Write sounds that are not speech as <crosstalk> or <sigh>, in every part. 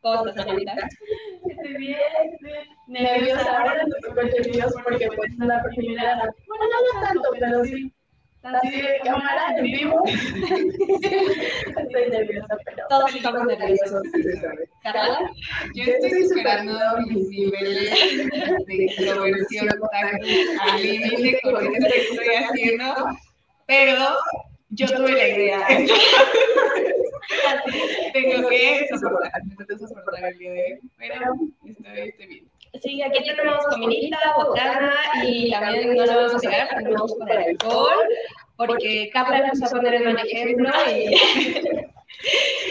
¿cómo estás, Angelita? Estoy bien, estoy nerviosa. Ahora, estoy súper nerviosa porque pues es la primera, bueno, no, no tanto, pero sí, así de cámara en vivo. <laughs> estoy nerviosa, pero... Todos estamos nerviosos. ¿Carla? Yo estoy superando mis niveles de extroversión tan al límite con esto que estoy haciendo, pero yo tuve la idea. <laughs> Tengo que soportar, necesito soportar el día de hoy, pero estoy, estoy bien. Sí, aquí tenemos comidita, botana y también no lo vamos a pegar porque no vamos a poner alcohol, porque Carla nos va a poner el mal ejemplo y,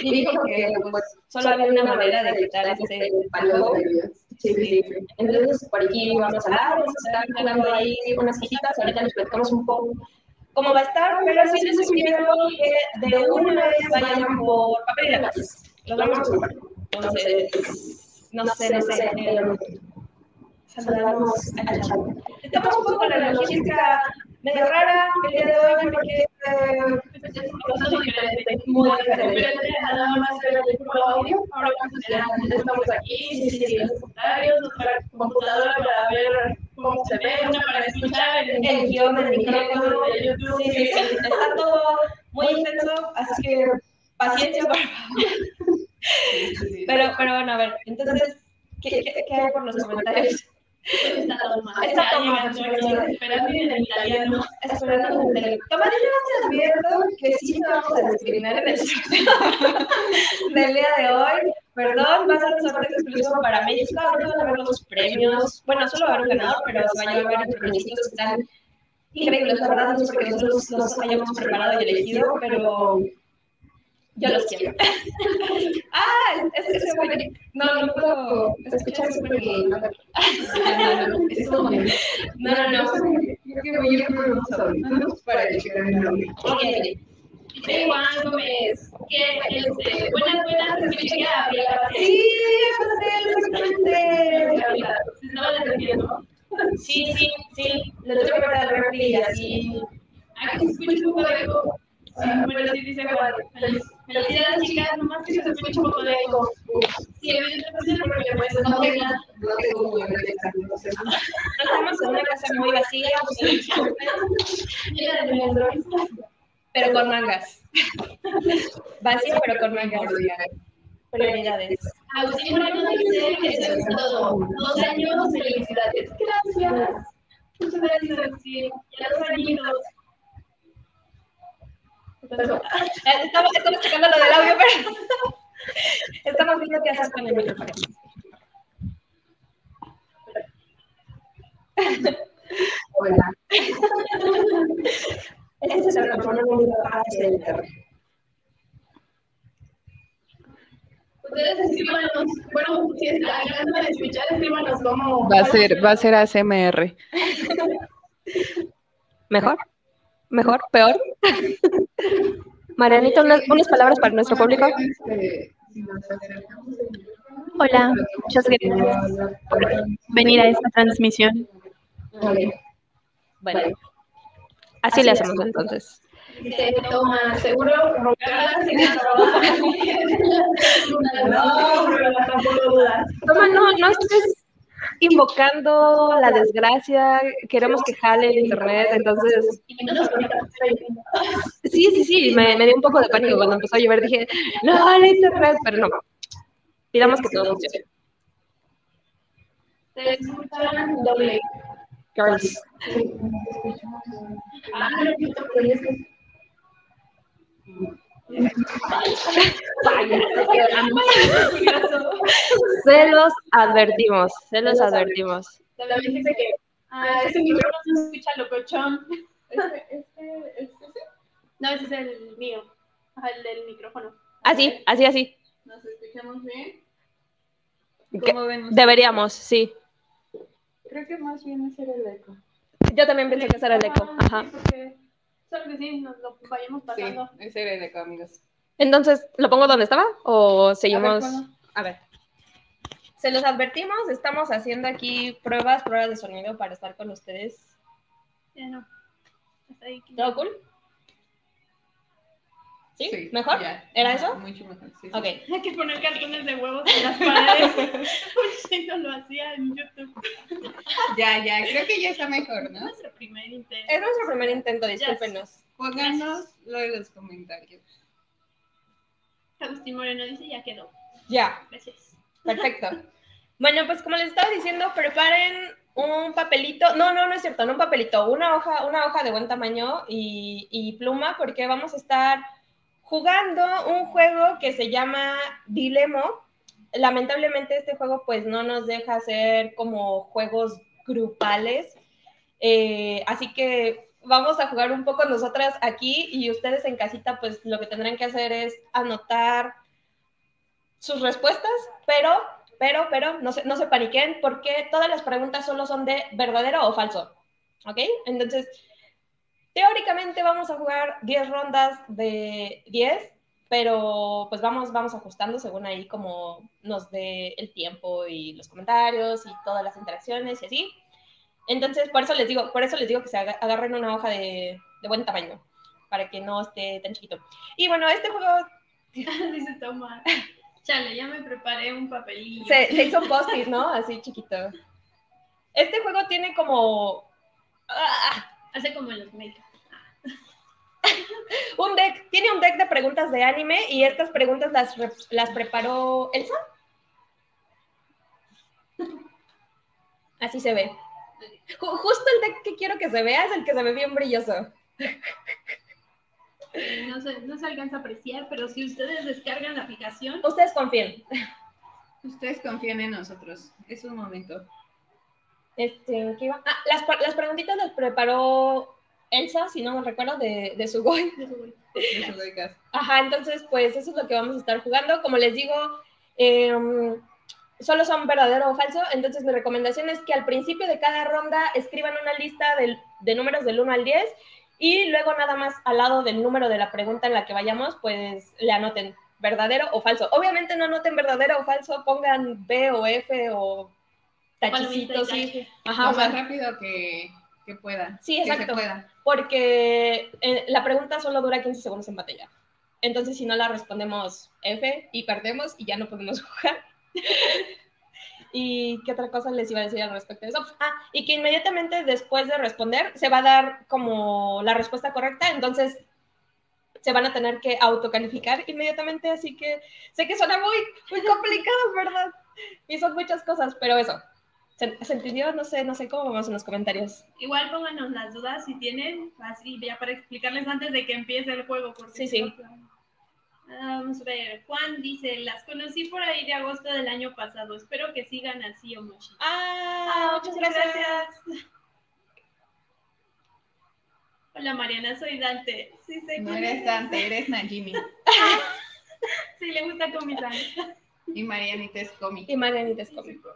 <laughs> y dijo que pues, solo había una manera de quitar ese palo. Sí, sí. Entonces, por aquí vamos a hablar, vamos a estar hablando ahí unas cositas, ahorita les platicamos un poco cómo va a estar, pero sí les sugiero que de una vez vayan por papel y lápiz. Lo vamos a jugar. Entonces, no sé, no sé. eh, saludamos al chat. Estamos un poco con la logística medio rara el día de hoy porque eh, Nosotros diferentes, muy diferentes. Nada más era el puro audio, ahora estamos aquí, sí, sí, los comentarios, nuestra computadora para ver cómo se ve, una para escuchar el, guion del micrófono, de YouTube. sí, sí, sí, está todo muy intenso, así que paciencia, por favor. Pero, pero bueno, a ver, entonces, ¿qué, qué, qué hay por los comentarios? Está todo mal. Está todo mal. Esperando en el italiano. Esperando un teléfono. Tomás, yo te advierto que sí te vamos a discriminar en el sorteo del día de hoy. Perdón, va a ser un sorteo exclusivo para México. Ahorita van a ver los premios. Bueno, solo va a haber un ganador, pero se va a llevar entre premios que están increíbles. La verdad no es porque nosotros los hayamos preparado y elegido, pero yo los quiero. <laughs> ah, es que se fue. No, no puedo escuchar súper bien. <laughs> No, no, no. Es como- No, no, no. Creo que voy a ir por unos audífonos para el audio. Ok, Hey, Juan Gómez, ¿qué, este, buenas, buenas, escuché que había Sí, José, exactamente. Se estaba defendiendo. Sí, sí, sí. Lo tengo que al refri y así. Aquí escucha un poco de eco. Sí, bueno, sí dice Juan. Feliz- Felicidades, chicas, nomás que se escucha un poco de eco. Sí, evidentemente porque pues no tenga. No tengo muy bien no sé. <laughs> Estamos en una casa muy vacía, pues, Llena de almendros. pero con mangas. Vacía, pero con mangas. Prioridades. Agustín Moreno dice que eso es todo. Dos años, felicidades. Gracias. Muchas gracias, Agustín. Ya dos añitos. Eh, Estamos, estamos checando lo del audio, pero <laughs> estamos viendo qué hacer con el micrófono. Hola. Este es el micrófono número terreno. Ustedes escríbanos, bueno, si están de escuchar, escríbanos cómo. Va a ser, va a ser ASMR. <laughs> ¿Mejor? ¿Mejor? ¿Peor? Marianita, unas, unas palabras para nuestro público. Este, Hola, muchas gracias por venir a esta transmisión. Bueno, Así le hacemos entonces. Toma, seguro. No, pero tampoco dudas. Toma, no, no estés invocando la desgracia. Queremos que jale el internet, entonces. Sí, sí, sí, me, me dio un poco de pánico cuando empezó a llover. Dije, no, el internet, pero no. Pidamos que todo funcione. Se escuchan doble. Girls. Ah, no, Se los advertimos, se los advertimos. También dice que ah, ese micrófono no se escucha locochón. Este, este, este, No, ese es el mío. El del micrófono. Así, así, así. ¿Nos escuchamos bien? ¿Cómo ustedes? Deberíamos, sí. Creo que más bien es el eco. Yo también pensé que ese era el eco. Ajá. Sí, solo que sí, nos lo vayamos Sí, pasando. ese era el eco, amigos. Entonces, ¿lo pongo donde estaba? ¿O seguimos? A ver. Se los advertimos, estamos haciendo aquí pruebas, pruebas de sonido para estar con ustedes. Ya no. Hasta ahí. ¿Todo cool? ¿Sí? ¿Mejor? ¿Era eso? Mucho mejor, sí. sí. Ok. <laughs> Hay que poner cartones de huevos en las paredes. <laughs> Si no lo hacía en YouTube. Ya, ya, creo que ya está mejor, ¿no? Nuestro primer intento. Es nuestro primer intento, discúlpenos. Pónganos lo en los comentarios. Agustín Moreno dice, ya quedó. Ya, Gracias. perfecto. <laughs> Bueno, pues como les estaba diciendo, preparen un papelito. No, no, no es cierto, no un papelito, una hoja, una hoja de buen tamaño y, y pluma, porque vamos a estar jugando un juego que se llama Dilemo. Lamentablemente este juego pues no nos deja hacer como juegos grupales. Eh, así que vamos a jugar un poco nosotras aquí y ustedes en casita pues lo que tendrán que hacer es anotar sus respuestas, pero, pero, pero no se, no se paniquen porque todas las preguntas solo son de verdadero o falso. ¿Ok? Entonces, teóricamente vamos a jugar 10 rondas de 10, pero pues vamos, vamos ajustando según ahí como nos dé el tiempo y los comentarios y todas las interacciones y así. Entonces, por eso les digo, por eso les digo que se aga- agarren una hoja de, de buen tamaño, para que no esté tan chiquito. Y bueno, este juego <laughs> dice Toma. Chale, ya me preparé un papelillo. se, se hizo post-it, ¿no? Así chiquito. Este juego tiene como ah, Hace como en los make <laughs> un deck, tiene un deck de preguntas de anime y estas preguntas las, las preparó Elsa. <laughs> Así se ve. Ju- Justo el deck que quiero que se vea es el que se ve bien brilloso. No se, no se alcanza a apreciar, pero si ustedes descargan la aplicación, Ustedes confíen. Ustedes confían en nosotros. Es un momento. Este, ¿qué iba? Ah, las, las preguntitas las preparó Elsa, si no me recuerdo, de, de su Goy. de sus oigas. Ajá, entonces, pues eso es lo que vamos a estar jugando. Como les digo, em, solo son verdadero o falso. Entonces, mi recomendación es que al principio de cada ronda escriban una lista del- de números del 1 al 10 y luego nada más al lado del número de la pregunta en la que vayamos, pues le anoten verdadero o falso. Obviamente no anoten verdadero o falso, pongan B o F o tachicitos, sí. Ajá, Lo más rápido que, que puedan. Sí, que se exacto. pueda. porque eh, la pregunta solo dura 15 segundos en pantalla. Entonces, si no la respondemos F y perdemos y ya no podemos <laughs> jugar. ¿Y qué otra cosa les iba a decir al respecto de eso? Ah, y que inmediatamente después de responder se va a dar como la respuesta correcta, entonces se van a tener que autocalificar inmediatamente, así que sé que suena muy, muy complicado, ¿verdad? Y son muchas cosas, pero eso. ¿Se, se entendió? No sé, no sé cómo vamos en los comentarios. igual pónganos las dudas si tienen, así ya para explicarles antes de que empiece el juego. Porque Sí, sí. Ah, Vamos a ver, Juan dice, las conocí por ahí de agosto del año pasado, espero que sigan así, Omoshi. Ah, muchas gracias. <laughs> Hola Mariana, soy Dante. Sí, sé No eres Dante, <laughs> eres Najimi. Sí, le gusta Comisán. Y Marianita es cómica. Y Marianita es cómico.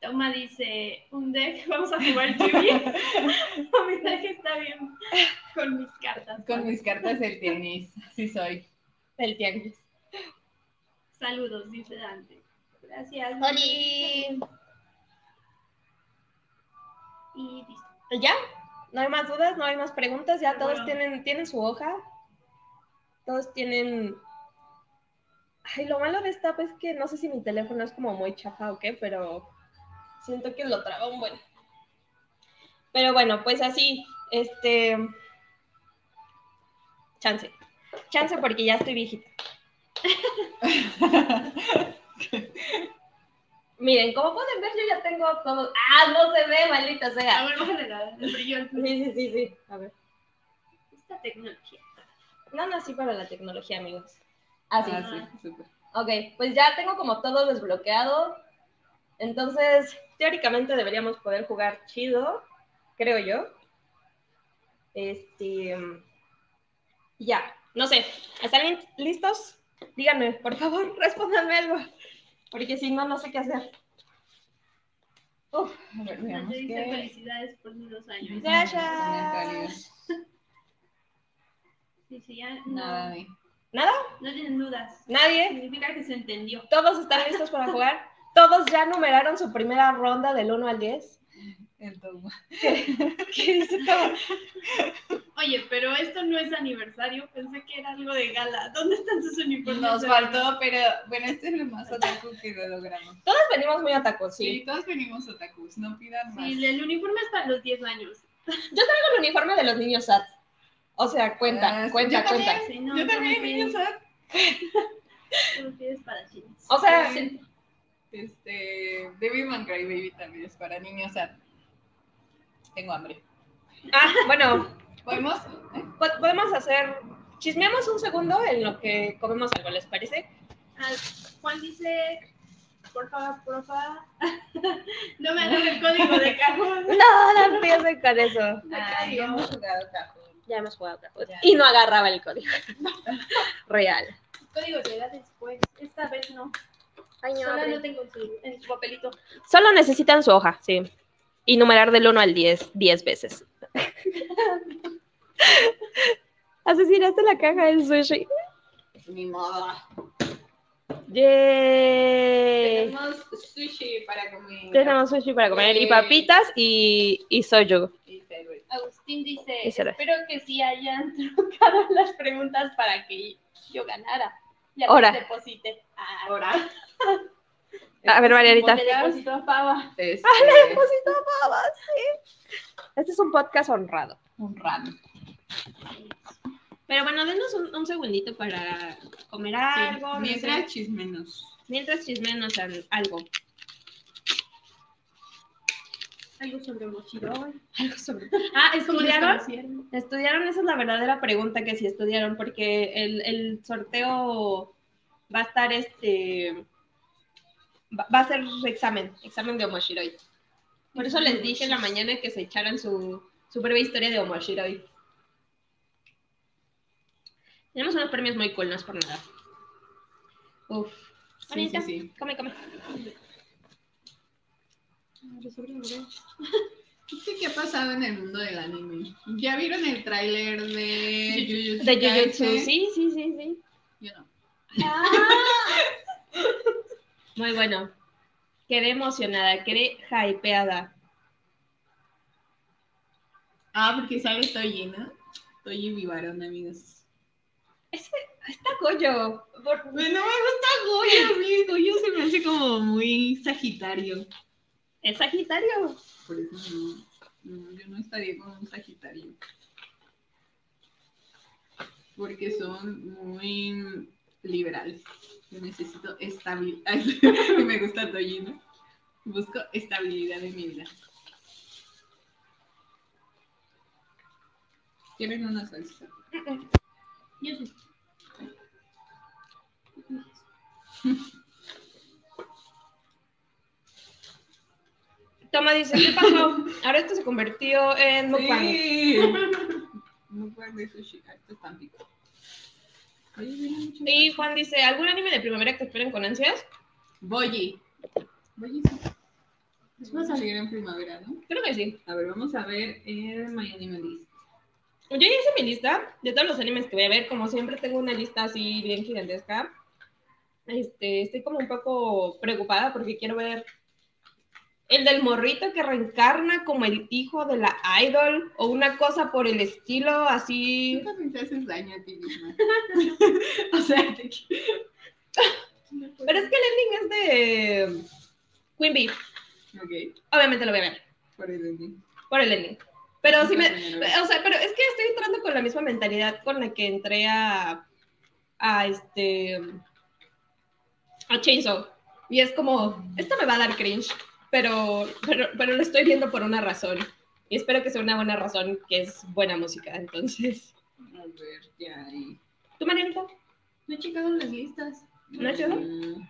Toma dice, un deck, <laughs> vamos a jugar Yugi. Mi deck está bien con mis cartas. Con mis cartas del tenis. Así soy. El tianguis. Saludos, dice Dante. Gracias. ¡Holi! Y listo. ¿Ya? ¿No hay más dudas? ¿No hay más preguntas? ¿Ya todos Bueno. tienen, tienen su hoja? Todos tienen... Ay, lo malo de esta es que no sé si mi teléfono es como muy chafa o qué, pero siento que lo traba un buen. Pero bueno, pues así, este... Chance. Chance porque ya estoy viejita. <laughs> Miren, como pueden ver, yo ya tengo todo... ¡Ah, no se ve, maldita A sea! ver, bájale la- el brillo Sí, sí, sí, sí. A ver. Esta tecnología. No nací para la tecnología, amigos. Así. Ah, sí, súper. Ok, pues ya tengo como todo desbloqueado. Entonces, teóricamente deberíamos poder jugar chido, creo yo. Este. Ya, no sé. ¿Están li- listos? Díganme, por favor, <laughs> respóndanme algo. Porque si no, no sé qué hacer. Uf, A ver, veamos dice felicidades por sus dos años. Gracias. <laughs> Sí, sí, ya no, Nada. ¿Nada? no tienen dudas. ¿Nadie? Significa que se entendió. ¿Todos están listos para jugar? <laughs> ¿Todos ya numeraron su primera ronda del 1 al 10? El toma. ¿Qué dice todo? Oye, pero esto no es aniversario. Pensé que era algo de gala. ¿Dónde están sus uniformes? Nos faltó, pero bueno, este es lo más otaku que lo logramos. Todos venimos muy atacos, Sí, sí. todos venimos otakus, no pidan más. Sí, el uniforme es para los 10 años. Traigo el uniforme de los niños SAT. O sea, cuenta, Ah, cuenta, yo cuenta. también. Sí, no, Yo también, niños, chinos. O sea, Sí. Este, Devilman Crybaby también es para niños. O sea, tengo hambre. ah, bueno, ¿Podemos? po- podemos hacer. Chismeamos un segundo en lo que comemos algo, ¿les parece? Ah, Juan dice, por favor, por favor, <laughs> no me hagas el código de cajón. <laughs> No, no empiecen con eso. Ay, ya hemos jugado Cajón. Ya hemos jugado. Ya. Y no agarraba el código. <laughs> Real. Código llega después. Esta vez no. Ay, no, Solo no tengo su, en su papelito. Solo necesitan su hoja, sí. Y numerar del 1 al 10, 10 veces. <laughs> Asesinaste la caja del sushi. Ni modo. Yay. Tenemos sushi para comer. Tenemos sushi para comer y papitas y, y soju. Agustín dice, espero que sí hayan <laughs> trucado las preguntas para que yo ganara. Ya Ahora. Ah, Ahora. A ver, Marianita. le depositó Pava. Este, Depositó babas, sí. Este es un podcast honrado. un rato. Pero bueno, denos un, un segundito para comer algo. mientras sé. chismenos. mientras chismenos al- algo. Algo sobre Mochirol. Algo sobre- Ah, ¿estudiaron? ¿Estudiaron? ¿Estudiaron? Esa es la verdadera pregunta que si estudiaron, porque el, el sorteo va a estar este. Va, va a ser examen, examen de Omoshiroi. Por eso les dije en la mañana que se echaran su, su breve historia de Omoshiroi. Tenemos unos premios muy cool, no es por nada. Uf. Sí, sí, sí. Come, come. ¿Qué, <laughs> ¿Qué ha pasado en el mundo del anime? ¿Ya vieron el tráiler de <laughs> Jujutsu De Jujutsu, sí, sí, sí, sí. Yo no. <laughs> Muy bueno. Quedé emocionada, quedé hypeada. Ah, porque sale Toji, ¿no? Toji Vivarón, amigos. Está Goyo. Por- no me gusta Goyo, a mí Goyo se me hace como muy sagitario. Es Sagitario. Por eso no, no, yo no estaría con un sagitario. Porque son muy liberales. Yo necesito estabilidad. <laughs> me gusta Toji, ¿no? Busco estabilidad en mi vida. ¿Quieren una salsa? Yo sí. <laughs> Toma dice, ¿qué pasó? Ahora esto se convirtió en mukbang. Sí. <laughs> Mukbang de sushi. Esto es tan rico. Oye, viene mucho Y Juan dice, ¿algún anime de primavera que te esperen con ansias? Boyi. Boyi sí. Es Vamos más, a seguir en primavera, ¿no? Creo que sí. A ver, vamos a ver el My Anime List. Yo ya hice mi lista de todos los animes que voy a ver. Como siempre tengo una lista así bien gigantesca. Este, estoy como un poco preocupada porque quiero ver el del morrito que reencarna como el hijo de la idol o una cosa por el estilo así. También te haces daño a ti misma. <laughs> o sea, te... Pero es que el ending es de Queen Bee. Ok, Obviamente lo voy a ver por el ending. por el ending. Pero sí me, o sea, pero es que estoy entrando con la misma mentalidad con la que entré a, a este, a Chainsaw. Y es como, esto me va a dar cringe, pero, pero, pero lo estoy viendo por una razón. Y espero que sea una buena razón, que es buena música. Entonces, A ver, ya ahí. ¿tú, Marianita? no he checado las listas. ¿No has? Mm,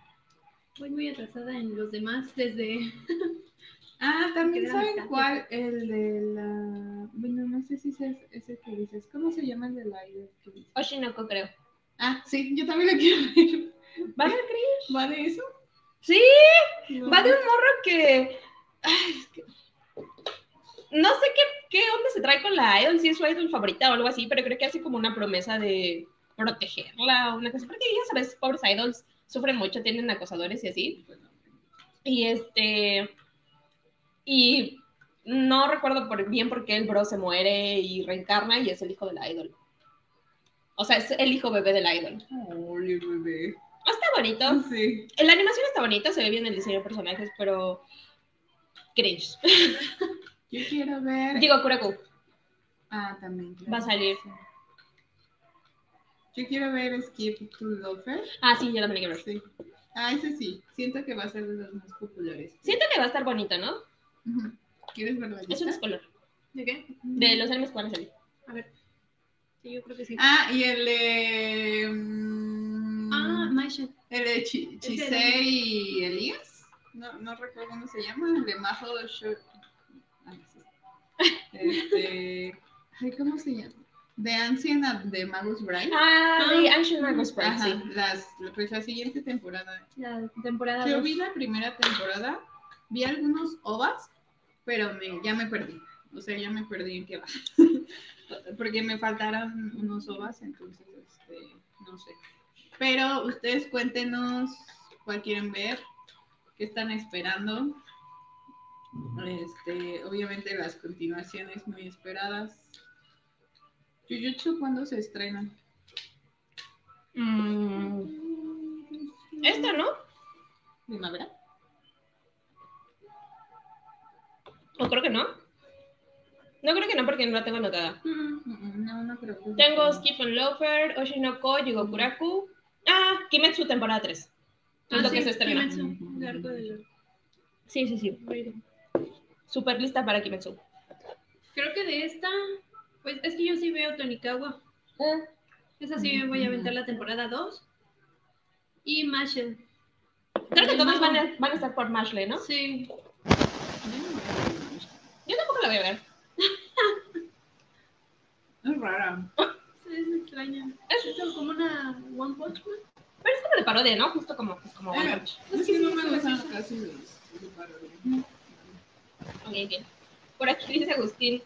Voy muy atrasada en los demás desde <laughs> Ah, también saben bastante. cuál, el de la... Bueno, no sé si es ese que dices. ¿Cómo se llama el de la dices? Oshinoko, creo. Ah, sí, yo también lo quiero ver. ¿Va a Chris? ¿Va de eso? Sí, va de un morro que. Ay, es que- No sé qué, qué onda se trae con la idol, si es su idol favorita o algo así, pero creo que hace como una promesa de protegerla o una cosa. Porque ya sabes, pobres idols sufren mucho, tienen acosadores y así. Y este. Y no recuerdo por, bien por qué el bro se muere y reencarna y es el hijo de la idol. O sea, es el hijo bebé de la idol. Oye, bebé. Está bonito. Sí. La animación está bonita, se ve bien el diseño de personajes, pero. Cringe. <laughs> Yo quiero ver... Digo, Kuraku. Ah, también. claro. Va a salir. Yo quiero ver Skip to Lover. Ah, sí, yo también quiero ver. Sí. Ah, ese sí. Siento que va a ser de los más populares. Siento que va a estar bonito, ¿no? ¿Quieres ver la Es un color. ¿De qué? De los animes que van a salir. A ver. Sí, yo creo que sí. Ah, y el de... mm, Ah, Maisha. El de Ese Chisei y Elías. No, no recuerdo cómo se llama. El de Maho Short. Ah. Este. Ay, ¿cómo se llama? The Ancient de Magus Bride. Ah, Ah. de Ancient Magus Pride, Ajá, sí. las, pues la siguiente temporada. La temporada Yo dos. vi la primera temporada, vi algunos ovas, pero me, ya me perdí. O sea, ya me perdí en qué va. <laughs> Porque me faltaron unos ovas, entonces, este, no sé. Pero ustedes cuéntenos cuál quieren ver, qué están esperando. Este, obviamente las continuaciones muy esperadas. Jujutsu, ¿cuándo se estrena? Mm, Esta, ¿no? ¿Primavera? O creo que no. No creo que no, porque no la tengo anotada. Mm, Mm, No, no creo que Tengo Skip and Loafer, Oshinoko, Jigokuraku. Ah, Kimetsu temporada 3. Es Ah, lo sí, que se estrena. Kimetsu, el arco de Sí, sí, sí. Super lista para Kimetsu. Creo que de esta, pues es que yo sí veo Tonikawa. Ah, Esa sí me voy a aventar la temporada 2. Y Mashle. Creo que todos van a, van a estar por Mashley, ¿no? Sí. Yo tampoco la voy a ver. <laughs> Es rara. Extraña. Es- como una One Punch Man. Pero es como de parodia, ¿no? Justo como, pues, como One Punch. Es que no me gustan casi los los parodia. Ok, ok. Por aquí dice Agustín.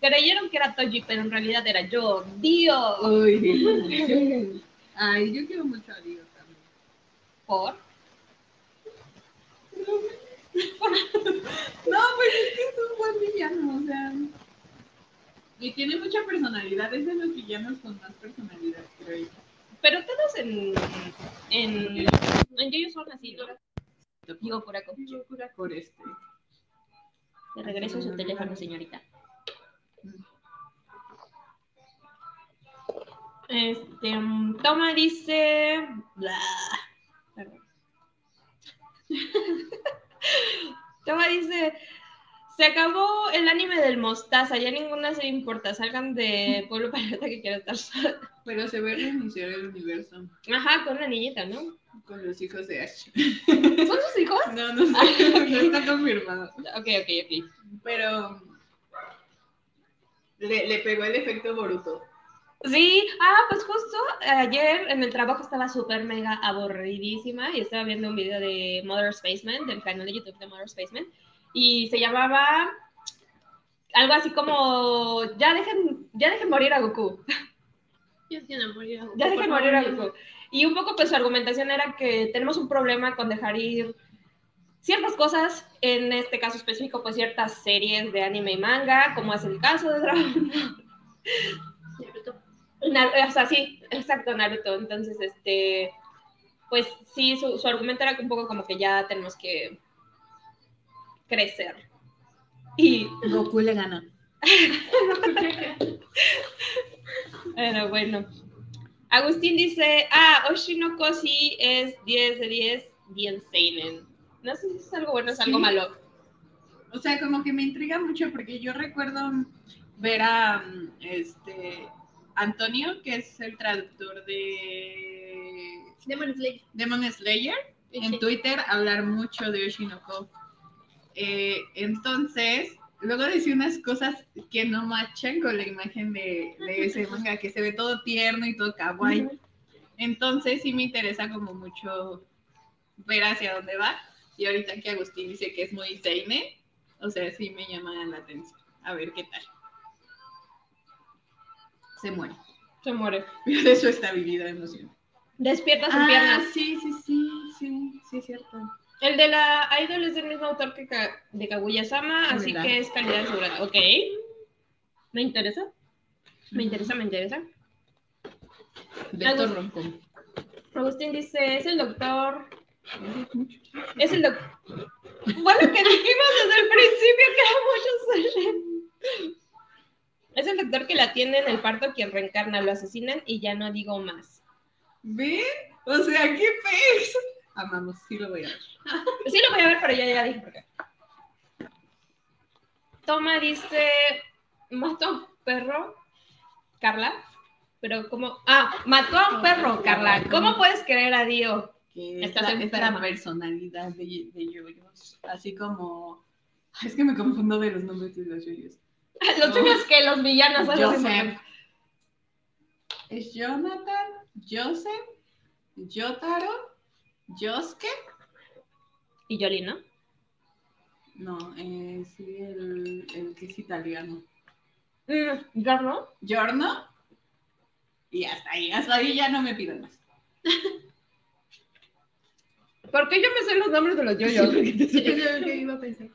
Creyeron que era Toji, pero en realidad era yo. ¡Dios! Ay, yo quiero <laughs> mucho a Dio también. ¿Por? No, pues es que es un buen villano, o sea. Y tiene mucha personalidad, es de los villanos con más personalidad, creo yo. Pero todos en. En. En Yoyo son así. Digo, Kurako. Por este. De regreso a su teléfono, señorita. Este. um, Toma dice. Bla. <laughs> Toma dice. Se acabó el anime del Mostaza, ya ninguna serie importa. Salgan de Pueblo Paleta que quiero estar sola. Pero se ve reiniciar el universo Ajá, con una niñita, ¿no? con los hijos de Ash. ¿Son sus hijos? No, no sé, no está confirmado. Ok, ok, ok. Pero le, le pegó el efecto Boruto. Sí, ah, pues justo ayer en el trabajo estaba súper mega aburridísima y estaba viendo un video de Mother Spaceman, del canal de YouTube de Mother Spaceman, y se llamaba algo así como ya dejen, ya dejen morir a Goku, Ya se morir. ya dejen morir a Goku. Y un poco pues su argumentación era que tenemos un problema con dejar ir ciertas cosas, en este caso específico pues ciertas series de anime y manga, como es el caso de Dragon Ball. Nar- o sea, sí, exacto, Naruto. Entonces, este, pues sí, su, su argumento era un poco como que ya tenemos que crecer. Y, Goku le gana. <laughs> pero bueno. Agustín dice, ah, Oshinoko sí es 10 de 10, bien seinen. No sé si es algo bueno o es algo Sí. malo. O sea, como que me intriga mucho porque yo recuerdo ver a este Antonio, que es el traductor de Demon Slayer. Demon Slayer, en Twitter hablar mucho de Oshinoko. Eh, entonces, luego decía unas cosas que no machan con la imagen de, de ese manga, que se ve todo tierno y todo kawaii. Entonces sí me interesa como mucho ver hacia dónde va. Y ahorita que Agustín dice que es muy seinen, o sea, sí me llama la atención. A ver qué tal. Se muere. Se muere. <laughs> Pierde su estabilidad emocional. Despierta sus Ah, piernas. sí, sí, sí, sí, sí, es cierto. El de la Idol es del mismo autor que Ka- de Kaguya-sama, así que es calidad asegurada. Ok. Me interesa. Me interesa, me interesa. Agus- Roncom. Agustín dice, es el doctor... Es el doctor... Bueno, que dijimos desde el principio que era mucho. Es el doctor que la atiende en el parto quien reencarna, lo asesinan y ya no digo más. ¿Ven? O sea, qué pez. Amamos, sí lo voy a ver. Sí lo voy a ver, pero ya, ya dije por qué. Toma dice, mató a un perro, Carla, pero como, ah, mató a un perro, Carla. ¿Cómo puedes creer a Dio? Que Estás esta, esta enferma. personalidad de, de yoyos. Así como. Es que me confundo de los nombres de los yoyos. <laughs> Los tuyos que los villanos Joseph. Es Jonathan, Joseph, Yotaro, Yosuke. Y Yoli, ¿no? No, eh, sí, el, el que es italiano. Mm, ¿Yo no? Giorno. Y hasta ahí, hasta ahí ya no me pido más. <laughs> ¿Por qué yo me sé los nombres de los Sí, yoyos? <laughs> es lo que iba a pensar.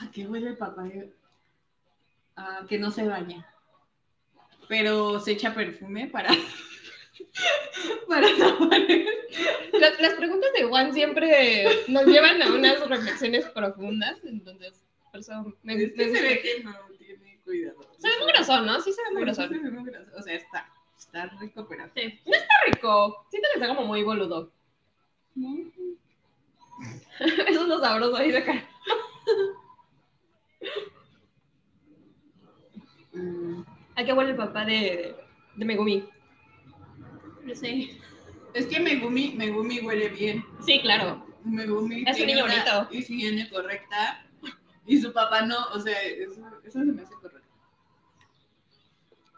¿A qué huele el papá? Ah, que no se baña. Pero se echa perfume para. <laughs> para tapar Las, las preguntas de Juan siempre nos llevan a unas reflexiones profundas, entonces, por eso me, me Es que se ve que no tiene cuidado. Se ve muy grosón, ¿no? Sí se ve muy Sí, grosón. se ve muy grosón. O sea, está, está rico, pero. Está rico. Siento que está como muy boludo. Eso es lo sabroso ahí de acá. Mm, ¿A qué huele el papá de, de Megumi? No sé. Es que Megumi, Megumi huele bien. Sí, claro. Megumi Es un niño bonito. higiene correcta. Y su papá no, o sea, eso, eso se me hace correcto.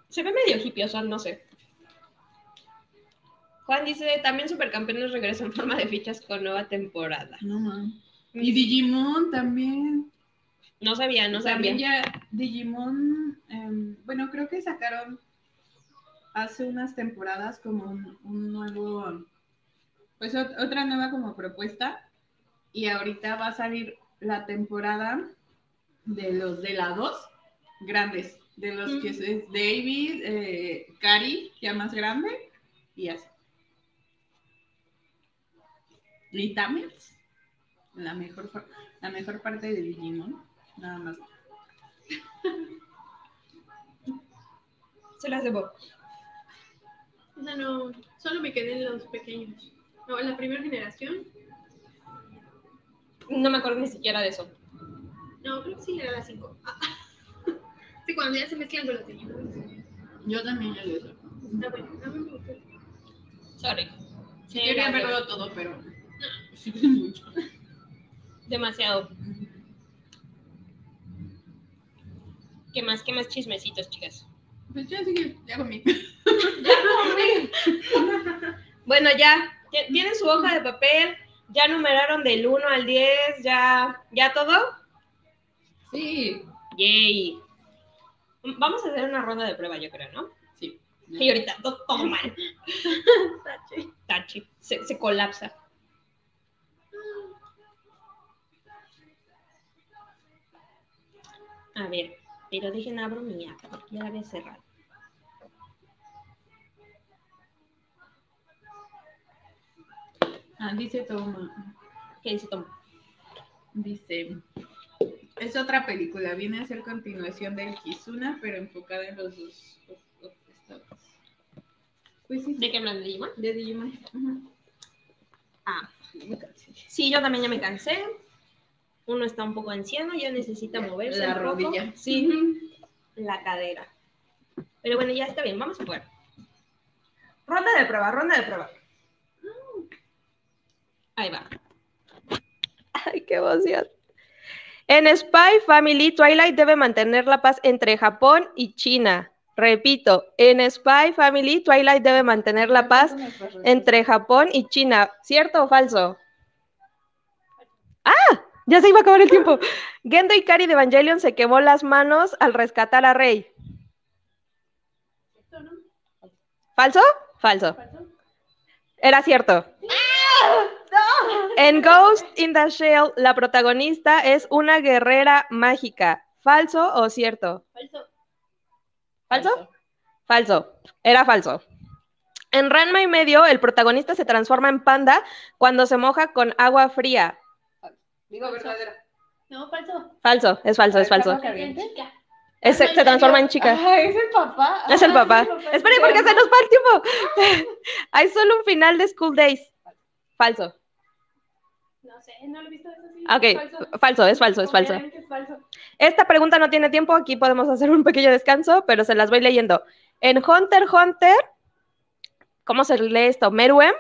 Se ve medio hipioso, no sé. Juan dice, también Supercampeones regresa en forma de fichas con nueva temporada. No man. Y Digimon también. No sabía, no sabía. También ya Digimon, em, bueno, creo que sacaron hace unas temporadas como un, un nuevo, pues ot- otra nueva como propuesta. Y ahorita va a salir la temporada de los de la 2 grandes, de los que es, David, eh, Cari, ya más grande, y así. Y la mejor, la mejor parte de Digimon, nada más. Se las debo. O sea, no, solo me quedé en los pequeños. No, en la primera generación. No me acuerdo ni siquiera de eso. No, creo que sí era la 5. <laughs> Sí, cuando ya se mezclan con los niños. Yo también ya lo. Está bueno. A mí me gustó. Sorry. Sí, Sí, quería debo. verlo todo, pero <laughs> sí, mucho. Demasiado. ¿Qué más? ¿Qué más chismecitos, chicas? Pues ya sigue, ya comí. <laughs> <laughs> Bueno, ya. Ti- ¿Tienen su hoja de papel? ¿Ya numeraron del 1 al 10? ¿Ya, ¿Ya todo? Sí. Yay. Vamos a hacer una ronda de prueba, yo creo, ¿no? Sí. Y ahorita todo, todo mal. <laughs> Tachi. Se, se colapsa. A ver, pero dejen abro mi app, porque ya la había cerrado. Ah, dice Toma. ¿Qué dice Tom? Dice. Es otra película, viene a ser continuación del Kizuna, pero enfocada en los dos estados. Pues sí, ¿De qué hablan de Digimon? de Digimon. Ah, sí, yo también ya me cansé. Uno está un poco anciano, ya necesita moverse. La un poco. rodilla. Sí, la cadera. Pero bueno, ya está bien, vamos a jugar. Ronda de prueba, ronda de prueba. Ahí va. Ay, qué emoción. En Spy Family, Twilight debe mantener la paz entre Japón y China. Repito, en Spy Family, Twilight debe mantener la paz entre Japón y China. ¿Cierto o falso? ¡Ah! Ya se iba a acabar el tiempo. <laughs> Gendo Ikari de Evangelion se quemó las manos al rescatar a Rey. Falso. ¿Falso? Era cierto. En Ghost in the Shell, la protagonista es una guerrera mágica. ¿Falso o cierto? Falso. ¿Falso? Falso. Era falso. En Ranma y medio, el protagonista se transforma en panda cuando se moja con agua fría. Digo verdadera. No, falso. Falso, es falso, es falso. Es- se, se transforma en chica. Ah, es el papá. Es el Ah, papá. es el papá. Espere, porque se nos va el tiempo. <laughs> Hay solo un final de School Days. Falso. No sé, no lo he visto eso sí. Ok, Falso. falso, es falso, es falso. Es falso. Esta pregunta no tiene tiempo, aquí podemos hacer un pequeño descanso, pero se las voy leyendo. En Hunter Hunter, ¿cómo se lee esto? Meruem.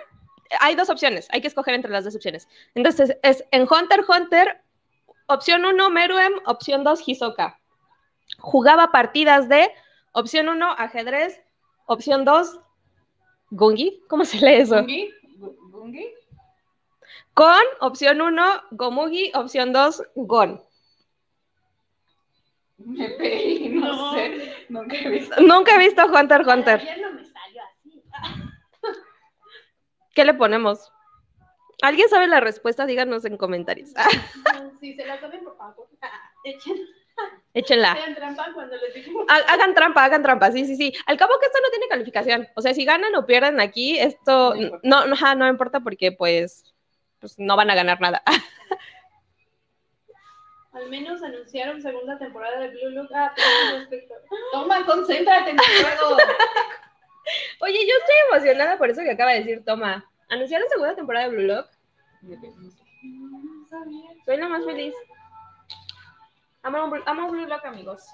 Hay dos opciones, hay que escoger entre las dos opciones. Entonces, es en Hunter x Hunter, opción 1, Meruem, opción 2, Hisoka. Jugaba partidas de, opción 1, ajedrez, opción 2, Gungi. ¿Cómo se lee eso? ¿Gungi? Gu- ¿Gungi? Con, opción 1, Gomugi, opción 2, Gon. Me pegué, no, No. sé. Nunca he visto. Nunca he visto Hunter x Hunter. Ayer no me salió así. ¿Qué le ponemos? ¿Alguien sabe la respuesta? Díganos en comentarios. Si <laughs> se la saben, por favor, <laughs> echen, échenla. hagan trampa cuando les dijimos. Ha- Hagan trampa, hagan trampa. Sí, sí, sí. Al cabo que esto no tiene calificación. O sea, si ganan o pierden aquí, esto No importa. no, no, ajá, no importa porque pues, pues no van a ganar nada. <laughs> Al menos anunciaron segunda temporada de Blue Look. Ah, respecto. Toma, concéntrate en el juego. Oye, yo estoy emocionada por eso que acaba de decir Toma. ¿Anunciaron segunda temporada de Blue Lock? Soy la más feliz. Amo, Blue- amo Blue Lock, amigos.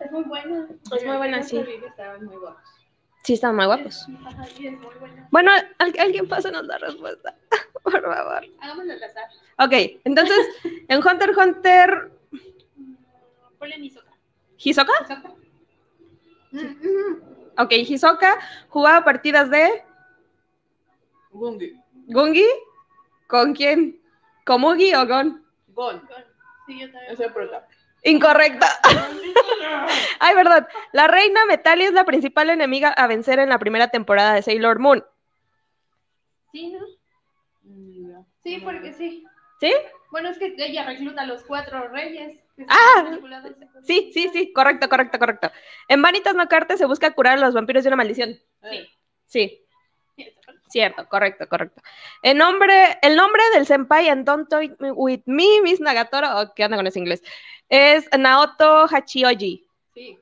Es muy buena. Es muy buena, sí. Estaban muy guapos. Sí, están muy guapos. Ajá, sí, es muy buena. Bueno, al- alguien pásanos la respuesta. <laughs> Por favor. Hagámoslo al azar. Ok, entonces, <laughs> en Hunter Hunter, Ponle Nisoka. ¿Hisoka? ¿Nisoka? Ok, Hisoka jugaba partidas de Gungi. Gungi. ¿Con quién? ¿Komugi o Gon? Gon. Sí, yo también. Es el prota. Incorrecta. <laughs> Ay, verdad. La reina Metali es la principal enemiga a vencer en la primera temporada de Sailor Moon. Sí, ¿no? Mira. Sí, porque sí. ¿Sí? Bueno, es que ella recluta a los cuatro reyes. Ah. Sí, sí, sí. Correcto, correcto, correcto. En Vanitas no Carte se busca curar a los vampiros de una maldición. Sí, Sí. Cierto, correcto, correcto. El nombre, el nombre del senpai en Don't Toy With Me, Miss Nagatoro, oh, ¿qué onda con ese inglés? Es Naoto Hachioji. Sí.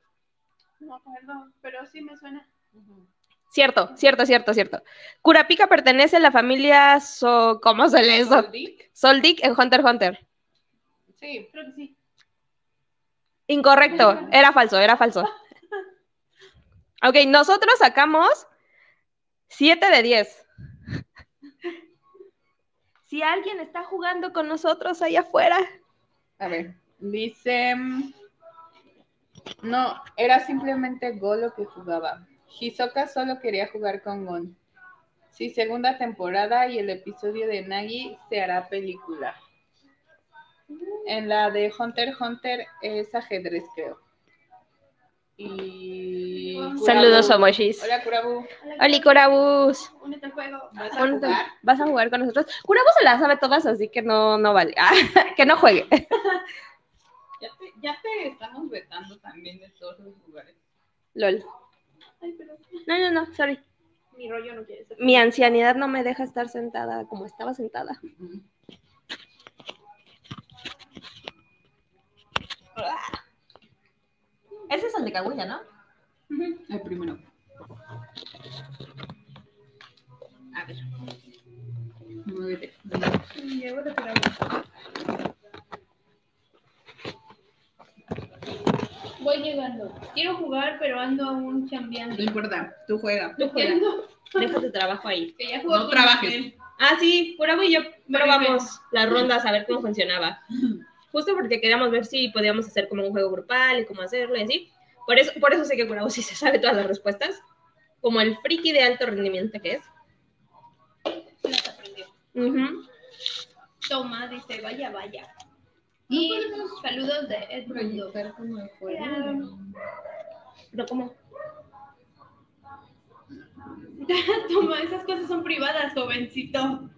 No acuerdo, pero sí me suena. Cierto, cierto, cierto, cierto. Kurapika pertenece a la familia So... ¿Cómo se lee eso? Dick. Soldic en Hunter x Hunter. Sí. Creo que sí. Incorrecto, era falso, era falso. <laughs> Ok, nosotros sacamos 7 de 10. Si alguien está jugando con nosotros allá afuera. A ver, dice. mm, No, era simplemente Go lo que jugaba. Hisoka solo quería jugar con Gon. Sí, segunda temporada y el episodio de Nagi se hará película. En la de Hunter x Hunter es ajedrez, creo. Y. Saludos. Omoshis. Hola, Kurabu. Hola, Kurabus. Únete al juego. ¿Vas a Únete. jugar? ¿Vas a jugar con nosotros? Kurabus se las sabe todas, así que no, no vale. Ah, <laughs> que no juegue. <laughs> Ya te, ya te estamos vetando también de todos los lugares. LOL. Ay, pero No, no, no, sorry. mi rollo no quiere ser. Mi ancianidad no me deja estar sentada como estaba sentada. Ese es el de Kaguya, ¿no? El primero. A ver. Muévete. Llevo de Kurabu. Voy llegando. Quiero jugar, pero ando aún No chambeando. importa, tú juega. Tú juegas. Deja tu trabajo ahí. Que ya jugó No trabajes. él. Ah, sí, Purabo y yo probamos las rondas a ver cómo funcionaba. <laughs> Justo porque queríamos ver si podíamos hacer como un juego grupal y cómo hacerlo y así. Por eso, por eso sé que Purabo sí se sabe todas las respuestas. Como el friki de alto rendimiento que es. Las aprendió. Ujú. Toma, dice, vaya, vaya. No Y podemos saludos de Edmundo. como el juego. Pero ¿cómo? <laughs> Toma, esas cosas son privadas, jovencito. Mm,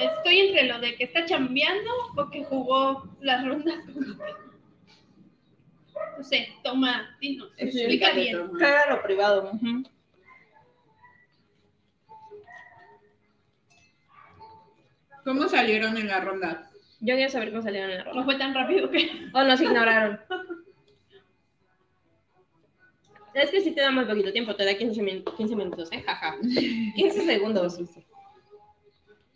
Estoy entre lo de que está chambeando o que jugó las rondas con No sé, toma, dinos, explica bien. Era lo privado. ¿Cómo salieron en la ronda? Yo quería saber cómo salieron en la No ronda. fue tan rápido que. <laughs> O nos ignoraron. Es que si te damos poquito tiempo, te da 15, min- 15 minutos, ¿eh? Jaja. 15 segundos.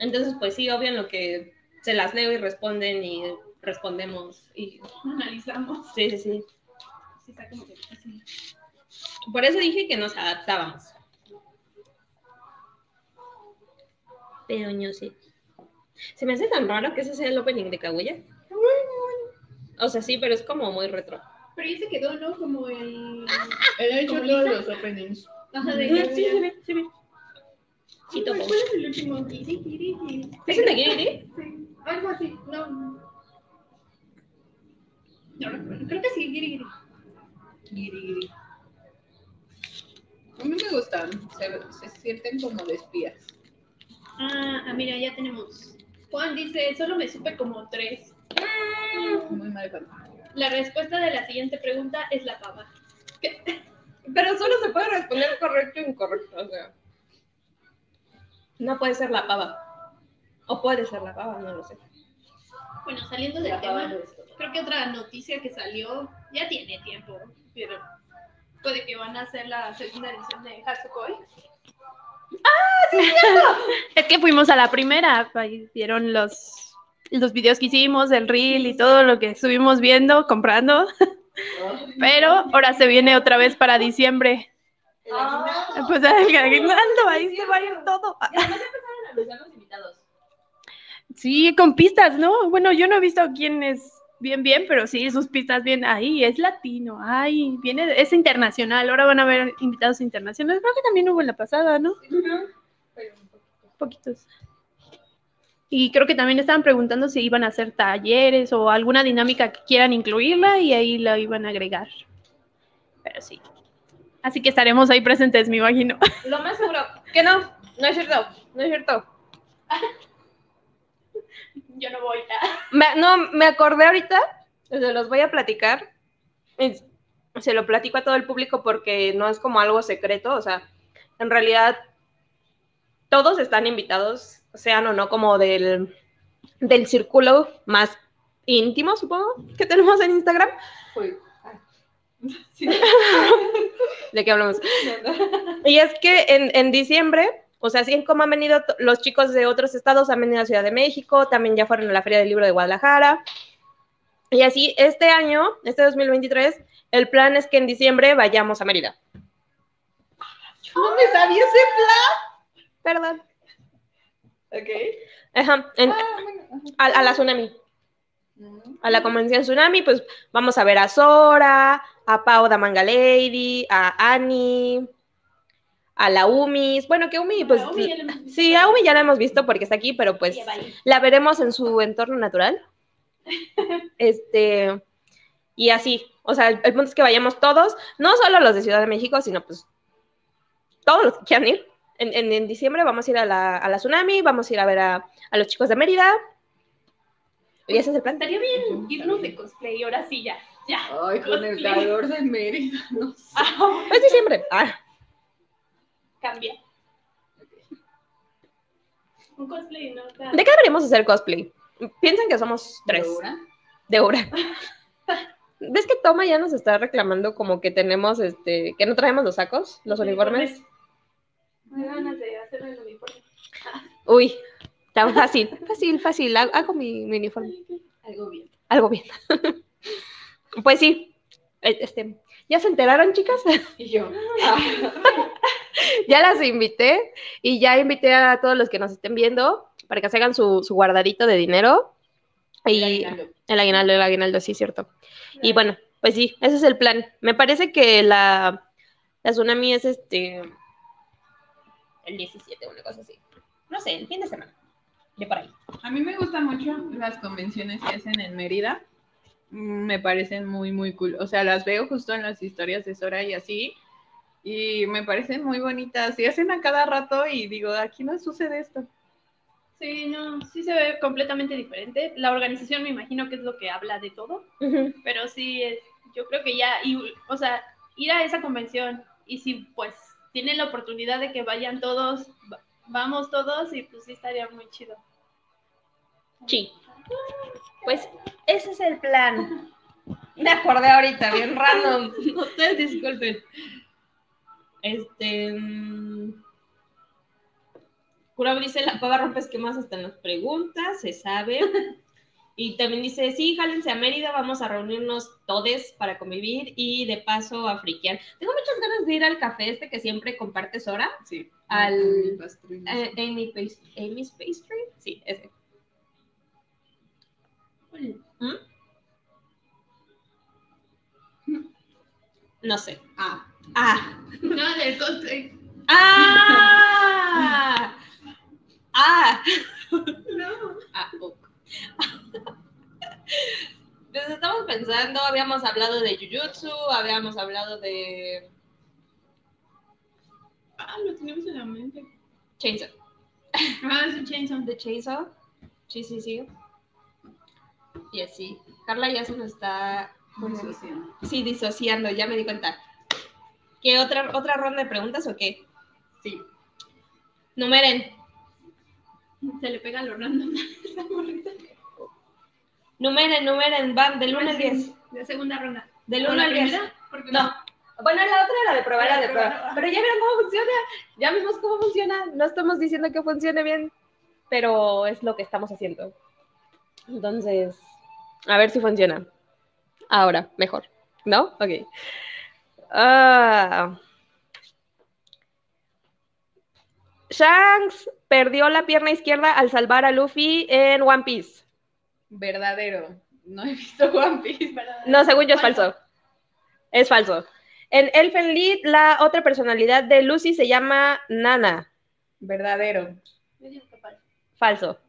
Entonces, pues sí, obvio en lo que se las leo y responden y respondemos. Y... <laughs> Analizamos. Sí, sí, sí. Sí, está como que así. Por eso dije que nos adaptábamos. Pero no sé. Se me hace tan raro que ese sea el opening de Kaguya. O sea, sí, pero es como muy retro. Pero ya se quedó, ¿no? Como el. Él ha hecho ¿Como todos los openings. Ajá, de Sí, sí, ve, sí, ve. Sí, ¿Cuál topo. cuál es el último? Giri, giri, giri. ¿Es el de Giri? Sí, algo así. No. No recuerdo. Creo que sí, giri, giri. A mí me gustan, se, se sienten como de espías. Ah, ah, mira, ya tenemos. Juan dice, solo me supe como tres. Muy mal cuento. La respuesta de la siguiente pregunta es la pava. Pero solo se puede responder correcto o incorrecto. O sea. No puede ser la pava. O puede ser la pava, no lo sé. Bueno, saliendo del tema, creo que otra noticia que salió ya tiene tiempo, pero puede que van a hacer la segunda edición de Hatsukoi. <laughs> Es que fuimos a la primera, ahí vieron los, los videos que hicimos, el reel y todo lo que estuvimos viendo, comprando. <laughs> Pero ahora se viene otra vez para diciembre. Pues el aguinaldo, ahí se va a ir todo. Sí, con pistas, ¿no? Bueno, yo no he visto quién es bien, bien, pero sí, sus pistas bien ahí, es latino, ay, viene, es internacional, ahora van a haber invitados internacionales, creo que también hubo en la pasada, ¿no? Poquitos. Y creo que también estaban preguntando si iban a hacer talleres o alguna dinámica que quieran incluirla y ahí la iban a agregar. Pero sí. Así que estaremos ahí presentes, me imagino. <laughs> Lo más seguro. Que no, no es cierto. No es cierto. <laughs> Yo no voy. Me- no, me acordé ahorita. Se los voy a platicar. Es- se lo platico a todo el público porque no es como algo secreto. O sea, en realidad todos están invitados, sean o no como del, del círculo más íntimo, supongo, que tenemos en Instagram. <laughs> Fue. ¿De qué hablamos? <laughs> Y es que en, en diciembre, o sea, así como han venido los chicos de otros estados, han venido a Ciudad de México, también ya fueron a la Feria del Libro de Guadalajara. Y así, este año, este 2023, el plan es que en diciembre vayamos a Mérida. No me sabía ese Perdón. plan. Ok. Ajá, en- Ah, bueno. a, a la Tsunami, ajá. a la convención Tsunami, pues vamos a ver a Sora, a Pau da Manga Lady, a Annie, a la Umis. Bueno, que Umi, pues. Umi. Sí, a Umi ya la hemos visto porque está aquí, pero pues la veremos en su entorno natural. <laughs> Este, y así, o sea, el, el punto es que vayamos todos, no solo los de Ciudad de México, sino pues todos los que quieran ir. En, en- en diciembre vamos a ir a la, a la Tsunami, vamos a ir a ver a, a los chicos de Mérida. Y ese es el plan. Estaría bien irnos de cosplay, ahora sí ya. Ya. Ay, con el calor de Mérida, no sé. Ah, Es diciembre. Ah, cambia. Un cosplay, ¿no? Está- ¿De qué deberíamos hacer cosplay? Piensan que somos tres ¿Segura? de obra. <laughs> ¿Ves que Toma ya nos está reclamando como que tenemos, este, que no traemos los sacos, los uniformes? Me dan ganas de hacerme el uniforme. <laughs> Uy, tan fácil, fácil, fácil. Hago, hago mi, mi uniforme. Algo bien. Algo bien. <laughs> pues sí. eh, Este, ¿ya se enteraron, chicas? <laughs> Y yo. <laughs> ya las invité y ya invité a todos los que nos estén viendo para que se hagan su, su guardadito de dinero. Y el aguinaldo, el aguinaldo, sí, cierto. Y bueno, pues sí, ese es el plan. Me parece que la, la tsunami es este el 17, una cosa así. No sé, el fin de semana. De por ahí. A mí me gustan mucho las convenciones que hacen en Mérida. Me parecen muy, muy cool. O sea, las veo justo en las historias de Sora y así. Y me parecen muy bonitas. Y hacen a cada rato y digo, aquí no sucede esto. Sí, no, sí se ve completamente diferente. La organización me imagino que es lo que habla de todo, pero sí, es, yo creo que ya, y, o sea, ir a esa convención y si pues tienen la oportunidad de que vayan todos, va- vamos todos y pues sí estaría muy chido. Sí. Pues ese es el plan. Me acordé ahorita, bien <laughs> random. Ustedes disculpen. Este. mm, Curao dice: La pava rompe esquemas hasta en las preguntas, se sabe. <laughs> Y también dice: Sí, jálense a Mérida, vamos a reunirnos todes para convivir y de paso a friquear. Tengo muchas ganas de ir al café este que siempre comparte Sora. Sí. Al- Mi pastrina. Eh, Amy's Pastry. Sí, ese. ¿Mm? No sé. Ah, Ah. No, del cosplay. ¡Ah! <laughs> ¡Ah! ah, ok. <laughs> Pues estamos pensando, habíamos hablado de Jujutsu, habíamos hablado de Ah, lo tenemos en la mente. Chainsaw. Ah, es un chainsaw. ¿De Chainsaw? Sí, sí, sí. Y así. Carla ya se nos está Disociando. Sí, disociando, ya me di cuenta. ¿Qué otra, otra ronda de preguntas o qué? Sí. Numeren. Se le pega lo random. Esa morrita. Numeren, numeren, van del 1 al 10. De segunda ronda. Del ¿O 1 la al 10. primera? Porque No. Bueno, la otra era de prueba, era de prueba. Pero ya vieron cómo funciona. Ya vimos cómo funciona. No estamos diciendo que funcione bien, pero es lo que estamos haciendo. Entonces, a ver si funciona. Ahora, mejor. ¿No? Ok. Ah. Shanks perdió la pierna izquierda al salvar a Luffy en One Piece. Verdadero. No he visto One Piece. No, según yo es falso. Es falso. En Elfen Lied, la otra personalidad de Lucy se llama Nana. Verdadero. Yo digo que falso. Falso.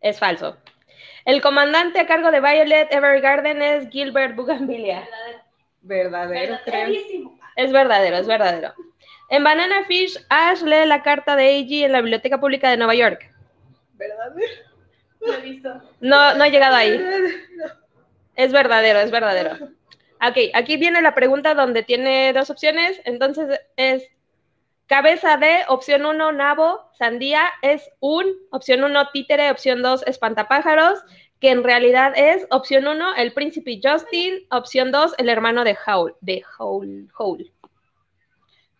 Es falso. El comandante a cargo de Violet Evergarden es Gilbert Bougainvillea. Verdadero. Verdadero, creo. Es verdadero, es verdadero. En Banana Fish, Ash lee la carta de Eiji en la Biblioteca Pública de Nueva York. Verdadero. Lo he visto. No, no he llegado ahí. Es verdadero, es verdadero. Ok, aquí viene la pregunta donde tiene dos opciones. Entonces es cabeza de, opción 1, nabo, sandía, es un, opción 1, títere, opción 2, espantapájaros, que en realidad es opción 1, el príncipe Justin, opción 2, el hermano de Howl, de Howl, Howl.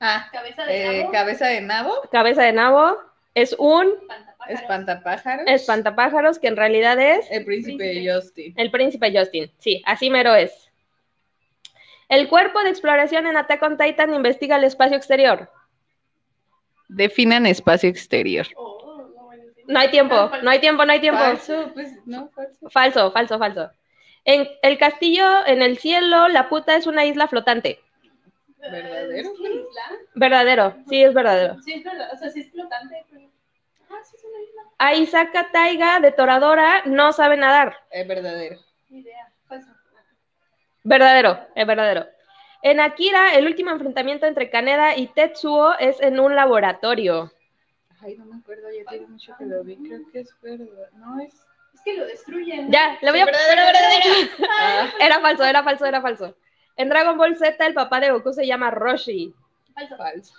Ah, Cabeza de eh, nabo. cabeza de nabo. Cabeza de nabo es un Espantapájaros. Espantapájaros. espantapájaros, que en realidad es El príncipe Príncipe. Justin. El príncipe Justin, sí, así mero es. El cuerpo de exploración en Attack on Titan investiga el espacio exterior. Definan espacio exterior. No, hay tiempo, no hay tiempo, no hay tiempo. Falso, pues no, falso. Falso, falso, falso. En el castillo en el cielo, la puta es una isla flotante. ¿Verdadero? ¿Es una isla? Verdadero, sí, es verdadero. Sí, es verdad. O sea, sí es flotante. pero- Ah, sí es una isla. Aisaka Taiga, de Toradora, no sabe nadar. Es verdadero. Ni idea. Falso. Verdadero, es verdadero. En Akira, el último enfrentamiento entre Kaneda y Tetsuo es en un laboratorio. Ay, no me acuerdo, ya tiene mucho que lo vi. Creo que es verdad. No es. Es que lo destruyen. Ya, le voy a... verdadero, verdadero. <laughs> Ah, Era falso, era falso, era falso. En Dragon Ball Z, el papá de Goku se llama Roshi. Falso. falso.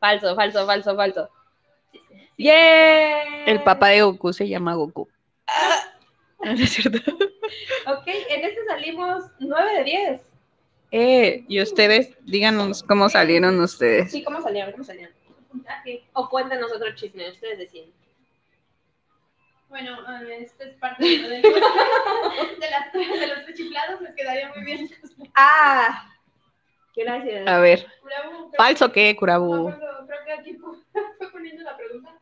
Falso, falso, falso, falso. ¡Yeah! El papá de Goku se llama Goku. <laughs> No es cierto. Ok, en este salimos 9 de 10. Eh, y ustedes, díganos cómo salieron ustedes. Sí, ¿cómo salieron? ¿Cómo salieron? O cuéntenos otro chisme, ustedes deciden. Bueno, eh, esta es parte de, <laughs> de, las, de los chiflados, les quedaría muy bien. ¡Ah! Gracias. A ver, Curabu, ¿falso qué, no Curabu? acuerdo, creo que aquí <laughs> fue poniendo la pregunta.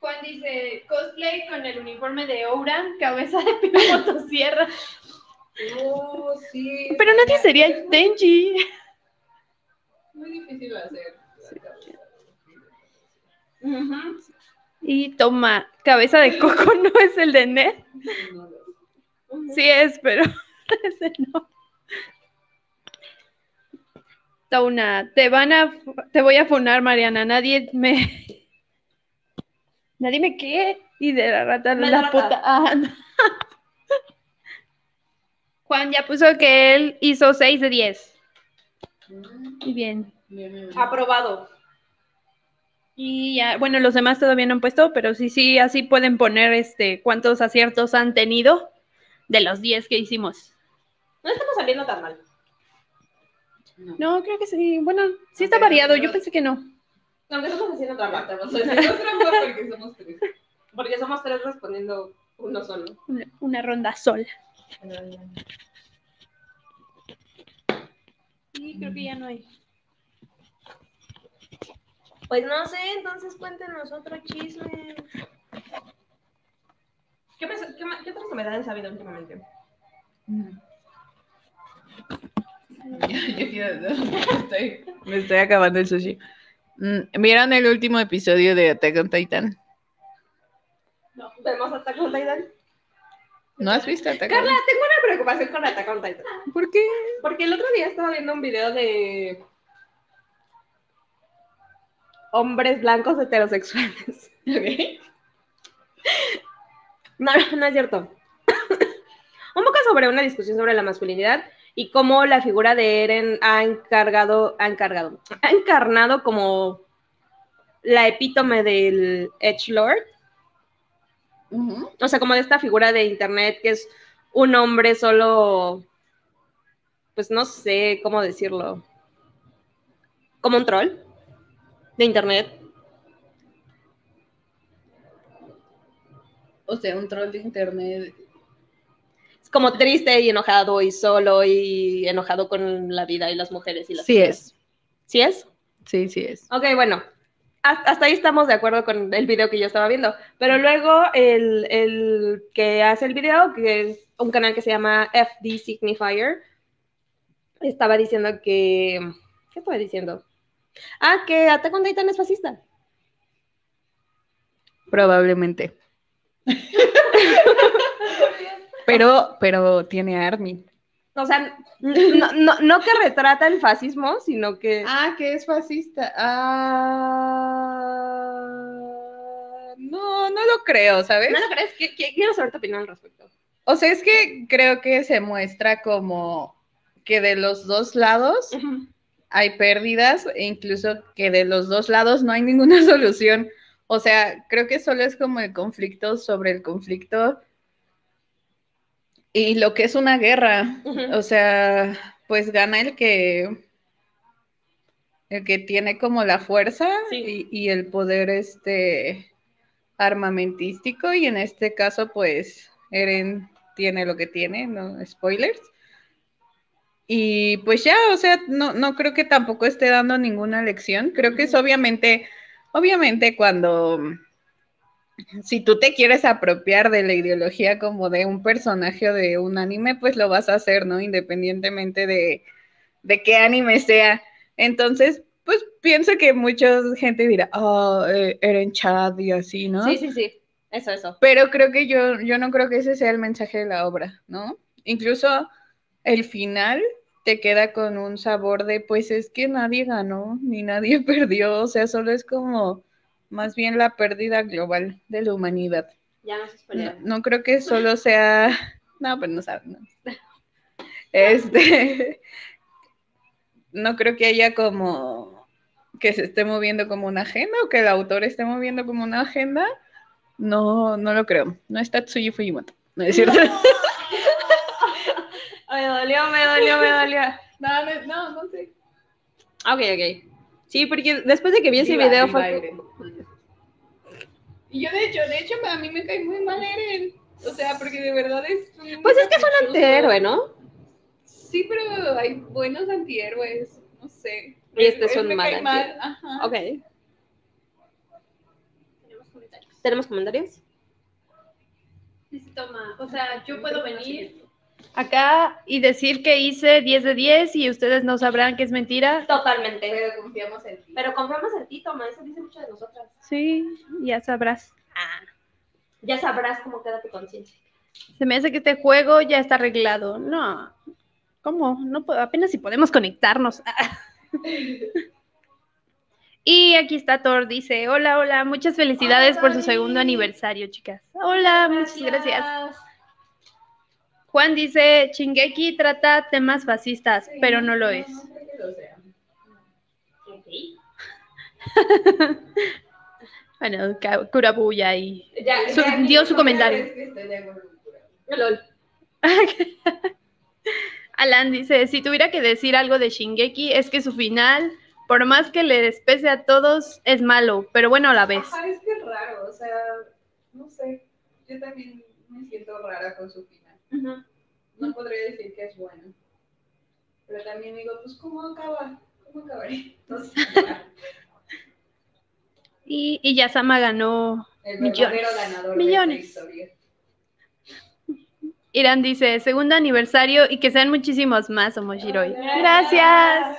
Juan dice, cosplay con el uniforme de Ouran, cabeza de pibe motosierra. Oh, sí. Pero nadie sería el Tenji. Muy difícil de hacer. Y toma, cabeza de coco no es el de Ned. Sí es, pero <laughs> ese no. Tauna, te van a, te voy a funar, Mariana. Nadie me, <laughs> nadie me qué. Y de la rata la rata. puta. Ah, no. <laughs> Juan ya puso que él hizo 6 de 10. Muy bien. Bien, bien, bien. Aprobado. Y ya, bueno, los demás todavía no han puesto, pero sí, sí, así pueden poner este cuántos aciertos han tenido de los 10 que hicimos. No estamos saliendo tan mal. No, creo que sí. Bueno, sí está variado. Yo pensé que no. Aunque estamos haciendo trampa. O sea, si no trampa porque somos tres. Porque somos tres respondiendo uno solo. Una, una ronda sola. Sí, creo que ya no hay. Pues no sé, entonces cuéntenos otro chisme. ¿Qué, me, qué, me- qué otras novedades ha habido últimamente? <laughs> Yo estoy- me estoy acabando el sushi. Mm, ¿Vieron el último episodio de Attack on Titan? ¿Vemos Attack on Titan? ¿No has visto Attack Carla, tengo una preocupación con Attack on Titan. ¿Por qué? Porque el otro día estaba viendo un video de hombres blancos heterosexuales. <laughs> No, no es cierto. <coughs> un poco sobre una discusión sobre la masculinidad y cómo la figura de Eren ha encargado, ha encargado, ha encarnado como la epítome del Edge Lord. O sea, como de esta figura de internet que es un hombre solo, pues no sé cómo decirlo, como un troll de internet. O sea, un troll de internet. Es como triste y enojado y solo y enojado con la vida y las mujeres y las Sí es. ¿Sí es? Sí, sí es. Ok, bueno. Hasta hasta ahí estamos de acuerdo con el video que yo estaba viendo. Pero luego el, el que hace el video, que es un canal que se llama FD Signifier, estaba diciendo que. ¿Qué estaba diciendo? Ah, que Attack on Titan es fascista. Probablemente. <laughs> pero, pero tiene a Armin. O sea, no, no, no que retrata el fascismo, sino que. Ah, que es fascista. Ah, no, no lo creo, ¿sabes? ¿No lo crees? Qu- qu- Quiero saber tu opinión al respecto. O sea, es que creo que se muestra como que de los dos lados hay pérdidas e incluso que de los dos lados no hay ninguna <laughs> solución. O sea, creo que solo es como el conflicto sobre el conflicto y lo que es una guerra. O sea, pues gana el que el que tiene como la fuerza Sí. y, y el poder este armamentístico y en este caso pues Eren tiene lo que tiene, no spoilers. Y pues ya, o sea, no, no creo que tampoco esté dando ninguna lección. Creo que es obviamente, obviamente cuando si tú te quieres apropiar de la ideología como de un personaje o de un anime, pues lo vas a hacer, ¿no? Independientemente de, de qué anime sea. Entonces, pues pienso que mucha gente dirá, oh, eh, Eren Chad y así, ¿no? Sí, sí, sí. Eso, eso. Pero creo que yo, yo no creo que ese sea el mensaje de la obra, ¿no? Incluso el final te queda con un sabor de, pues es que nadie ganó, ni nadie <laughs> perdió, o sea, solo es como más bien la pérdida global de la humanidad. Ya no se No, no creo que solo sea, no, pero no saben, no. Este, no creo que haya como que se esté moviendo como una agenda o que el autor esté moviendo como una agenda. No, no lo creo. No está Tsuyu Fujimoto. No es cierto. <laughs> Me dolió, me dolió, me dolió. <laughs> No, no, no, no sé. Ok, ok. Sí, porque después de que vi ese Viva, video fue... Eren. Y yo de hecho, de hecho, a mí me cae muy mal Eren. O sea, porque de verdad es un Pues es que es un antihéroe, ¿no? Sí, pero hay buenos antihéroes, no sé. Y este es un mal mal, ajá. Ok. Tenemos comentarios. ¿Tenemos comentarios? Dice Toma, o sea, yo puedo venir. Acá y decir que hice 10 de 10 y ustedes no sabrán que es mentira. Totalmente. Pero confiamos en ti. Pero confiamos en ti, Toma, eso dice mucho de nosotras. Sí, ya sabrás. Ya sabrás cómo queda tu conciencia. Se me hace que este juego ya está arreglado. No. ¿Cómo? No puedo, apenas si podemos conectarnos. <laughs> Y aquí está Thor, dice, hola, hola, muchas felicidades por su segundo aniversario, chicas. Hola, muchas gracias. Juan dice, Chingeki trata temas fascistas, pero no lo es. <laughs> Bueno, Kurabuya y Ya, Su- dio su comentario. LOL. <laughs> Alan dice, si tuviera que decir algo de Shingeki, es que su final, por más que les pese a todos, es malo, pero bueno a la vez. Ajá, es que es raro, o sea, no sé. Yo también me siento rara con su final. No podría decir que es bueno. Pero también digo, pues, ¿cómo acaba? ¿Cómo acabaría? No sé. <laughs> Y, y Yasama ganó. El Millones. ganador Millones. de. Irán dice, segundo aniversario y que sean muchísimos más, Omoshiroi. Gracias.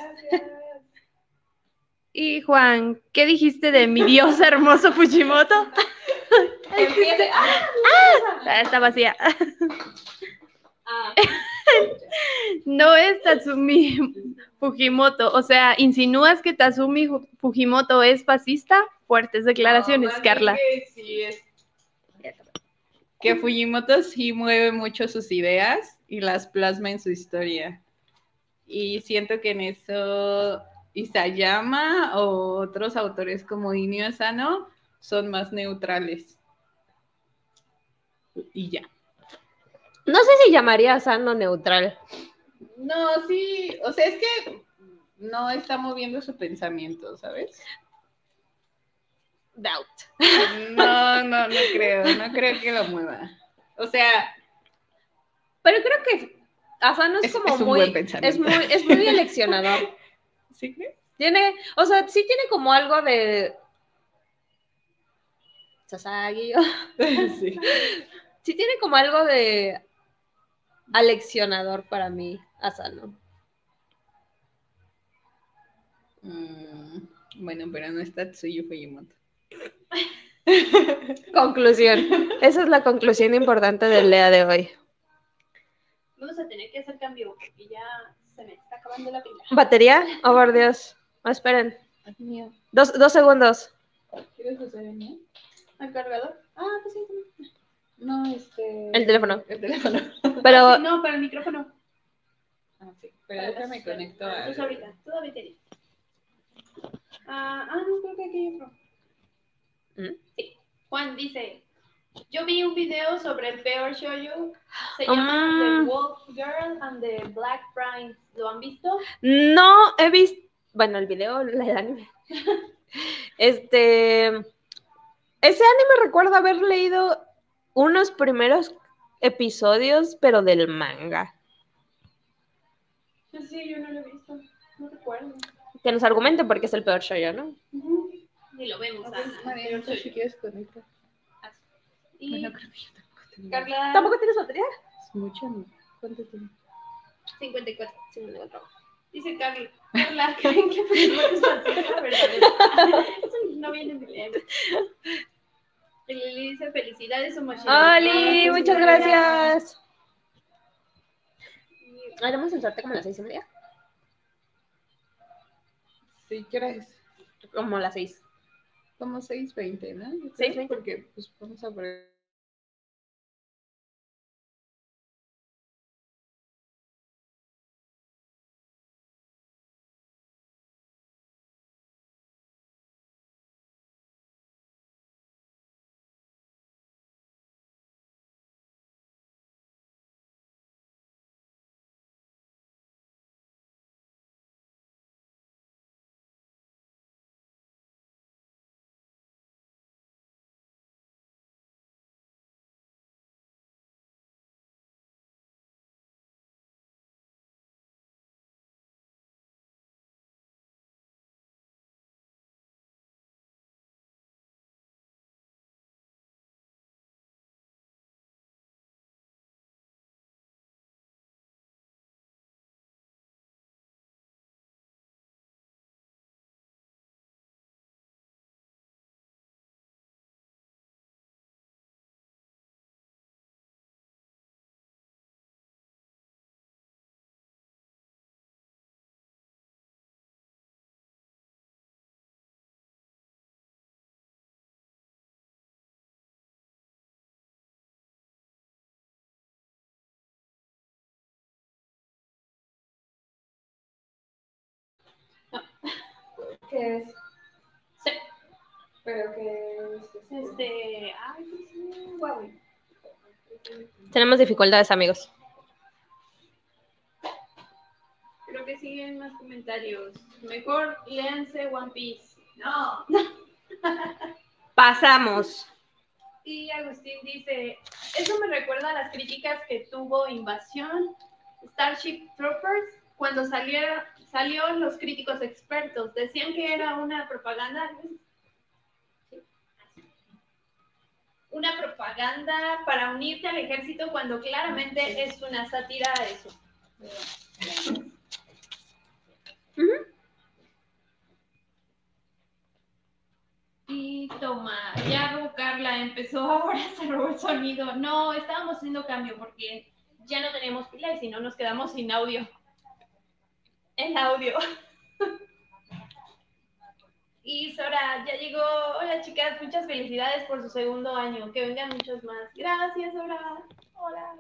Y Juan, ¿qué dijiste de mi dios hermoso Fujimoto? <laughs> Empieza. ¡Ah! Ah, Está vacía. Ah. No es Tatsumi Fujimoto. O sea, ¿insinúas que Tatsumi Fu- Fujimoto es fascista? Fuertes declaraciones, No, Carla. Que, sí es- que Fujimoto sí mueve mucho sus ideas y las plasma en su historia. Y siento que en eso Isayama o otros autores como Inio Asano son más neutrales. Y ya. No sé si llamaría a Sano neutral. No, sí, o sea, es que no está moviendo su pensamiento, ¿sabes? Doubt. No, no, no creo, no creo que lo mueva. O sea, Pero creo que Asano es, Es- como es muy, es muy, es muy eleccionador. <laughs> ¿sí crees? Tiene, o sea, sí tiene como algo de Sasagi. <laughs> Sí. Sí tiene como algo de aleccionador para mí, Asano. Mm, bueno, pero no está Tsuyu Fujimoto. <laughs> Conclusión. Esa es la conclusión importante del día de hoy. Vamos a tener que hacer cambio porque ya se me está acabando la pila. ¿Batería? Oh, por Dios. Oh, esperen. Ay, mío. Dos, dos segundos. ¿Quieres usar el mío? ¿Al cargador? Ah, pues sí. No, este. El teléfono. El teléfono. Pero Sí, <laughs> no, para el micrófono. Ah, sí. Pero déjame conecto a. Pues ahorita, toda batería. Ah, ah, no, creo que aquí hay otro. ¿Mm? Sí. Juan dice, yo vi un video sobre el peor shoujo. Se llama Mm. The Wolf Girl and the Black Prince. ¿Lo han visto? no he visto. Bueno, el video, el anime. <laughs> Este. Ese anime recuerdo haber leído unos primeros episodios, pero del manga. Sí, sí, yo no lo he visto. No recuerdo. Que nos argumente porque es el peor shoujo, ¿no? Ni lo vemos. A ver, ah, María, no sé si quieres conectar. Y Bueno, creo que yo tampoco tengo. Carla, ¿Tampoco tienes batería? Es mucho, ¿no? ¿Cuánto tiene? 54. Sí, me lo trabajo. Dice Carla. Carla, ¿creen que Fujimoto es fascista verdadero? Eso no viene en. Y Lili dice felicidades, Omoshiro. ¡Oli! Muchas gracias. ¿Haremos el sorteo como a las seis y media? Sí, ¿qué hora es? Como a las seis. Como 6.20, ¿no? Yo Seis veinte. Porque, pues, vamos a poner. ¿Qué es? Sí. Pero que es Este. Ay, mío, Huawei. Tenemos dificultades, amigos. Creo que siguen más comentarios. Mejor léanse One Piece. No. Pasamos. Y Agustín dice, eso me recuerda a las críticas que tuvo Invasión, Starship Troopers, cuando salieron, salió los críticos expertos. Decían que era una propaganda. Una propaganda para unirte al ejército cuando claramente es una sátira a eso. Y toma, ya Carla, empezó ahora se robó el sonido. No, estábamos haciendo cambio porque ya no teníamos pila y si no nos quedamos sin audio. El audio. <laughs> Y Sora, ya llegó. Hola chicas, muchas felicidades por su segundo año. Que vengan muchos más. Gracias, Sora. Hola.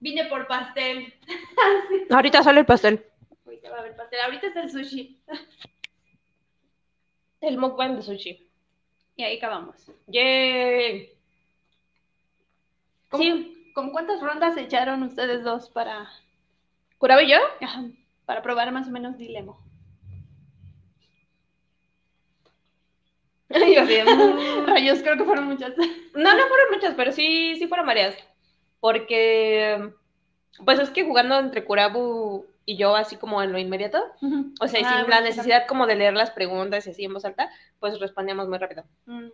Vine por pastel. <laughs> Ahorita sale el pastel. Ahorita va a haber pastel. Ahorita está el sushi. <laughs> El mukbang de sushi. Y ahí acabamos. Yay. ¿Cómo, Sí, ¿Con cuántas rondas echaron ustedes dos para, ¿Curaba y yo? ajá, para probar más o menos Dilemo? Yo así, <laughs> mm. Rayos, creo que fueron muchas. No, no fueron muchas, pero sí, sí fueron varias. Porque, pues es que jugando entre Kurabu y yo, así como en lo inmediato, o sea, y Ah, sin bueno, la necesidad como de leer las preguntas y así en voz alta, pues respondíamos muy rápido. Mm,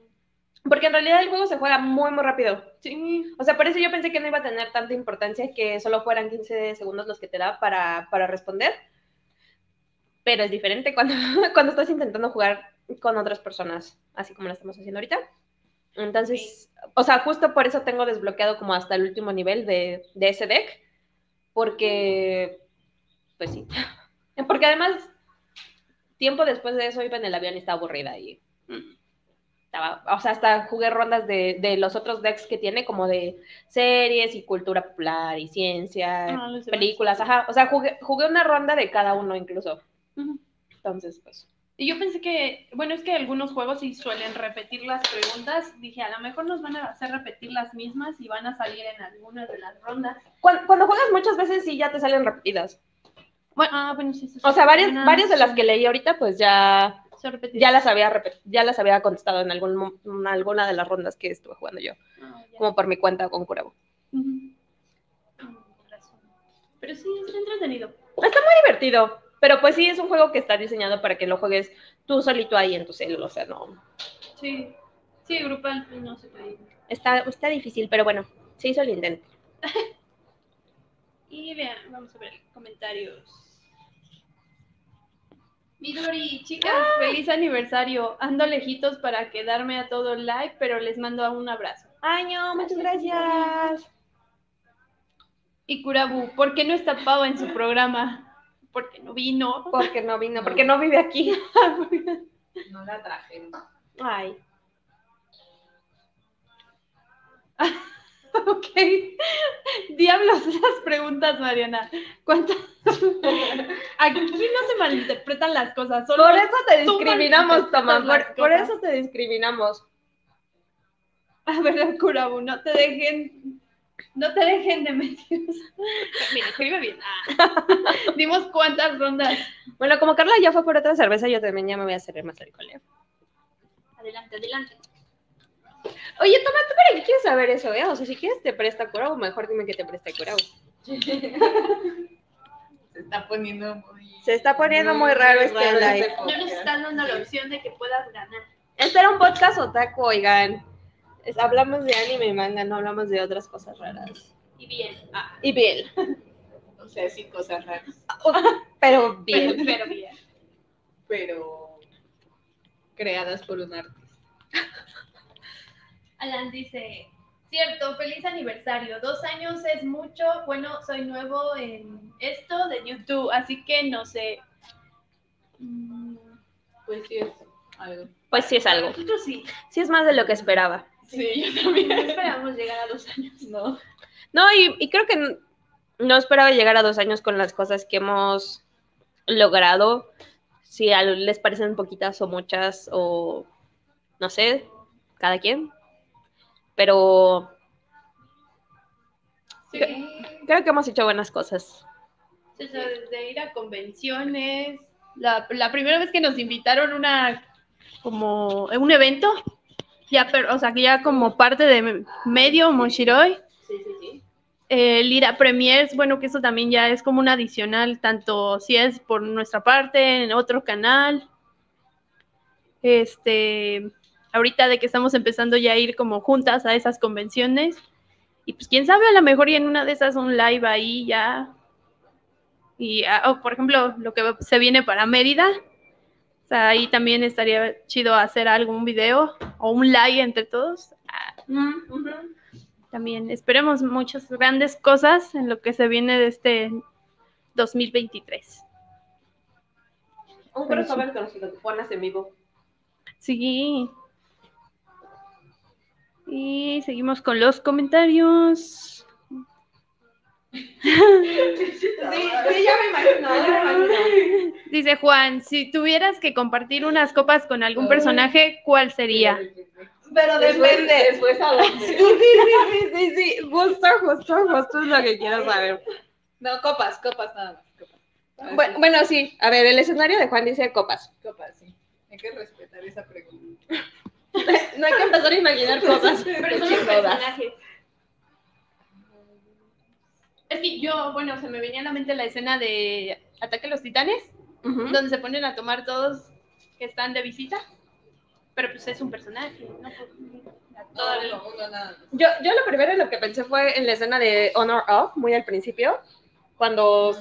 Porque en realidad el juego se juega muy, muy rápido. Sí. O sea, por eso yo pensé que no iba a tener tanta importancia que solo fueran 15 segundos los que te da para, para responder. Pero es diferente cuando, <laughs> cuando estás intentando jugar con otras personas, así como lo estamos haciendo ahorita. Entonces, o sea, justo por eso tengo desbloqueado como hasta el último nivel de, de ese deck. Porque, pues sí. <laughs> Porque además, tiempo después de eso iba en el avión y estaba aburrida y estaba, o sea, hasta jugué rondas de, de los otros decks que tiene, como de series y cultura popular y ciencia, Ah, películas, ajá. O sea, jugué, jugué una ronda de cada uno incluso. Entonces, pues. Y yo pensé que, bueno, es que algunos juegos sí suelen repetir las preguntas. Dije, a lo mejor nos van a hacer repetir las mismas y van a salir en algunas de las rondas. Cuando, cuando juegas muchas veces sí ya te salen repetidas. Bueno, ah, bueno, sí, sí, O sea, varias, Algunas varias de las que leí ahorita, pues ya. Ya las había ya las había contestado en algún, en alguna de las rondas que estuve jugando yo, Ah, como por mi cuenta con Kurabo. Ujú. Mm. Pero sí, está entretenido. Está muy divertido, pero pues sí es un juego que está diseñado para que lo juegues tú solito ahí en tu celular, o sea, no. Sí. Sí, grupal, no se puede. Está, está difícil, pero bueno, se hizo el intento. <laughs> Y vean, vamos a ver comentarios. Midori, chicas, feliz aniversario. Ando lejitos para quedarme a todo live, pero les mando un abrazo. Año, muchas gracias. Y Kurabu, ¿por qué no está Pau en su programa? Porque no vino. Porque no vino, porque no vive aquí. <laughs> No la trajeron. Ay. <laughs> ok. Diablos esas preguntas, Mariana. ¿Cuántas? <laughs> Aquí no se malinterpretan las cosas. Solo Por eso te discriminamos, malinterpretas Por, las eso te discriminamos. A ver, Kurabu, no te dejen, no te dejen de meter. <laughs> Mira, escribe bien. Ah. Dimos cuántas rondas. Bueno, como Carla ya fue por otra cerveza, yo también ya me voy a servir más alcohol. Adelante, adelante. Oye, Toma, ¿tú para qué quieres saber eso, eh? O sea, si quieres te presta cura o mejor dime que te presta cura. <laughs> Se está poniendo muy. Se está poniendo muy raro este live. No nos están dando la opción de que puedas ganar. Este era un podcast otaku, oigan. Es- hablamos de anime y manga, no hablamos de otras cosas raras. Y bien. Ah, Y bien, <laughs> O sea, sí, cosas raras. pero bien. pero bien. Pero. Creadas por un artista. <laughs> Alan dice, cierto, feliz aniversario. Dos años es mucho. Bueno, soy nuevo en esto de YouTube, así que no sé. Mm, Pues sí, es algo. Pues sí es algo. Nosotros sí. Sí es más de lo que esperaba. Sí, yo también. No esperamos llegar a dos años. No. No, y, y creo que no esperaba llegar a dos años con las cosas que hemos logrado si a- les parecen poquitas o muchas o no sé, cada quien. Pero Sí. creo que hemos hecho buenas cosas. Desde ir a convenciones, la, la primera vez que nos invitaron una como un evento, ya pero, o sea que ya como parte de medio Moshiroi, Sí, sí, sí. el ir a premiers, bueno que eso también ya es como un adicional, tanto si es por nuestra parte, en otro canal. Este, ahorita de que estamos empezando ya a ir como juntas a esas convenciones. Y pues quién sabe, a lo mejor y en una de esas un live ahí ya. Y, ah, o, por ejemplo, lo que se viene para Mérida. O sea, ahí también estaría chido hacer algún video o un live entre todos. Ah, También esperemos muchas grandes cosas en lo que se viene de este 2023. Un crossover con los en vivo. Sí. Y seguimos con los comentarios. Sí, sí, ya me imagino, ya me imagino. Dice Juan, si tuvieras que compartir unas copas con algún personaje, ¿cuál sería? Pero depende. Después a dónde. <laughs> Sí, sí, sí, sí, sí. Justo, justo, justo es lo que quiero saber. No, copas, copas nada más. Copas. Bueno, sí, bueno, sí. A ver, el escenario de Juan dice copas. copas, sí. Hay que respetar esa pregunta. <laughs> No hay que empezar a imaginar cosas. Pero son los personajes. Es que yo, bueno, se me venía a la mente la escena de Ataque a los Titanes, donde se ponen a tomar todos que están de visita. Pero pues es un personaje. Yo, yo lo primero en lo que pensé fue en la escena de Honor Of, muy al principio, cuando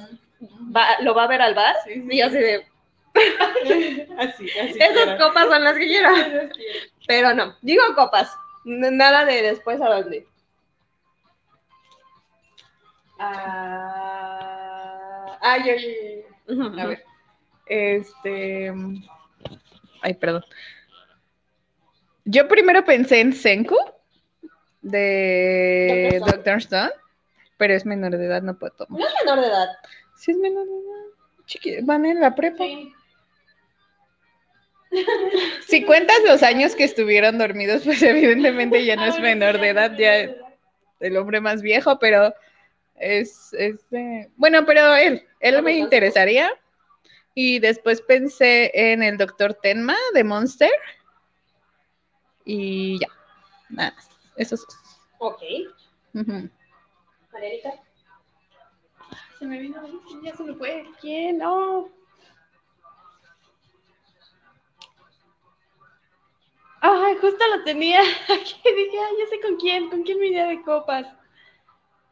va- lo va a ver al bar. Sí, sí. Y así de, <laughs> Así, así. esas copas son las que quiero. <laughs> Pero no, digo copas. Nada de después a dónde. Ah, ah, yo, A ver. Este. Ay, perdón. Yo primero pensé en Senku de. Doctor Stone, pero es menor de edad, no puedo tomar. No es menor de edad. Sí, es menor de edad. Chiqui, van en la prepa. Sí. Si cuentas los años que estuvieron dormidos, pues evidentemente ya no es menor de edad, ya es el hombre más viejo, pero es, es bueno, pero él, él me interesaría. Y después pensé en el doctor Tenma de Monster. Y ya, nada más. Esos. Ok. Ujú. Marielita. Se me vino, ya se me fue. ¿Quién? No. Ay, justo lo tenía <laughs> aquí. Dije, ay, ya sé con quién, con quién me iría de copas.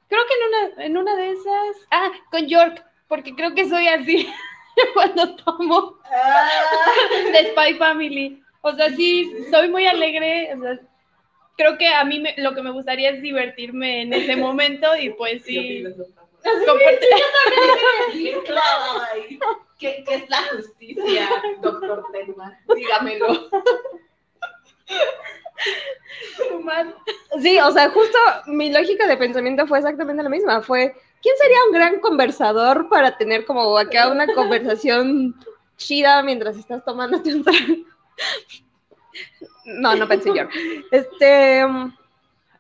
Creo que en una, en una de esas. Ah, con York, porque creo que soy así <laughs> cuando tomo de Spy Family. O sea, sí, soy muy alegre. O sea, creo que a mí me- lo que me gustaría es divertirme en ese momento y pues sí. ¿Qué, ¿Qué es la justicia, doctor Tenma? Dígamelo. Sí, o sea, justo mi lógica de pensamiento fue exactamente la misma. Fue, ¿quién sería un gran conversador para tener como acá una conversación chida mientras estás tomándote un trago? No, no pensé yo. Este,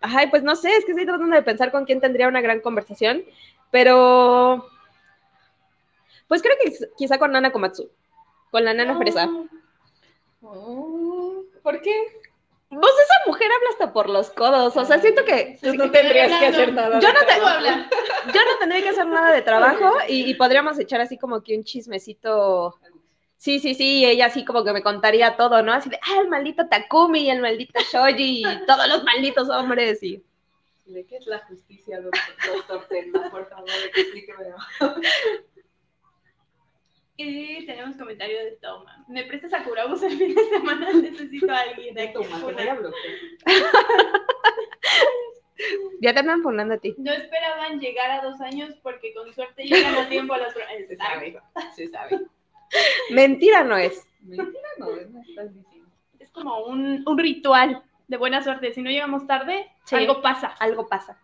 ay, pues no sé, es que estoy tratando de pensar con quién tendría una gran conversación, pero pues creo que quizá con Nana Komatsu, con la nana fresa. ¿Por qué? Vos, esa mujer habla hasta por los codos, o sea, siento que Tú no tendrías que hacer nada. Yo de no te- yo no tendría que hacer nada de trabajo y, y podríamos echar así como que un chismecito. Sí, sí, sí, y ella así como que me contaría todo, ¿no? Así de, ah, el maldito Takumi y el maldito Shoji y todos los malditos hombres y... ¿De qué es la justicia, doctor, doctor Tenma? Por favor, explíquemelo. Y tenemos comentario de Toma. ¿Me prestas a Kurabus el fin de semana? <laughs> Necesito a alguien de aquí. Toma. <laughs> Ya te andan funando a ti. No esperaban llegar a dos años porque con suerte llegan a tiempo a los... Se sabe, se sabe. Mentira no es. Mentira no, es, estás diciendo. Es como un, un ritual de buena suerte. Si no llegamos tarde, Sí. algo pasa. Algo pasa.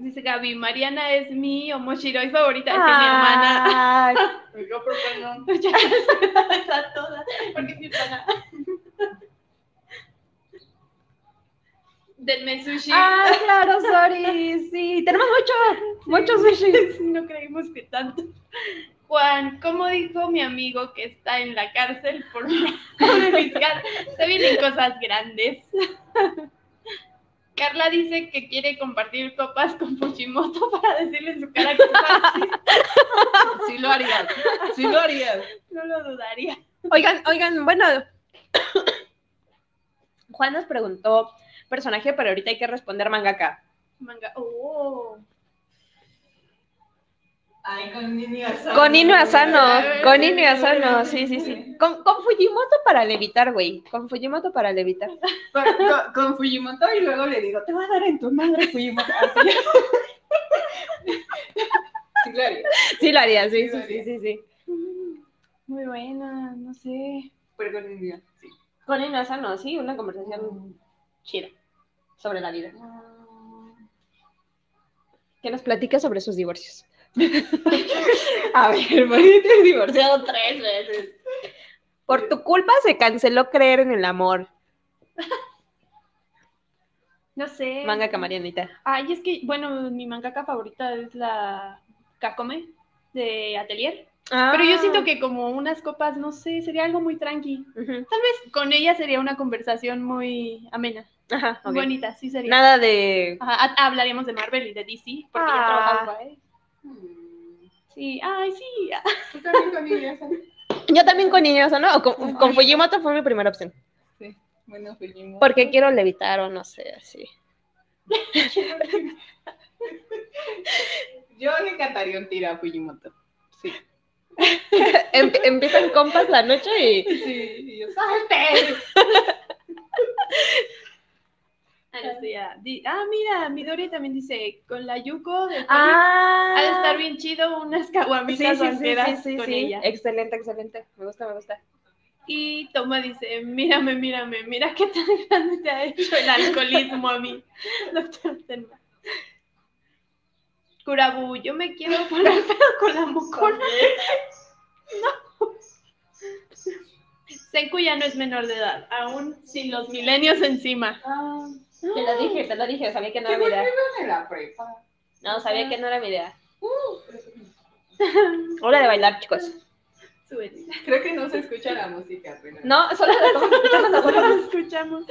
Dice Gaby, Mariana es mi Omoshiroi favorita, es que mi hermana. Ay, <laughs> Yo, ¿por qué no? <laughs> Está toda, porque es mi hermana. Denme sushi. Ah, claro, sorry. Sí, tenemos mucho, mucho sushi. No creímos que tanto. Juan, como dijo mi amigo que está en la cárcel por fraude fiscal, se vienen cosas grandes. Carla dice que quiere compartir copas con Fujimoto <laughs> para decirle en su cara que es fácil. <laughs> Sí lo harías. Sí lo harías. No lo dudaría. Oigan, oigan, bueno. Juan nos preguntó personaje, pero ahorita hay que responder mangaka. Manga. Oh. Ay, con niño asano. Con Inu Asano, con Inu Asano, sí, sí, sí. Con, con Fujimoto para levitar, güey. Con Fujimoto para levitar. Con, con- con Fujimoto y luego le digo, te va a dar en tu madre Fujimoto. Así. Sí lo haría. Sí lo haría, sí, Sí sí, sí, sí, sí. Muy buena, no sé. Pero con niño, sí. Con Inu Asano, sí, una conversación chida sobre la vida. Que nos platica sobre sus divorcios. <laughs> A ver, María te has divorciado tres veces. Por tu culpa se canceló creer en el amor. No sé. Manga Marianita. Ay, es que, bueno, mi mangaka favorita es la Kakome de Atelier. Pero yo siento que como unas copas, no sé, sería algo muy tranqui. Tal vez con ella sería una conversación muy amena, Ajá, ok. bonita, sí sería. Nada de. Ajá, ha- hablaríamos de Marvel y de DC, porque Ah. trabajamos ahí. Sí, ay, sí. ¿Tú también con? Yo también con niños, ¿no? O con, con Fujimoto fue mi primera opción. Sí. Bueno, Fujimoto. Porque quiero levitar o no sé, así. <laughs> Yo le cantaría un tiro a Fujimoto. Sí. <laughs> Em- empiezan compas la noche y. Sí, y yo, ¡salte! <laughs> Ah. Di- ah, mira, Midori también dice, con la Yuko de Ah. ha de estar bien chido unas caguamitas sí, sí, con ella. Excelente, excelente. Me gusta, me gusta. Y Toma dice, mírame, mírame, mira qué tan <laughs> grande te ha hecho el alcoholismo a mí. <laughs> Doctor Tenma. Kurabu, yo me quiero poner <laughs> pedo con la mucona. No. Senku ya no es menor de edad, aún sin los milenios encima. Ah, Te lo dije, te lo dije, sabía que no ¿Qué era mi idea. bueno de la prepa? No, sabía que no era mi idea. Uh, Hora de bailar, chicos. Creo que no se escucha la música, pero... No, solo la estamos escuchando Nosotros nosotros. lo escuchamos.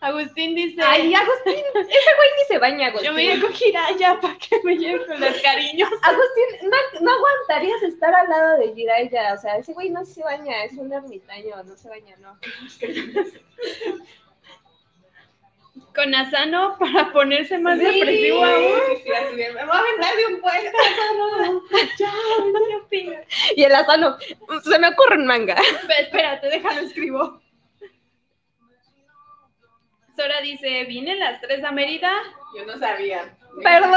Agustín dice, Ay, Agustín, ese güey ni se baña, Agustín. yo me voy a coger allá para que me lleve con los cariños. Agustín, no, no aguantarías estar al lado de Jiraiya. O sea, ese güey no se baña, es un ermitaño, no se baña, no. <laughs> Con Asano para ponerse más Sí. depresivo aún. Sí, sí, así de, me voy a aventar de un. <laughs> Ya, ¿qué opinas? Y el asano, se me ocurre un manga. Espera, Espérate, déjalo escribo. Sora dice, ¿vienen las tres a Mérida? Yo no sabía. ¡Perdón!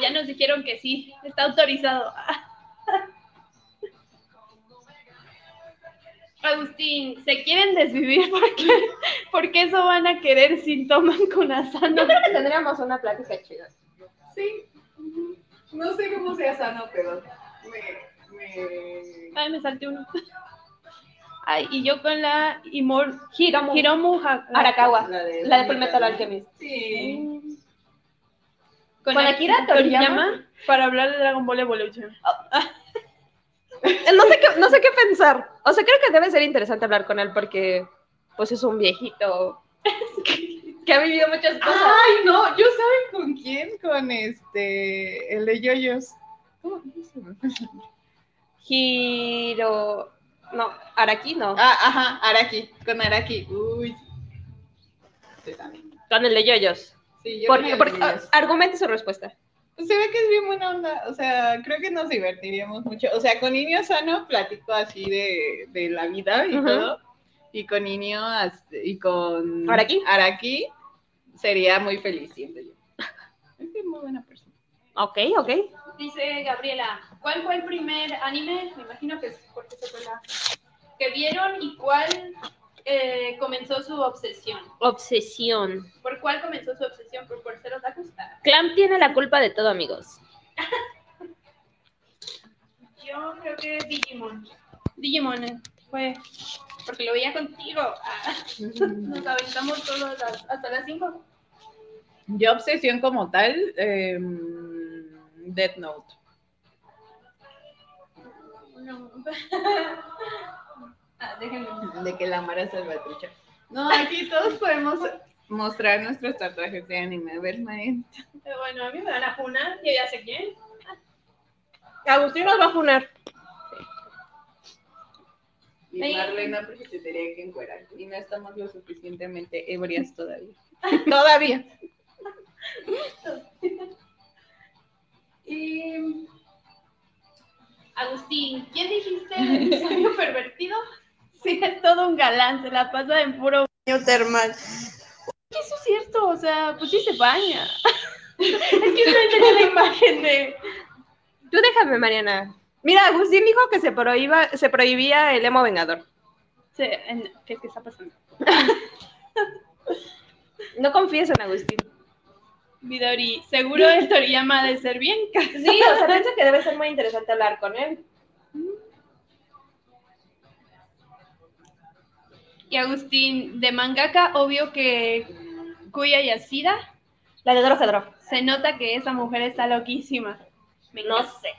Ya nos dijeron que sí, está autorizado. <laughs> Agustín, ¿se quieren desvivir? <laughs> porque Porque eso van a querer si toman con Asano. Yo creo que tendríamos una plática chida. Sí. No sé cómo sea sano, pero me... me... Ay, me salté uno. <laughs> Ay, y yo con la Imor... Hiromu. Hiromu Ha- Arakawa. La de, La de Fullmetal Alchemist. Sí. Con, ¿Con Akira Toriyama? para hablar de Dragon Ball Evolution. No sé, qué, no sé qué pensar. O sea, creo que debe ser interesante hablar con él porque, pues, es un viejito que ha vivido muchas cosas. Ay, no, ¿yo saben con quién? Con este, el de Yoyos. ¿Cómo se llama? Hiro... No, Araki no. Ah, ajá, Araki, con Araki. Uy. Sí, también. Con el de Yoyos. Sí, yo el porque- de Yoyos. argumente su respuesta. Pues se ve que es bien buena onda, o sea, creo que nos divertiríamos mucho. O sea, con Niño Sano platico así de, de la vida y todo. Y con Niño y con ¿Araki? Araki sería muy feliz, siento yo. <laughs> Es que es muy buena persona. Ok, ok. Dice Gabriela, ¿cuál fue el primer anime? Me imagino que es porque se fue la... que vieron y cuál eh, comenzó su obsesión? Obsesión. ¿Por cuál comenzó su obsesión? ¿Por, por ser otakus? Ah, Clam tiene la culpa de todo, amigos. <laughs> Yo creo que Digimon. Digimon eh, fue porque lo veía contigo. Ah, <laughs> nos aventamos todos las- hasta las 5. Yo obsesión como tal, eh, Death Note. No. <laughs> ah, déjenme. <laughs> De que la Mara Salvatrucha. No, aquí todos podemos mostrar nuestros tatuajes de anime. A ver, Mae. Eh, Bueno, a mí me van a funar, yo ya sé quién. Agustín nos va a funar. Y. Marlena porque se tenía que encuerar. Y no estamos lo suficientemente ebrias todavía. <laughs> Todavía. <laughs> Y... Agustín, ¿quién dijiste? ¿Sabio pervertido? <laughs> Sí, es todo un galán, se la pasa en puro baño termal. Eso es cierto, o sea, pues sí se baña. <laughs> es que no tenía la imagen de... Tú déjame, Mariana. Mira, Agustín dijo que se, prohíba, se prohibía el emo vengador. Sí, en- ¿Qué, ¿Qué está pasando? <laughs> No confíes en Agustín. Midori, seguro el Toriyama ha de ser bien Sí, o sea, pienso que debe ser muy interesante hablar con él. Y Agustín, de mangaka, obvio que Kuya Yasida, La de Doro se nota que esa mujer está loquísima. Me No sé.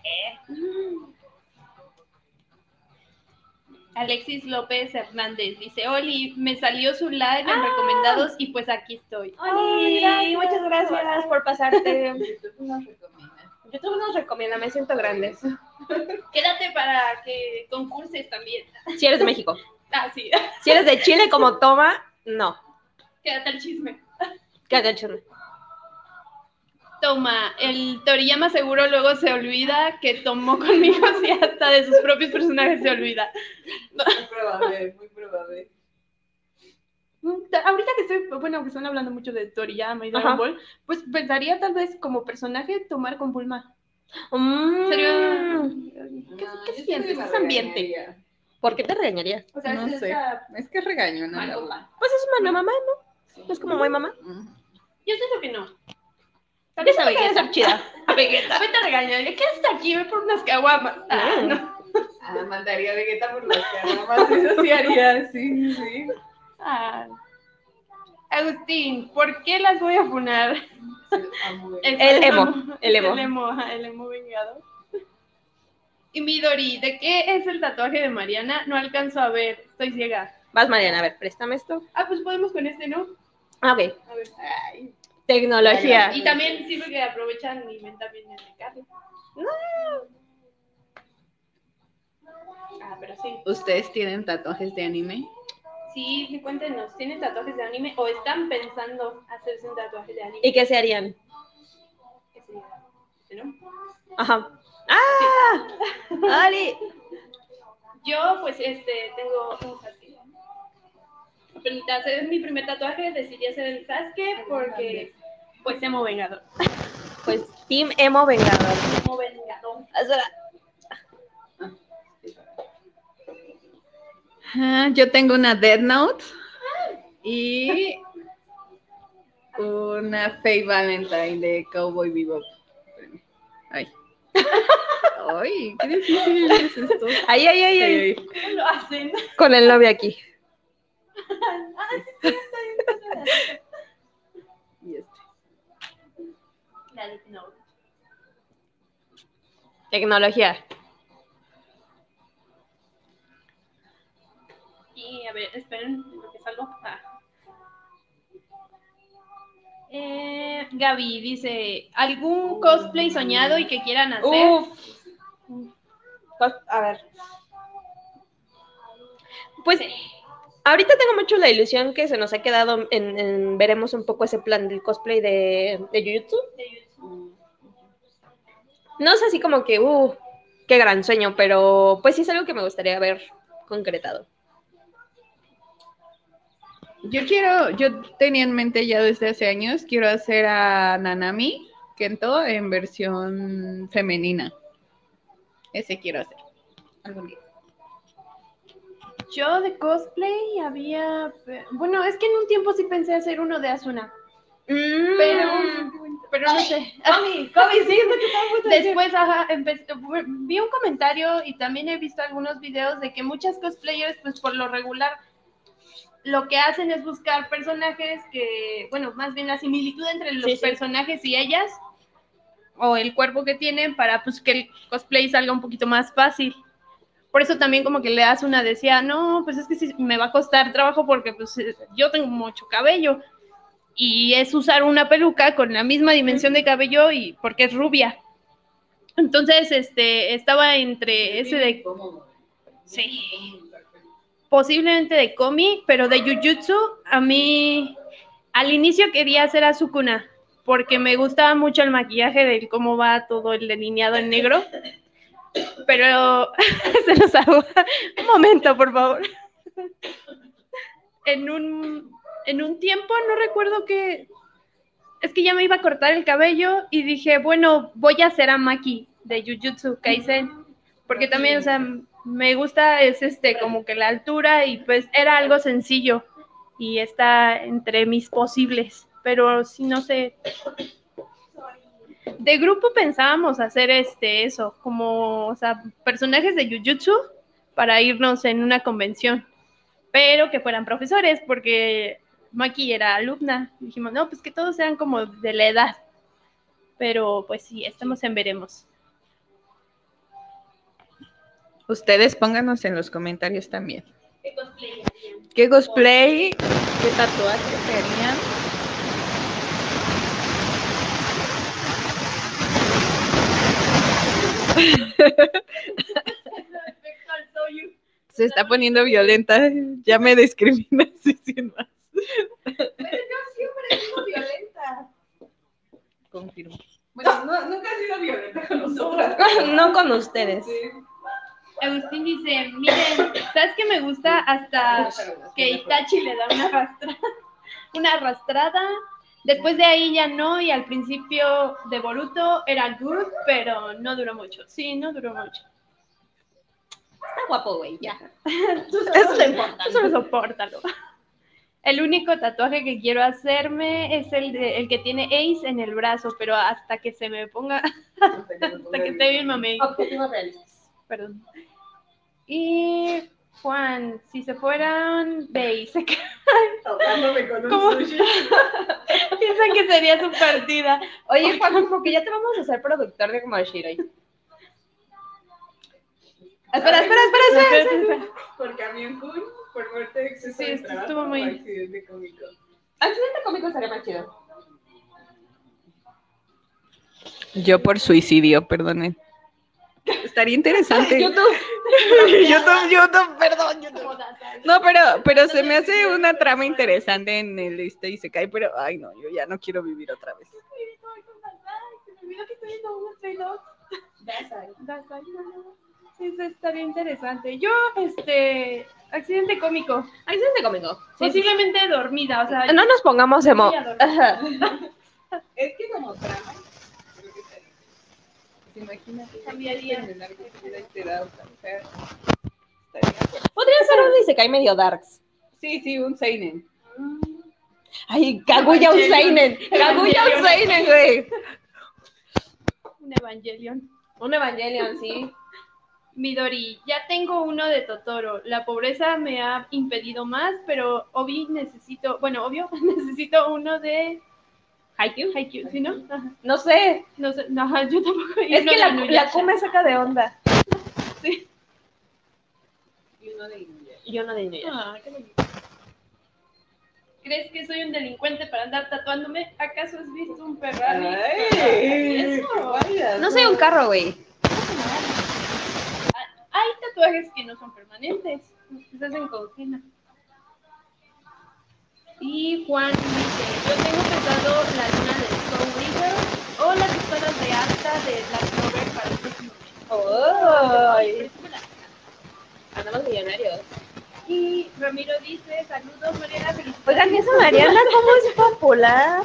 Alexis López Hernández dice, Oli, me salió su live en recomendados y pues aquí estoy. Ay, muchas gracias por pasarte. <laughs> YouTube nos recomienda. YouTube nos recomienda, me siento grande. Quédate para que concurses también. Si eres de México. Ah, sí, <laughs> Si eres de Chile como toma, no. quédate al chisme. Quédate hecho. Toma, el Toriyama seguro luego se olvida que tomó conmigo y hasta de sus propios personajes se olvida. Muy probable, muy probable. Ta- Ahorita que estoy, bueno, que están hablando mucho de Toriyama y Dragon Ajá. Ball, pues pensaría tal vez como personaje tomar con Bulma. Mm. Sería... ¿Qué, No, qué sí sientes? Ese ambiente. ¿Por qué te regañaría? O sea, No es sé. esta Es que regañó ¿no? malvada. Pues es una mamá, ¿no? Sí. Es como muy mamá. Yo siento que no. Ella quiere ser chida. Vegeta. Vete a regañar. ¿Qué haces aquí? Ve por unas caguamas. Ah, no. Ah, mandaría a Vegeta por las camas. <laughs> Eso sí haría, sí, sí. Ah. Agustín, ¿por qué las voy a funar? El, El emo, el emo. El emo, ajá, el emo vengado. Y Midori, ¿de qué es el tatuaje de Mariana? No alcanzo a ver, estoy ciega. Vas, Mariana, a ver, préstame esto. Ah, pues podemos con este, ¿no? Ah, ok. A ver. Ay, Tecnología. Y también sirve que aprovechan y ven también en el carro. Ah, pero sí. ¿Ustedes tienen tatuajes de anime? Sí, sí, cuéntenos, ¿tienen tatuajes de anime o están pensando hacerse un tatuaje de anime? ¿Y qué se harían? ¿Qué sería? ¿Este, no? Ajá. ¡Ah! ¡Ali! Yo, pues, este, tengo un Sasuke. Hacer mi primer tatuaje, decidí hacer el Sasuke porque, pues, emo vengador. Pues Team Emo Vengador. Emo vengador. Ah, yo tengo una Dead Note y una Faye Valentine de Cowboy Bebop. Ay. Ay, qué difícil es esto. Ahí, ahí, ahí. Ay, ¿Cómo lo hacen? Con el novio aquí. <laughs> Y este. La. Tecnología. Y a ver, esperen, porque salgo. Ah. Eh, Gaby dice, ¿algún cosplay soñado y que quieran hacer? Uf. A ver. Pues ahorita tengo mucho la ilusión que se nos ha quedado en, en- veremos un poco ese plan del cosplay de, de Jujutsu. No es así como que, uh, qué gran sueño, pero pues sí es algo que me gustaría ver concretado. Yo quiero, yo tenía en mente ya desde hace años, quiero hacer a Nanami Kento en versión femenina. Ese quiero hacer. Algún día. Yo de cosplay había, bueno, es que en un tiempo sí pensé hacer uno de Asuna, pero, pero no sé. Comi, Comi, sí, es lo que estaba. Después, ajá, empecé- vi un comentario y también he visto algunos videos de que muchas cosplayers, pues por lo regular, lo que hacen es buscar personajes que, bueno, más bien la similitud entre los Sí, sí. personajes y ellas, o el cuerpo que tienen, para pues que el cosplay salga un poquito más fácil. Por eso también como que le das una decía, no, pues es que sí, me va a costar trabajo porque pues eh, yo tengo mucho cabello y es usar una peluca con la misma dimensión de cabello y porque es rubia. Entonces, este, estaba entre ese de sí, posiblemente de Komi, pero de Jujutsu a mí al inicio quería hacer a Sukuna porque me gustaba mucho el maquillaje de cómo va todo el delineado en negro. Pero <laughs> se nos ahogó. Un momento, por favor. En un, en un tiempo, no recuerdo que. Es que ya me iba a cortar el cabello y dije, bueno, voy a hacer a Maki de Jujutsu Kaisen. Porque también, o sea, me gusta, es este, como que la altura y pues era algo sencillo y está entre mis posibles. Pero sí, no sé. De grupo pensábamos hacer este, eso, como, o sea, personajes de Jujutsu para irnos en una convención, pero que fueran profesores, porque Maki era alumna. Dijimos, no, pues que todos sean como de la edad. Pero pues sí, estamos en veremos. Ustedes pónganos en los comentarios también. ¿Qué cosplay? ¿Qué tatuaje se harían? Se está poniendo violenta. Ya me discriminas sin más. violenta. Confirmo. Bueno, no, nunca he sido violenta con nosotras. <laughs> No con ustedes. Agustín dice, miren, ¿sabes qué me gusta? Hasta que Itachi le da una arrastrada, <laughs> una arrastrada. Después de ahí ya no, y al principio de Boruto era good, pero no duró mucho. Sí, no duró mucho. Está guapo, güey, ya. <laughs> Eso es lo importante. Tú solo sopórtalo. El único tatuaje que quiero hacerme es el, de, el que tiene Ace en el brazo, pero hasta que se me ponga, <laughs> hasta que esté bien mame. Objetivos realistas. Perdón. Y Juan, si se fueran de se Tocándome con un ¿Cómo? sushi. <laughs> piensan que sería su partida. Oye, Juan, como que ya te vamos a ser productor de como Shiroi. <laughs> Espera, espera, espera, espera. Por camión Kun, por muerte de exceso Sí, de esto trabajo estuvo muy- accidente cómico. Accidente cómico estaría más chido. Yo por suicidio, perdonen. Estaría interesante. <laughs> YouTube. <laughs> YouTube, YouTube, perdón, YouTube. No, pero, pero se me hace una trama interesante en el este y se cae, pero ay no, yo ya no quiero vivir otra vez. Eso estaría interesante. Yo, este, accidente cómico. Accidente cómico. Posiblemente dormida, o sea, No nos pongamos emo. <laughs> Es que como trama, creo que estaría. Pues imagínate. Cambiaría. terminar con tu vida y te da otra, o sea, estaría fuerte. Podría ser un Isekai medio darks. Sí, sí, un Seinen. Ay, Kaguya Usainen. Kaguya Usainen, güey. un Evangelion. Un Evangelion, sí. Midori, ya tengo uno de Totoro. La pobreza me ha impedido más, pero obvio necesito, bueno, obvio, <laughs> necesito uno de Haikyuu. Haikyuu, ¿sí no? Ajá. No sé. No sé, no, yo tampoco. y Es <laughs> que la, la Kuma saca de onda. <laughs> Y uno de Inuyasha. Y uno de Inuyasha. Ah, qué bonito. ¿Crees que soy un delincuente para andar tatuándome? ¿Acaso has visto un Ferrari? Ay, Eso. vaya. No soy un carro, güey. Hay tatuajes que no son permanentes, que se hacen con henna. Y Juan dice, yo tengo pensado la luna de Soul River o las espadas de Arta de Black Clover para el próximo mes. Andamos millonarios. Y Ramiro dice, saludos Mariana, felicidades Oigan, ¿y esa Mariana cómo es popular?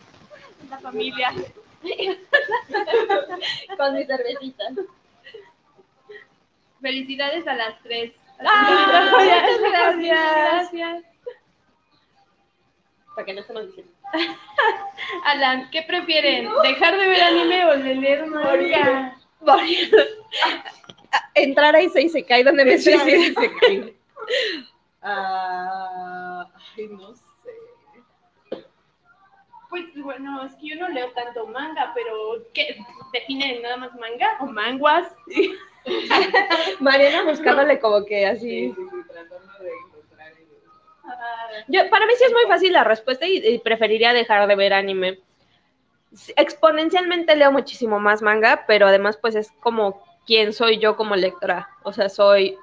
<laughs> la familia. <laughs> Con mi cervecita. Felicidades a las tres. Ah, muchas gracias. Gracias. Para que no se nos diciendo. <laughs> Alan, ¿qué prefieren? ¿Dejar de ver anime o de leer manga? Entrar a Issei Sekai donde me sí, sí. <laughs> Ah, ay, no sé. Pues bueno, es que yo no leo tanto manga, pero ¿qué? ¿Define nada más manga o manguas? <laughs> Mariana buscándole como que así. Sí, sí, sí, tratando de Yo, para mí sí es muy fácil la respuesta y, y preferiría dejar de ver anime. Exponencialmente leo muchísimo más manga, pero además pues es como quién soy yo como lectora. O sea, soy...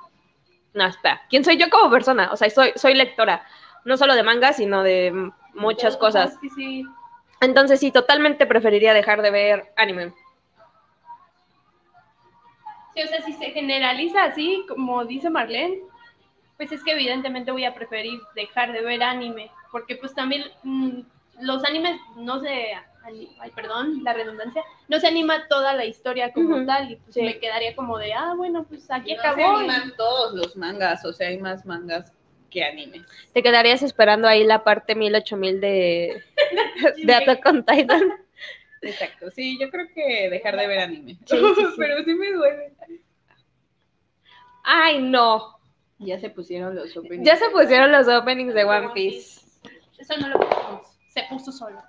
No, espera. ¿Quién soy yo como persona? O sea, soy, soy lectora. No solo de manga, sino de muchas cosas. Sí, sí. Entonces sí, totalmente preferiría dejar de ver anime. Sí, o sea, si se generaliza así, como dice Marlene, pues es que evidentemente voy a preferir dejar de ver anime, porque pues también mm, los animes no se, ay, perdón, la redundancia, no se anima toda la historia como tal, y pues sí. me quedaría como de, ah, bueno, pues aquí No se acabó. y- animan todos los mangas, o sea, hay más mangas que animes. Te quedarías esperando ahí la parte 1000, 8000 de, <laughs> de Attack on Titan. Exacto, sí, yo creo que dejar de ver anime. <laughs> Sí, sí, sí. Pero sí me duele. Ay, no. Ya se pusieron los openings. Ya se pusieron los openings de One Piece. Eso no lo pusimos, se puso solo.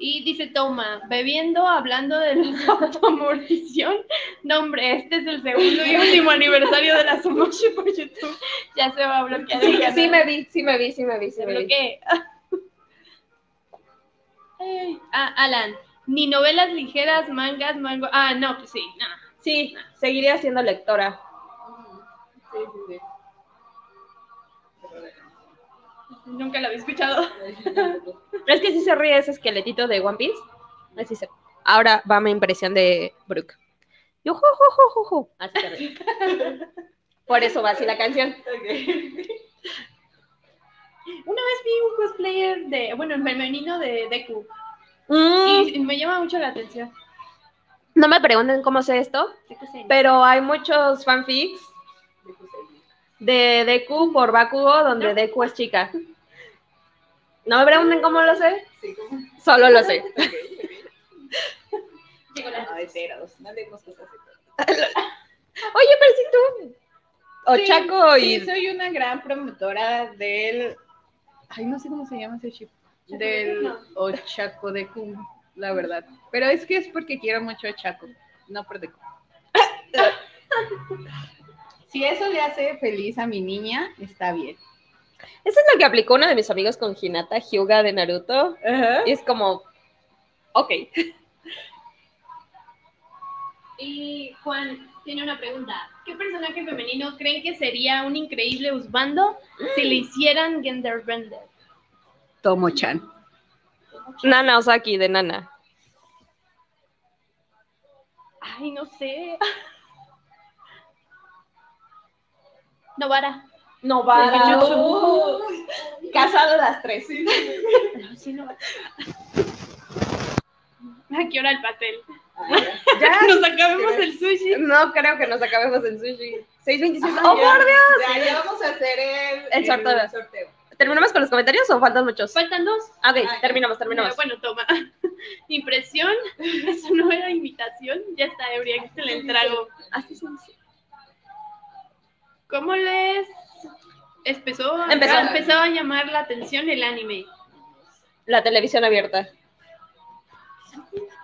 Y dice Toma, bebiendo, hablando de la <laughs> automorición. No, hombre, este es el segundo y último aniversario de la Sumoshi por YouTube. Ya se va a bloquear. Sí, sí me vi, sí me vi, sí me vi, sí me vi. bloquee. Ay, ah, Alan, ni novelas ligeras, mangas, mango. Ah, no, pues sí, no. Sí, seguiría siendo lectora. Sí, sí, sí. Nunca lo había escuchado. <laughs> Es que sí se ríe ese esqueletito de One Piece. Así se... Ahora va mi impresión de Brooke. Yo, ju, ju, ju. Así se ríe. <laughs> Por eso va así la canción. Una vez vi un cosplayer de, bueno, el femenino de Deku. Mm, Y me llama mucho la atención. no me pregunten cómo sé esto, pero hay muchos fanfics de Deku por Bakugo donde Deku es chica. No me pregunten cómo lo sé, Sí, ¿cómo? solo lo sé. Heteros, no leemos cosas Oye, pero si tú... Ochaco Sí, y... soy una gran promotora del. Ay, no sé cómo se llama ese chip. Del Ochaco de Kun, la verdad. Pero es que es porque quiero mucho a Chaco, no por Deku. <laughs> Si eso le hace feliz a mi niña, está bien. Eso es lo que aplicó uno de mis amigos con Hinata Hyuga de Naruto. Y es como... Ok. Y Juan tiene una pregunta. ¿Qué personaje femenino creen que sería un increíble Usbando si le hicieran Genderbender? Tomo-chan. Nana Osaki de Nana. Ay, no sé. Novara. Novara. Casado las tres. Sí, Novara. ¿A qué hora el pastel? Ya, <laughs> Nos acabemos el sushi. no creo que nos acabemos el sushi. 6.26. Ya, ¡Oh, por Dios! Ya, ya vamos a hacer el, El sorteo. sorteo. ¿Terminamos con los comentarios o faltan muchos? Faltan dos. Ah, Ok, Ah, terminamos, terminamos. Bueno, toma. <laughs> Impresión. <laughs> Eso no era imitación. Ya está ebria, que se le trago. Así dice. ¿Cómo les empezó, Empezó. empezó a llamar la atención el anime? La televisión abierta.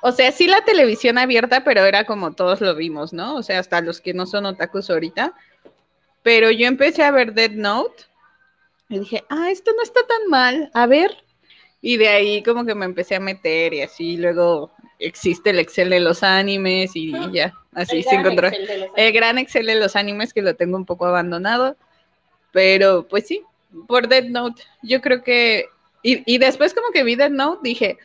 O sea, sí la televisión abierta, pero era como todos lo vimos, ¿no? O sea, hasta los que no son otakus ahorita. Pero yo empecé a ver Dead Note y dije, ah, esto no está tan mal, a ver. Y de ahí como que me empecé a meter y así luego existe el Excel de los animes y ya, así sin control. El gran Excel de los animes que lo tengo un poco abandonado. Pero pues sí, por Dead Note, yo creo que... Y, y después como que vi Dead Note, dije,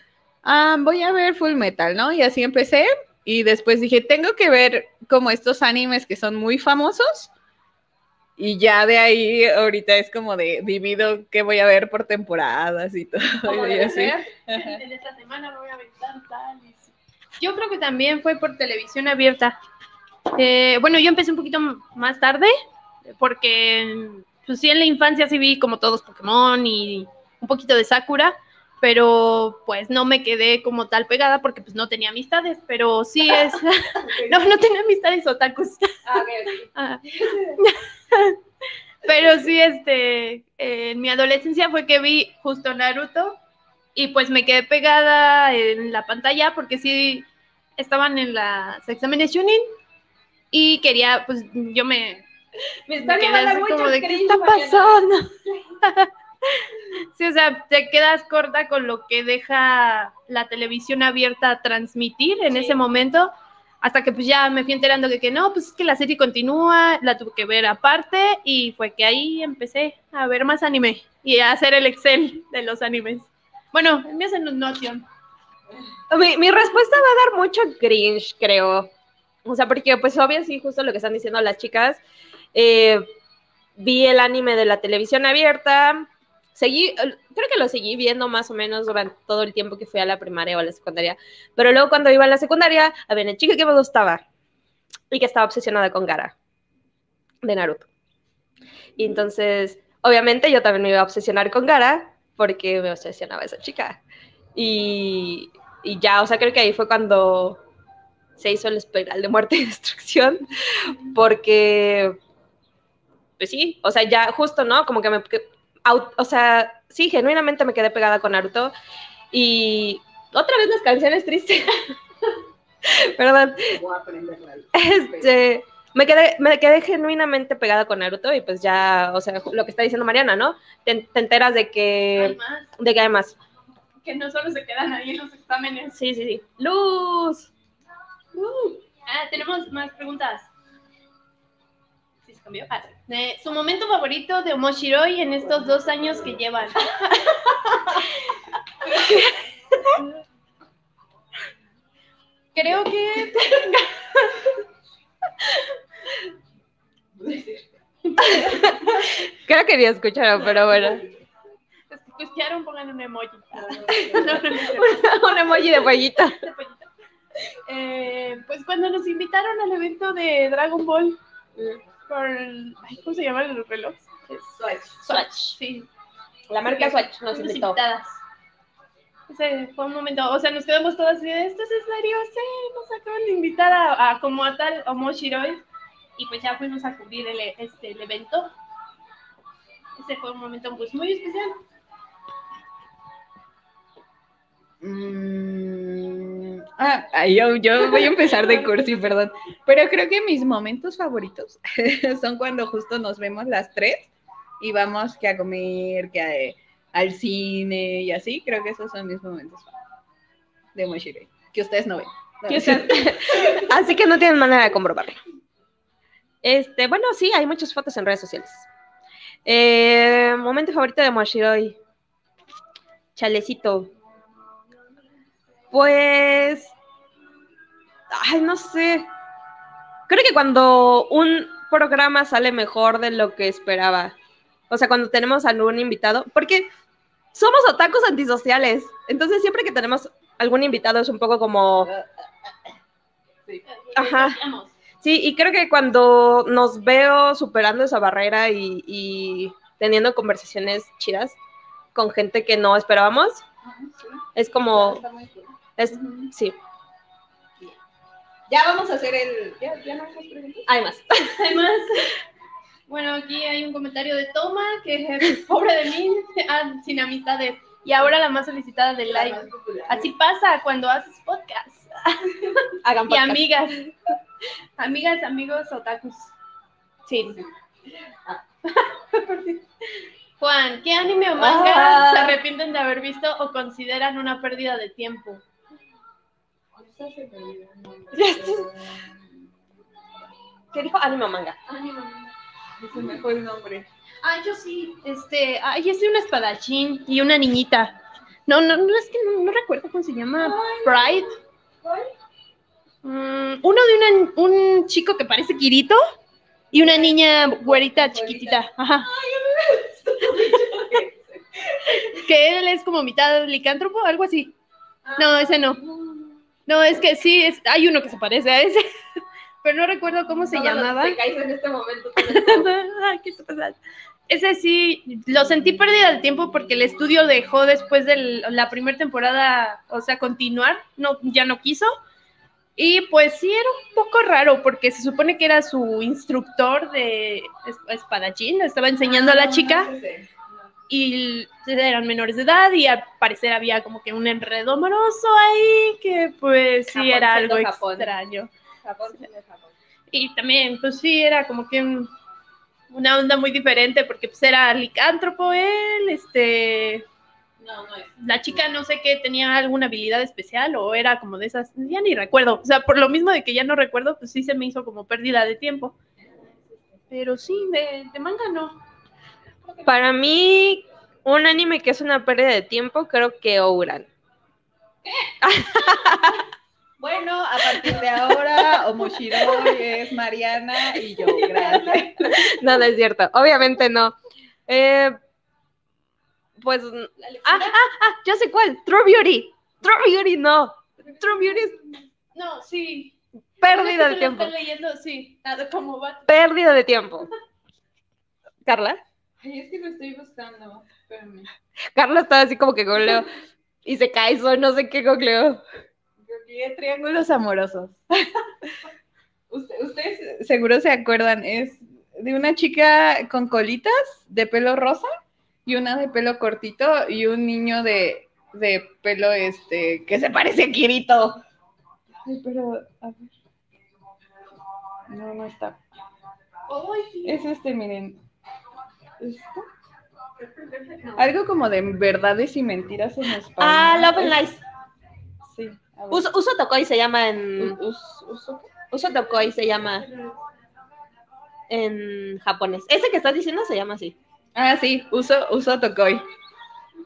ah, voy a ver Full Metal, ¿no? Y así empecé. Y después dije, tengo que ver como estos animes que son muy famosos. Y ya de ahí ahorita es como de divido qué voy a ver por temporadas y todo. Como y así. En esta semana voy a aventar tal. y sí. Yo creo que también fue por televisión abierta. Eh, bueno, yo empecé un poquito más tarde, porque pues sí en la infancia sí vi como todos Pokémon y un poquito de Sakura, pero pues no me quedé como tal pegada porque pues no tenía amistades, pero sí es, <laughs> no, no tenía amistades otakus. Ah, ok, ok. <laughs> Ah. <laughs> Pero sí, este, en mi adolescencia fue que vi justo Naruto y pues me quedé pegada en la pantalla porque sí estaban en las exámenes Chunin y quería, pues yo me, Me me está quedé como de, ¿qué está Mariana". pasando? <laughs> sí, o sea, te quedas corta con lo que deja la televisión abierta a transmitir en ese momento, hasta que pues ya me fui enterando de que no, pues es que la serie continúa, la tuve que ver aparte y fue que ahí empecé a ver más anime y a hacer el Excel de los animes. Bueno, me hacen noción. Mi, mi respuesta va a dar mucho cringe, creo. O sea, porque pues obvio sí, justo lo que están diciendo las chicas. eh, vi el anime de la televisión abierta. Seguí, creo que lo seguí viendo más o menos durante todo el tiempo que fui a la primaria o a la secundaria. Pero luego cuando iba a la secundaria, había una chica que me gustaba y que estaba obsesionada con Gara de Naruto. Y entonces, obviamente yo también me iba a obsesionar con Gara porque me obsesionaba esa chica. Y, y ya, o sea, creo que ahí fue cuando se hizo el espiral de muerte y <laughs> destrucción, porque, pues sí, o sea, ya justo, ¿no? Como que me, que- au- o sea, sí, genuinamente me quedé pegada con Naruto y otra vez las canciones tristes. <laughs> Perdón. Este, me quedé, me quedé genuinamente pegada con Naruto y pues ya, o sea, lo que está diciendo Mariana, ¿no? Te, te enteras de Hay que, más, de que hay más. que no solo se quedan ahí en los exámenes. Sí, sí, sí. Luz. Ah, tenemos más preguntas. ¿Sí se cambió? Ah, su momento favorito de Omoshiroi en estos dos años que llevan. <laughs> Creo que Creo que ni escucharon, pero bueno. escucharon, pongan un emoji. <laughs> Un emoji de pollito. Eh, pues cuando nos invitaron al evento de Dragon Ball por el- ay, ¿cómo se llama el reloj? Es- Swatch. Sí, La marca Swatch nos invitó. invitadas. Ese fue un momento, o sea, nos quedamos todas así de, ¿esto es serio? Sí, nos acaban de invitar a, a como a tal Omoshiroi y pues ya fuimos a cubrir el, este, el evento. Ese fue un momento pues muy especial. Mm, ah, ah, yo, yo voy a empezar de cursi, perdón. Pero creo que mis momentos favoritos <laughs> son cuando justo nos vemos las tres y vamos que a comer, que a- al cine y así. Creo que esos son mis momentos de Moshirei, que ustedes no ven. No, <laughs> Así que no tienen manera de comprobarlo. Este, bueno, sí, hay muchas fotos en redes sociales. Eh, momento favorito de Moshiroi. Chalecito. Pues. Ay, no sé. Creo que cuando un programa sale mejor de lo que esperaba. O sea, cuando tenemos algún invitado. Porque somos otakus antisociales. Entonces, siempre que tenemos algún invitado es un poco como. Ajá. Sí, y creo que cuando nos veo superando esa barrera y, y teniendo conversaciones chidas con gente que no esperábamos, es como, es, sí, Ya vamos a hacer el. ¿Ya, ya no hay más preguntas? hay más. <laughs> Bueno, aquí hay un comentario de Toma, que es pobre de mí, <laughs> ah, sin amistades. Y ahora la más solicitada del live. Así pasa cuando haces podcast. Hagan <laughs> Y amigas. Amigas, amigos, otakus. Sí. <laughs> Juan, ¿qué anime o manga Ah. se arrepienten de haber visto o consideran una pérdida de tiempo? ¿Qué dijo? Anime o manga. Se me fue el nombre. Ah, yo sí. Este, ay, es de un espadachín y una niñita. No, no, no, es que no, no recuerdo cómo se llama. Pride. Mm, uno de una- un chico que parece Kirito y una niña güerita chiquitita. Ajá. que él es como mitad licántropo, algo así. No, ese no. No, es que sí, es, hay uno que se parece a ese. <laughs> pero no recuerdo cómo se llamaba. en este momento. <laughs> Ay, ¿qué está pasando? Ese sí, lo sentí pérdida de tiempo porque el estudio dejó después de la primera temporada, o sea, continuar, no, ya no quiso. Y pues sí, era un poco raro porque se supone que era su instructor de es- espadachín, estaba enseñando a la chica y eran menores de edad y al parecer había como que un enredo amoroso ahí que pues sí Japón era algo Japón. extraño. Japón. Y también, pues sí, era como que un- una onda muy diferente porque pues era licántropo él, este, No, no es. la chica no sé qué tenía alguna habilidad especial o era como de esas, ya ni recuerdo, o sea, por lo mismo de que ya no recuerdo, pues sí se me hizo como pérdida de tiempo. Pero sí, de, de manga no. Para mí, un anime que es una pérdida de tiempo, creo que Ouran. <laughs> Bueno, a partir de ahora, Omoshiroi es Mariana y yo, gracias. <laughs> No, no es cierto. Obviamente no. Eh, pues. Ah, ah, ah, ya sé cuál. True Beauty. True Beauty no. True Beauty es No, sí. pérdida de tiempo. Estoy leyendo, sí, nada como va. Pérdida de tiempo. <laughs> Carla. Ay, es que lo estoy buscando. Espérame. Carla está así como que googleo. Y se cae, no sé qué googleo. Googleé triángulos amorosos. <laughs> Usted- ustedes seguro se acuerdan, es de una chica con colitas de pelo rosa y una de pelo cortito y un niño de, de pelo este que se parece a Kirito. Ay, pero a ver. No, no está. Es este, miren. ¿Esto? Algo como de verdades y mentiras en español. Ah, Love and Lies. Sí. Uso, Uso Tokoi se llama en. Us- uso- Uso Tokoi se llama en japonés. Ese que estás diciendo se llama así. Ah, sí, uso, uso Tokoi.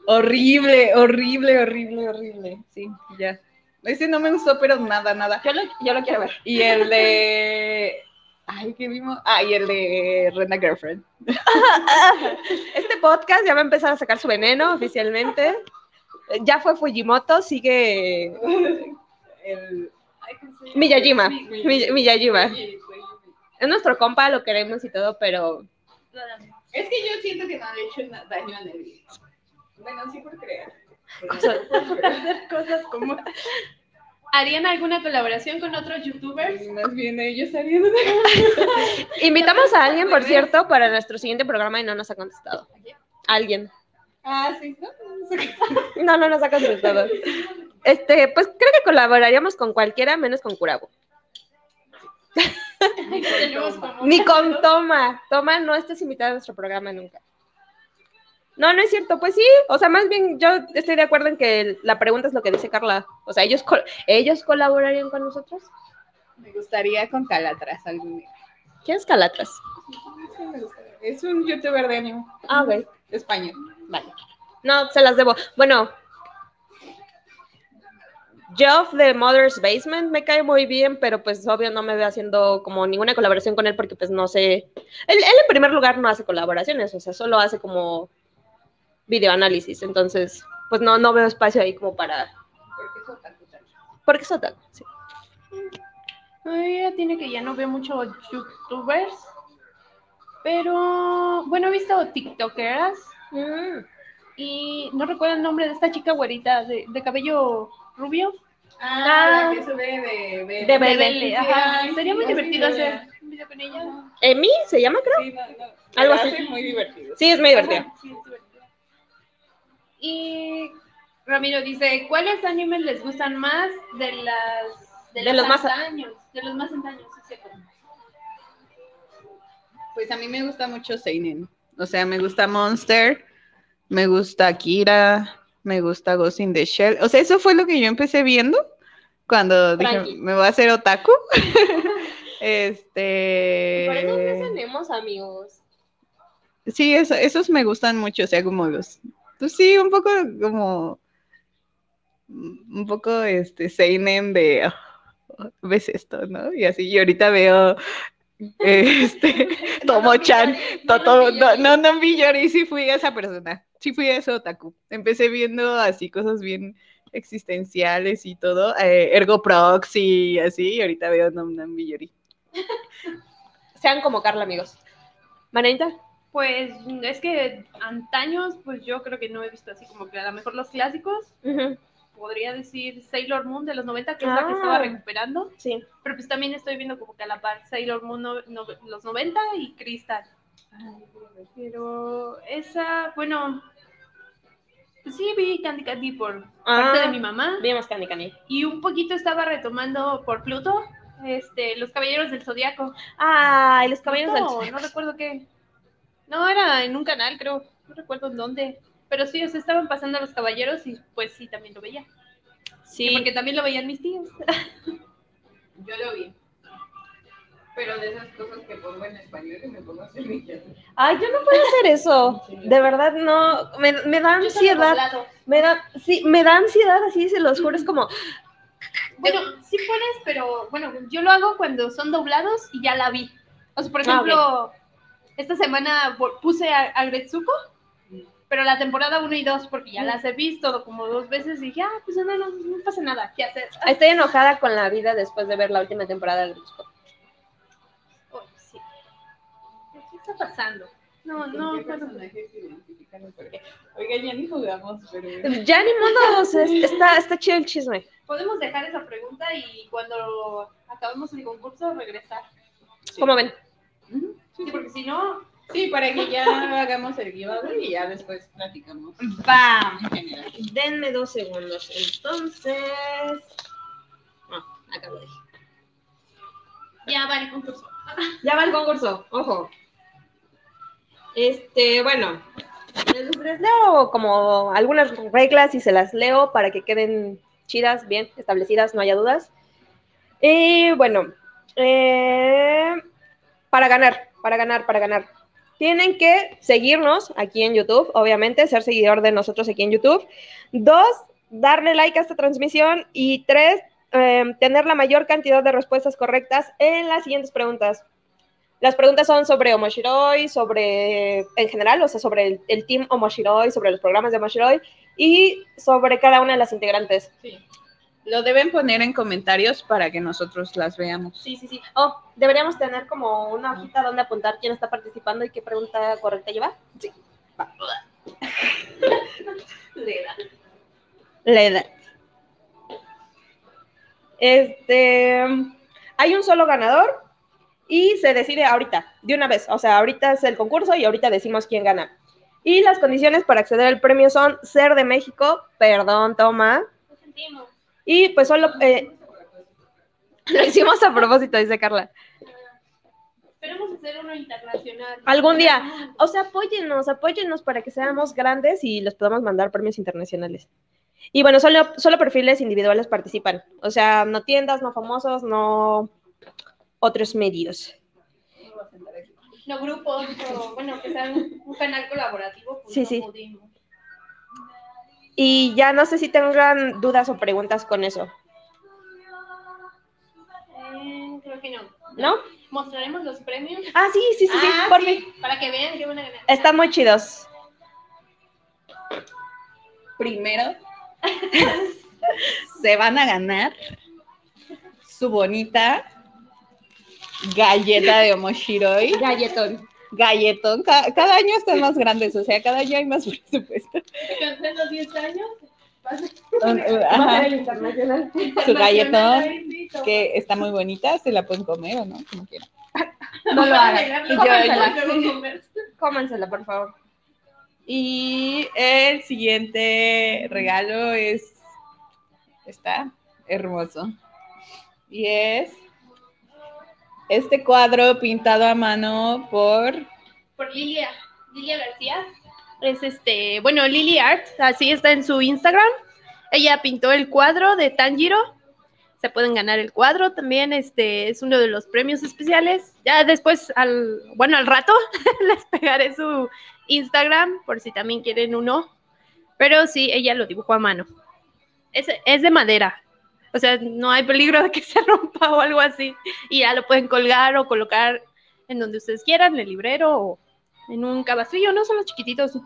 Horrible, horrible, horrible, horrible. Sí, ya. Ese no me gustó, pero nada, nada. Yo lo, yo lo quiero ver. Y el de. Ay, ¿qué vimos? Ah, y el de Rena Girlfriend. <laughs> Este podcast ya va a empezar a sacar su veneno oficialmente. Ya fue Fujimoto, sigue El... Miyajima. Mi- Miyajima. Es nuestro compa, lo queremos y todo, pero Es que yo siento que no he hecho daño a nadie. Bueno, sí por creer. <laughs> hacer cosas como... ¿Harían alguna colaboración con otros youtubers? Más bien ellos harían una... <laughs> invitamos a alguien, por cierto, para nuestro siguiente programa y no nos ha contestado. Alguien. Ah, sí, ¿no? No, <laughs> no nos ha contestado. Este, pues creo que colaboraríamos con cualquiera menos con Ni con Toma. Toma, no estés invitada a nuestro programa nunca. No, no es cierto. Pues sí, o sea, más bien yo estoy de acuerdo en que la pregunta es lo que dice Carla. O sea, ellos, col- ellos colaborarían con nosotros. Me gustaría con Calatras algún día. ¿Quién es Calatras? Es un youtuber de anime Ah, ok. español. Vale. No, se las debo. Bueno, Geoff de Mother's Basement me cae muy bien, pero pues obvio no me veo haciendo como ninguna colaboración con él porque pues no sé. Él, él en primer lugar no hace colaboraciones, o sea, solo hace como videoanálisis. Entonces, pues no, no veo espacio ahí como para. Porque es otaku. Porque es otaku, sí. Ay, ya tiene que ya no veo mucho youtubers. Pero, bueno, he visto tiktokeras Mm. y no recuerdo el nombre de esta chica güerita de, de cabello rubio. Ah, la que sube de... De, De ajá. Ay, Sería muy divertido hacer un video con ella. Emi se llama, creo. Sí, no, no. Algo así. muy divertido. Sí, es muy divertido. Ajá, sí, es divertido. Y Ramiro dice, ¿cuáles animes les gustan más de las de, De los los más- antaños? De los más antaños, sí. Pues a mí me gusta mucho Seinen. O sea, me gusta Monster, me gusta Akira, me gusta Ghost in the Shell. O sea, eso fue lo que yo empecé viendo cuando dije, me voy a hacer otaku. <laughs> Por eso este. tenemos amigos. Sí, eso- esos me gustan mucho, o sea, como los. Pues sí, un poco como. Un poco este Seinen de. "Oh, ¿Ves esto, no? Y así, y ahorita veo. <laughs> Este. Tomo-chan. to- to- No, no, no vi Yori, sí fui esa persona. Sí fui ese otaku. Empecé viendo así cosas bien existenciales y todo. eh, Ergo Proxy y así, y ahorita veo Nom Nom Yori. <laughs> Sean como Carla, amigos. Manita. Pues es que antaños, pues yo creo que no he visto así como que a lo mejor los clásicos. Podría decir Sailor Moon de los 90, que es la que Ah. estaba recuperando. Sí. Pero pues también estoy viendo como que a la par Sailor Moon no- no- los 90 y Crystal. Pero esa, bueno, sí vi Candy Candy por parte de mi mamá. Vimos Candy Candy. Y un poquito estaba retomando por Pluto, este, Los Caballeros del Zodiaco. Ay, los caballeros del No, no recuerdo qué. No, era en un canal, creo. No recuerdo en dónde. Pero sí, o sea, estaban pasando los caballeros y pues sí, también lo veía. Sí. Porque también lo veían mis tíos. <laughs> Yo lo vi. Pero de esas cosas que pongo en español y me pongo quehacer. Ay, yo no puedo hacer eso. De verdad, no. Me, me da ansiedad. Me da, sí, me da ansiedad así, se los juro. Es como, Bueno, sí puedes, pero bueno, yo lo hago cuando son doblados y ya la vi. O sea, por Ah, ejemplo, esta semana puse a, a Gretsuko, pero la temporada 1 y 2, porque ya las he visto como dos veces y dije, ah, pues no, no, no pasa nada, ¿qué hacer? estoy enojada con la vida después de ver la última temporada de Grisco. Está pasando? No, no, ¿Con qué pero- personajes se identifican? Porque, Oiga, ya ni jugamos, pero... <laughs> Ya ni modo, o sea, es- está, está chido el chisme. podemos dejar esa pregunta y cuando acabemos el concurso regresar. ¿Cómo ven? Sí, porque si no, Sí, para que ya hagamos el giveaway y ya después platicamos general. Denme dos segundos. Entonces. Ah, acabo de. ya va el concurso. Ya va el concurso, ojo. Este, bueno, les, leo como algunas reglas y se las leo para que queden chidas, bien establecidas, no haya dudas. Y bueno, eh, para ganar, para ganar, para ganar. Tienen que seguirnos aquí en YouTube, obviamente, ser seguidor de nosotros aquí en YouTube. Dos, darle like a esta transmisión. Y tres, eh, tener la mayor cantidad de respuestas correctas en las siguientes preguntas. Las preguntas son sobre Omoshiroi, sobre, en general, o sea, sobre el, el team Omoshiroi, sobre los programas de Omoshiroi y sobre cada una de las integrantes. Sí. Lo deben poner en comentarios para que nosotros las veamos. Sí, sí, sí. Oh, deberíamos tener como una hojita donde apuntar quién está participando y qué pregunta correcta lleva. Sí. Va. <laughs> La edad. Este, hay un solo ganador y se decide ahorita, de una vez. O sea, ahorita es el concurso y ahorita decimos quién gana. Y las condiciones para acceder al premio son ser de México, perdón, toma. Lo sentimos. Y pues solo eh, <laughs> lo hicimos a propósito, dice Carla. Esperemos hacer uno internacional. Algún día. O sea, apóyennos, apóyennos para que seamos grandes y les podamos mandar premios internacionales. Y bueno, solo, solo perfiles individuales participan. O sea, no tiendas, no famosos, no otros medios. No grupos, o, bueno, que sea un, un canal colaborativo. Pues Sí, no sí. pudimos. Y ya no sé si tengan dudas o preguntas con eso, Eh, creo que no. ¿no? Mostraremos los premios. Ah, sí, sí, sí, sí, Ah, por sí, fin. Para que vean que van a ganar. Están muy chidos. Primero, <laughs> se van a ganar su bonita galleta de Omoshiroi. Galletón. Galletón. Ca- cada año están más grandes, o sea, cada año hay más <laughs> presupuesto. En los 10 años. <laughs> Ajá, internacional. su galletón, que está muy bonita, se la pueden comer o no, como quieran. No lo hagan. Yo, Cómansela. Cómansela, por favor. Y el siguiente regalo es, está hermoso. Y es este cuadro pintado a mano por Por Lilia. Lilia García. Es este, bueno, Lily Art, así está en su Instagram. Ella pintó el cuadro de Tanjiro. Se pueden ganar el cuadro también, este es uno de los premios especiales. Ya después, al, bueno, al rato <laughs> les pegaré su Instagram por si también quieren uno. Pero sí, ella lo dibujó a mano. Es, es de madera. O sea, no hay peligro de que <laughs> se rompa o algo así. Y ya lo pueden colgar o colocar en donde ustedes quieran, en el librero o en un cabastrillo, no son los chiquititos.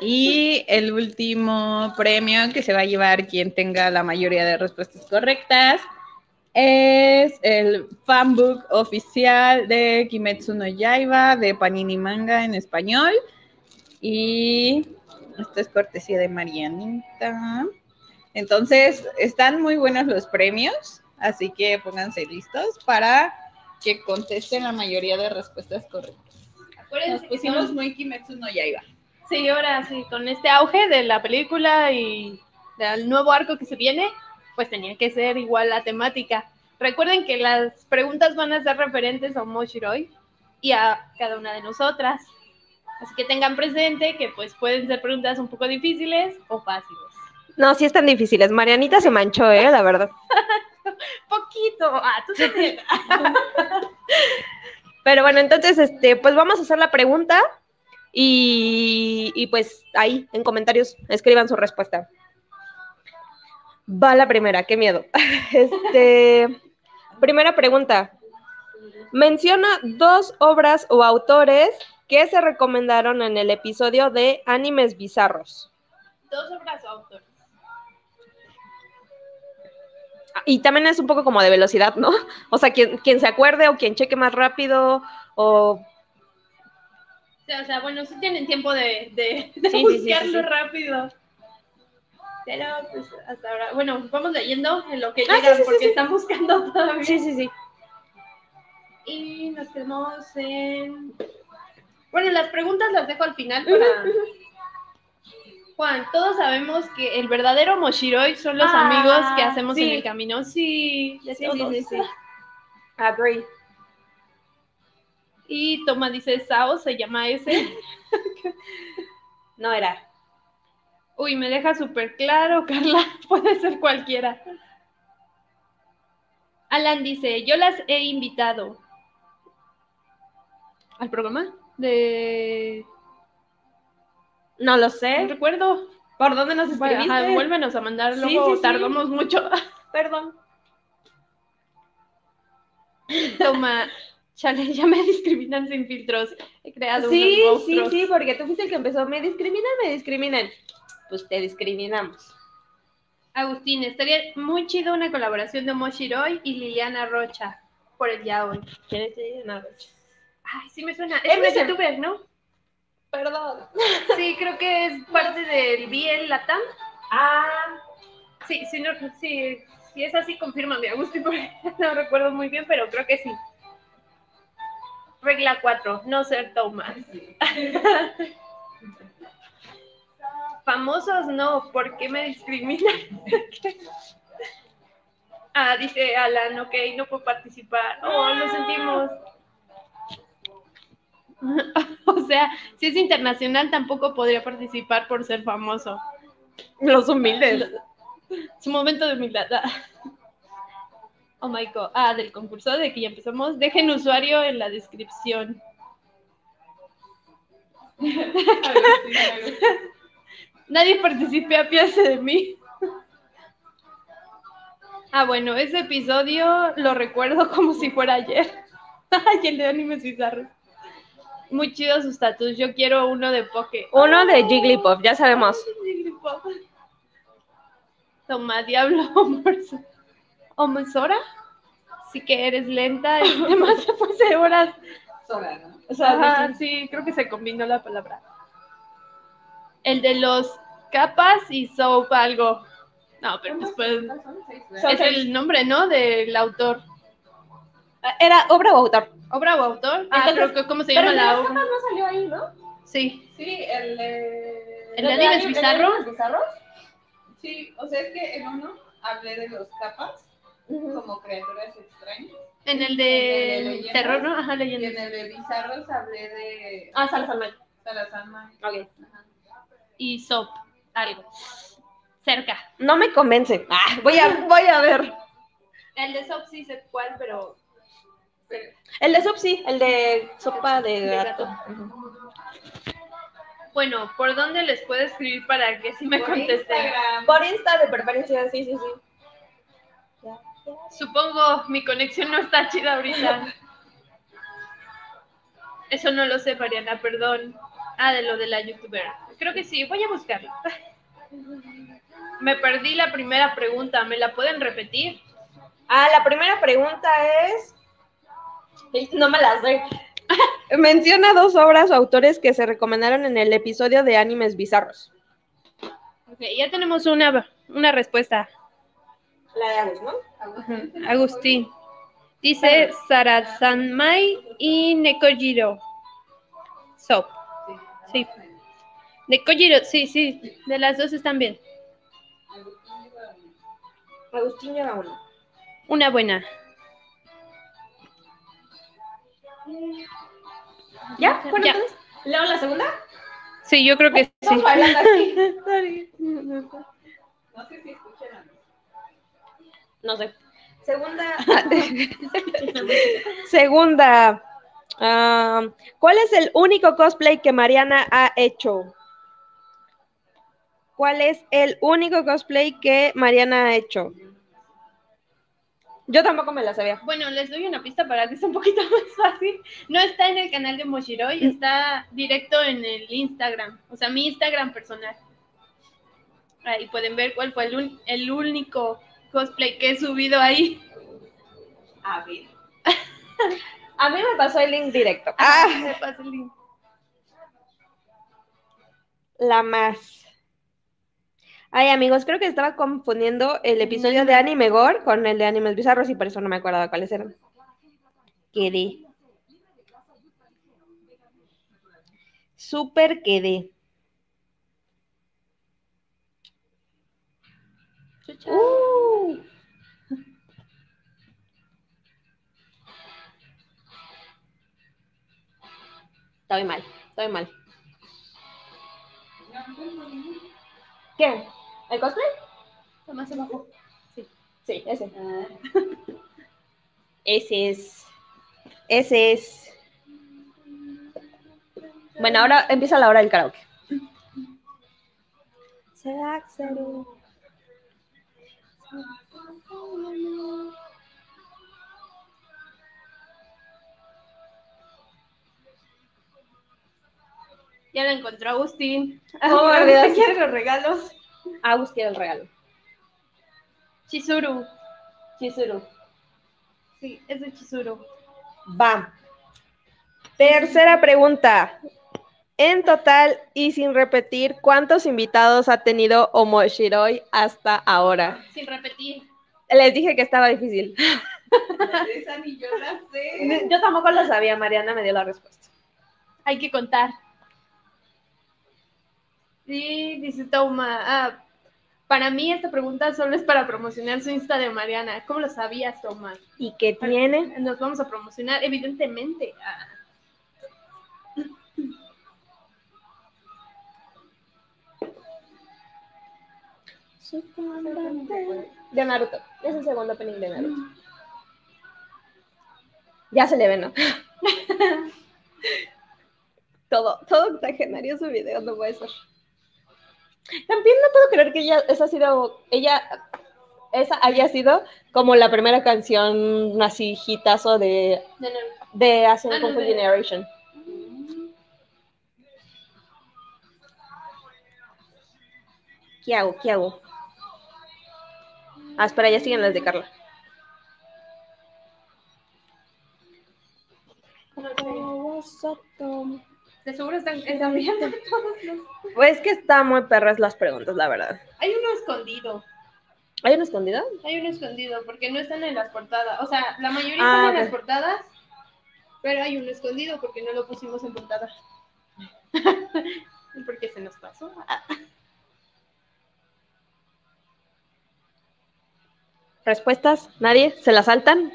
Y el último premio que se va a llevar quien tenga la mayoría de respuestas correctas es el fanbook oficial de Kimetsu no Yaiba de Panini Manga en español. Y esto es cortesía de Marianita. Entonces, están muy buenos los premios, así que pónganse listos para que contesten la mayoría de respuestas correctas. Nos Acuérdense que pusimos son- muy Kimetsu no Yaiba. Sí, ahora sí, con este auge de la película y del nuevo arco que se viene, pues tenía que ser igual la temática. Recuerden que las preguntas van a ser referentes a Moshiroi y a cada una de nosotras. Así que tengan presente que pues pueden ser preguntas un poco difíciles o fáciles. No, sí están difíciles. Marianita se manchó, ¿eh? La verdad. <laughs> Poquito. Ah, tú también. <laughs> Pero bueno, entonces, este, pues vamos a hacer la pregunta y, y pues ahí, en comentarios, escriban su respuesta. Va la primera, qué miedo. <laughs> Este, primera pregunta. Menciona dos obras o autores que se recomendaron en el episodio de Animes Bizarros. Dos obras o autores. Y también es un poco como de velocidad, ¿no? <laughs> O sea, quien, quien se acuerde o quien cheque más rápido o O sea, bueno, sí tienen tiempo de, de, de Sí, sí, sí, sí, buscarlo rápido. Pero pues hasta ahora, bueno, vamos leyendo en lo que Ah, llega sí, sí, porque están buscando todavía. Sí, sí, sí. Y nos quedamos en... Bueno, las preguntas las dejo al final para... <laughs> Juan, todos sabemos que el verdadero Moshiroi son los Ah, amigos que hacemos en el camino. Sí, Sí, sí, sí, sí. Agree. Y Toma dice Sao, se llama ese. <laughs> No era. Uy, me deja súper claro, <laughs> Carla. Puede ser cualquiera. Alan dice, yo las he invitado. ¿Al programa? De... No lo No sé. recuerdo. ¿Por dónde nos Bueno, escribiste? ajá, vuélvenos a mandar, Sí, luego sí, sí. tardamos mucho. <laughs> Perdón. Toma, chale, ya me discriminan sin filtros. He creado Sí, unos sí, monstruos. sí, porque tú fuiste el que empezó. Me discriminan, me discriminan. Pues te discriminamos. Agustín, estaría muy chido una colaboración de Moshiroi y Liliana Rocha por el yaoi. ¿Quién es Liliana Rocha? Ay, sí me suena. Es suena. youtuber, ¿no? Perdón. Sí, creo que es <laughs> parte del BL Latam. Ah, Sí, sí, no, sí, si es así, confírmame, Agustín, <laughs> porque no recuerdo muy bien, pero creo que sí. Regla 4, no ser Thomas. <laughs> Famosos no, ¿por qué me discriminan? ah, dice Alan, ok, no puedo participar. Oh, lo sentimos. <laughs> o sea, si es internacional tampoco podría participar por ser famoso. los humildes. Su momento de humildad. <laughs> Oh my god. Ah, del concurso de que ya empezamos. Dejen usuario en la descripción. <laughs> Nadie participe a piarse de mí. Ah, bueno, ese episodio lo recuerdo como si fuera ayer. Ay, el de animes bizarros. Muy chido sus status. Yo quiero uno de Poke. Uno de Jigglypuff, ya sabemos. Toma, diablo, <laughs> Omosora. Sí que eres lenta y <laughs> demás después de horas. Sola, ¿no? O sea, Ajá, sí, creo que se combinó la palabra. El de los capas y soap algo. No, pero después es el nombre, ¿no? Del autor. ¿Era obra o autor? ¿Obra o autor? Ah, Entonces- creo que cómo se llama el de la las obra. capas no salió ahí, ¿no? Sí. Sí, el de... ¿El de animes bizarros? bizarros? Sí, o sea, es que en uno hablé de los capas como criaturas extrañas. En el El de de leyendas. terror, ¿no? Ajá, Y en leyendas. el de bizarros hablé de Ah, Salsa Man. Salazar Ok. Y soap, algo. Cerca. No me convence. Ah, voy a, voy a ver. El de soap sí sé cuál, pero El de Sub sí, el de sopa de De gato. gato. Bueno, ¿por dónde les puedo escribir para que sí me contesten? Por Insta de preferencia, sí, sí, sí. Supongo mi conexión no está chida ahorita. Eso no lo sé, Mariana, perdón. Ah, de lo de la youtuber. Creo que sí, voy a buscarlo. Me perdí la primera pregunta, ¿me la pueden repetir? Ah, la primera pregunta es. <laughs> No me las doy. Menciona dos obras o autores que se recomendaron en el episodio de Animes Bizarros. Ok, ya tenemos una, una respuesta. La de Agus, ¿no? Ujú, Agustín. Dice Sara Sanmai y Nekojiro. So. Sí. Nekojiro, sí, sí. De las dos están bien. Agustín lleva uno. Una buena. ¿Ya? Bueno, Ya. entonces, ¿leo la segunda? Sí, yo creo que sí. Estamos bailando aquí. <laughs> No sé si escuchan. No sé. Segunda. <laughs> Segunda. Ah, ¿Cuál es el único cosplay que Mariana ha hecho? ¿Cuál es el único cosplay que Mariana ha hecho? Yo tampoco me la sabía. Bueno, les doy una pista para que sea un poquito <laughs> más fácil. No está en el canal de Moshiroi, está directo en el Instagram, o sea, mi Instagram personal. Ahí pueden ver cuál fue el, un- el único cosplay que he subido ahí. A ver. <laughs> A mí me pasó el link directo. Ah, Ah, me pasa el link. la más. Ay, amigos, creo que estaba confundiendo el episodio de Anime Gore con el de Animes Bizarros y por eso no me acordaba cuáles eran. Quedé. Súper quedé. Uh. Estoy mal, estoy mal. ¿Qué? ¿El cosplay? Está más abajo. Sí, ese. Ese es. Ese es. Bueno, ahora empieza la hora del karaoke. Ya la encontró Agustín. ¿Cómo me olvidaste? ¿Quiere los regalos? Agus quiere el regalo. Chizuru. Chizuru. Sí, es de Chizuru. Va. Tercera pregunta. En total y sin repetir, ¿cuántos invitados ha tenido Omoshiroi hasta ahora? Sin repetir. Les dije que estaba difícil. Esa ni yo la sé. Yo tampoco lo sabía, Mariana me dio la respuesta. Hay que contar. Sí, dice Toma. Ah, para mí esta pregunta solo es para promocionar su Insta de Mariana. ¿Cómo lo sabías, Toma? ¿Y qué tiene? Nos vamos a promocionar, evidentemente. Ah, De Naruto. Es el segundo opening de Naruto. Ya se le ve, ¿no? <laughs> todo, todo exagerario su video, no puede ser. También no puedo creer que ella, esa ha sido, ella, esa haya sido como la primera canción así hitazo de, de de Ah, no, Kung Fu de- Generation. ¿Qué hago? ¿Qué hago? Ah, espera, ya siguen las de Carla. De seguro están, están viendo <laughs> todos los- Pues que está muy perras las preguntas, la verdad. Hay uno escondido. ¿Hay una escondida? Hay uno escondido porque no están en las portadas. O sea, la mayoría Ah, están en las portadas, pero hay uno escondido porque no lo pusimos en portada. <laughs> porque se nos pasó. ¿Respuestas? ¿Nadie? ¿Se la saltan?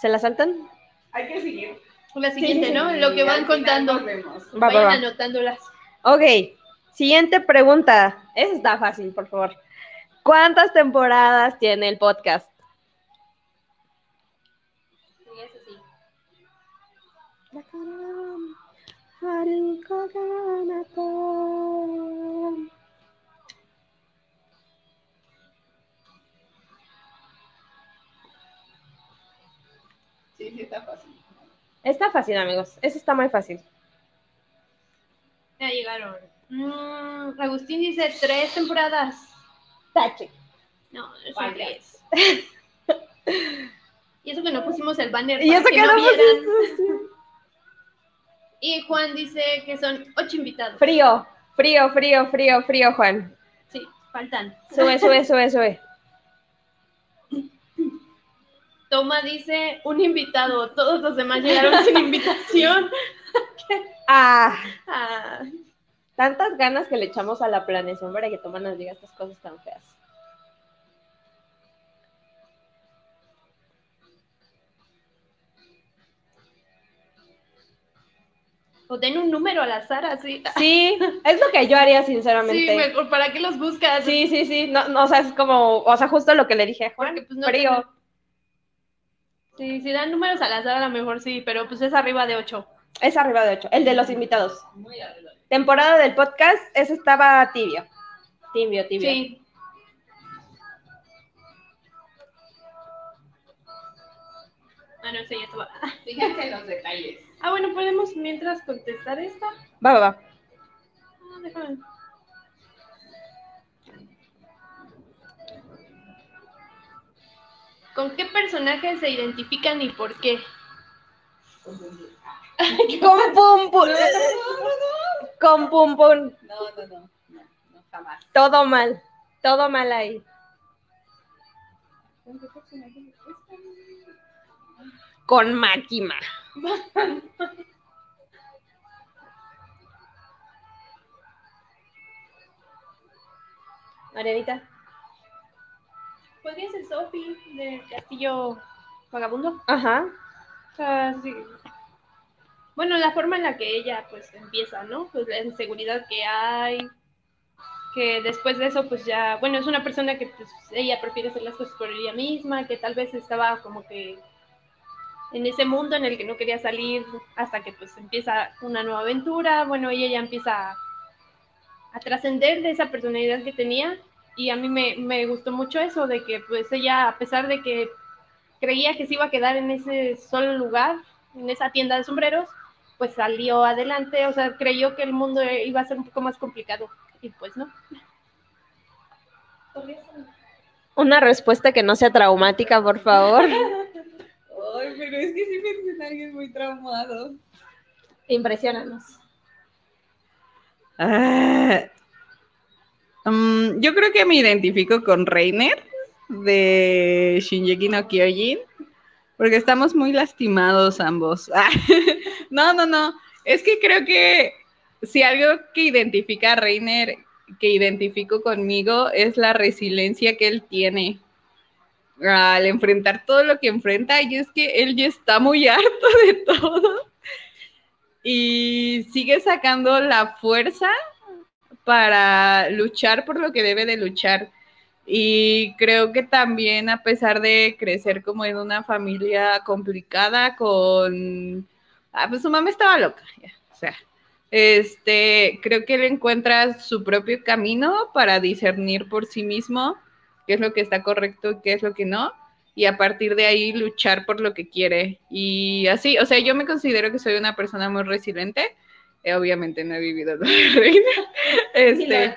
¿Se la saltan? Hay que seguir. La siguiente, sí, ¿no? Lo que van contando. Va, va, Vayan va. anotándolas. Ok, siguiente pregunta. Esa está fácil, por favor. ¿Cuántas temporadas tiene el podcast? Sí, eso sí. Sí, sí, está fácil. Está fácil, amigos. Eso está muy fácil. Ahí Mm, Agustín dice tres temporadas. Tache. No, son tres. <laughs> y eso que no pusimos el banner Y para eso que que no vieran. Y Juan dice que son ocho invitados. Frío, frío, frío, frío, frío, Juan. Sí, faltan. Sube, sube, sube, sube. Toma dice un invitado. Todos los demás llegaron sin invitación. <laughs> Ah, Ah, tantas ganas que le echamos a la planeación para que Toma nos diga estas cosas tan feas. o den un número al azar así. Sí, es lo que yo haría, Sí, sinceramente. mejor, ¿para qué los buscas? Sí, sí, sí. No, no, o sea, es como, o sea, justo lo que le dije a Juan. Porque, pues, no frío. tiene- Sí, si dan números al azar a lo mejor sí, pero pues es arriba de 8. Es arriba de 8, el de los invitados. Muy arriba. Temporada del podcast, ese estaba tibio. Tibio, tibio. Sí. Ah, no, sí, ya estaba. Fíjense en los detalles. Ah, bueno, podemos mientras contestar esta. Va, va, va. Ah, déjame. ¿Con qué personajes se identifican y por qué? <laughs> Con pum pum. Con pum pum. No, no, no, no, no, jamás. Todo mal. Todo mal ahí. Con Máquima. <laughs> Marianita. Podría ser Sophie de Castillo Vagabundo. Ajá. O sea, sí. Bueno, la forma en la que ella pues empieza, ¿no? Pues la inseguridad que hay, que después de eso pues ya, bueno, es una persona que pues ella prefiere hacer las cosas por ella misma, que tal vez estaba como que en ese mundo en el que no quería salir hasta que pues empieza una nueva aventura, bueno, ella ya empieza a, a trascender de esa personalidad que tenía y a mí me, me gustó mucho eso, de que pues ella, a pesar de que creía que se iba a quedar en ese solo lugar, en esa tienda de sombreros, pues salió adelante, o sea, creyó que el mundo iba a ser un poco más complicado y pues no. Una respuesta que no sea traumática, por favor. <laughs> Ay, pero es que sí pensé en alguien muy traumado. Impresionanos. Ah, mm, yo creo que me identifico con Reiner de Shinjeki no Kyojin, porque estamos muy lastimados ambos. <laughs> Ah, no, no, no. Es que creo que si algo que identifica a Reiner, que identifico conmigo, es la resiliencia que él tiene al enfrentar todo lo que enfrenta, y es que él ya está muy <laughs> harto de todo y sigue sacando la fuerza para luchar por lo que debe de luchar. Y creo que también a pesar de crecer como en una familia complicada con... Ah, pues su mamá estaba loca, o sea, este, creo que él encuentra su propio camino para discernir por sí mismo qué es lo que está correcto y qué es lo que no, y a partir de ahí luchar por lo que quiere. Y así, o sea, yo me considero que soy una persona muy resiliente. Eh, obviamente no he vivido Reina. <laughs> Este,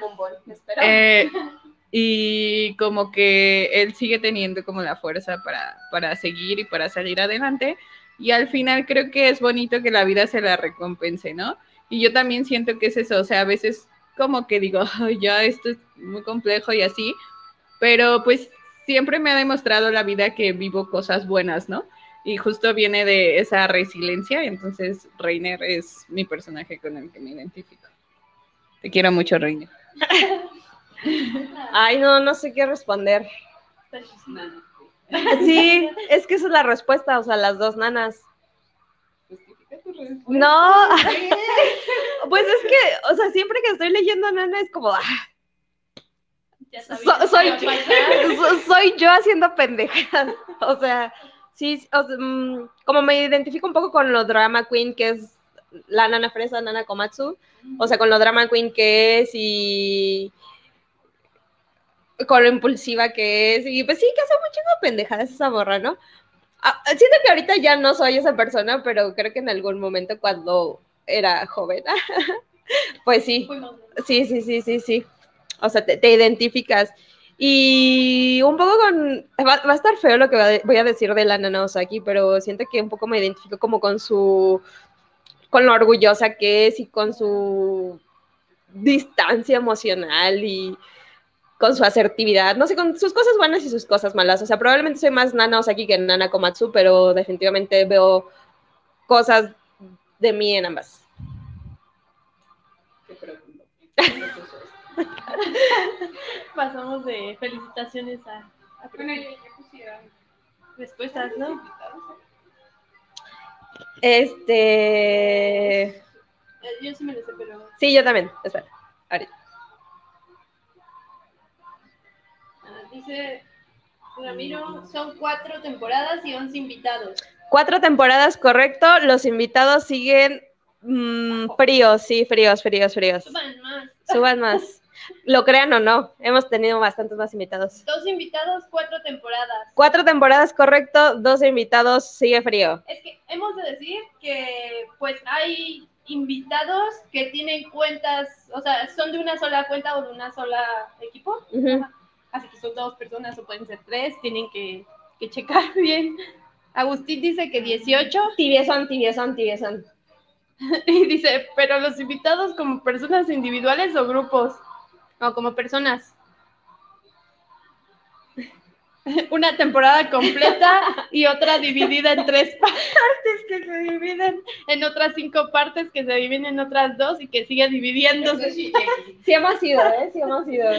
eh, <laughs> y como que él sigue teniendo como la fuerza para, para seguir y para salir adelante. Y al final creo que es bonito que la vida se la recompense, ¿no? Y yo también siento que es eso, o sea, a veces como que digo, <laughs> "Ay, ya esto es muy complejo y así, pero pues siempre me ha demostrado la vida que vivo cosas buenas, ¿no? Y justo viene de esa resiliencia, entonces Reiner es mi personaje con el que me identifico. Te quiero mucho, Reiner. <laughs> Ay, no, no sé qué responder. Sí, es que esa es la respuesta, o sea, las dos nanas. No, <laughs> pues es que, o sea, siempre que estoy leyendo Nana es como, ah, Ya so- sabía soy, <laughs> soy yo haciendo pendejas. O sea, sí, o sea, mm, como me identifico un poco con lo drama queen que es la nana fresa, nana komatsu, o sea, con lo drama queen que es y con lo impulsiva que es, y pues sí, que hace mucho pendejadas esa borra, ¿no? Ah, siento que ahorita ya no soy esa persona, pero creo que en algún momento cuando era joven, <laughs> Pues sí, sí, sí, sí, sí, sí. O sea, te, te identificas. Y un poco con... Va, va a estar feo lo que voy a decir de la Nana Osaki, pero siento que un poco me identifico como con su... con lo orgullosa que es y con su distancia emocional y con su asertividad, no sé, con sus cosas buenas y sus cosas malas. O sea, probablemente soy más Nana Osaki que Nana Komatsu, pero definitivamente veo cosas de mí en ambas. Qué. <laughs> <laughs> Pasamos de felicitaciones a, a Bueno, ya, ya pusieron respuestas, ¿no? invitados. Este... Eh, Yo sí me lo sé, pero Sí, yo también. Espera. ah, dice Ramiro, son cuatro temporadas y once invitados. Cuatro temporadas, correcto. Los invitados siguen mm, fríos, sí, fríos, fríos, fríos. Suban más. Suban más. Lo crean o no, hemos tenido bastantes más invitados. Dos invitados, cuatro temporadas. Cuatro temporadas, correcto. Dos invitados, sigue frío. Es que hemos de decir que pues hay invitados que tienen cuentas, o sea, son de una sola cuenta o de una sola equipo. Así que son dos personas o pueden ser tres, tienen que, que checar <laughs> bien. Agustín dice que 18 Tibiezón, tibiezón, tibiezón. <laughs> y dice, pero los invitados como personas individuales o grupos, o como personas. <laughs> Una temporada completa y otra dividida en tres <laughs> partes que se dividen en otras cinco partes que se dividen en otras dos y que sigue dividiéndose. Sí hemos ido, ¿eh? Sí hemos ido.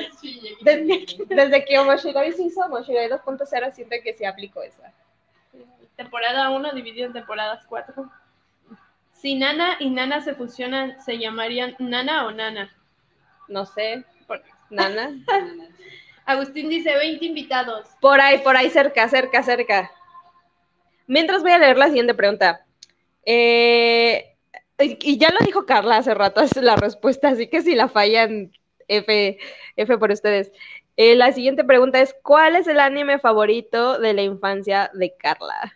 Desde, desde que Omoshiroi se hizo Omoshiroi 2.0, siento que se aplicó esa. Temporada 1 dividido en temporadas 4. Si Nana y Nana se fusionan, ¿se llamarían Nana o Nana? No sé. Nana. <laughs> Agustín dice 20 invitados. Por ahí, por ahí, cerca, cerca, cerca. Mientras voy a leer la siguiente pregunta. Eh, y y ya lo dijo Carla hace rato, es la respuesta, así que si la fallan, F, F por ustedes. Eh, la siguiente pregunta es, ¿cuál es el anime favorito de la infancia de Carla?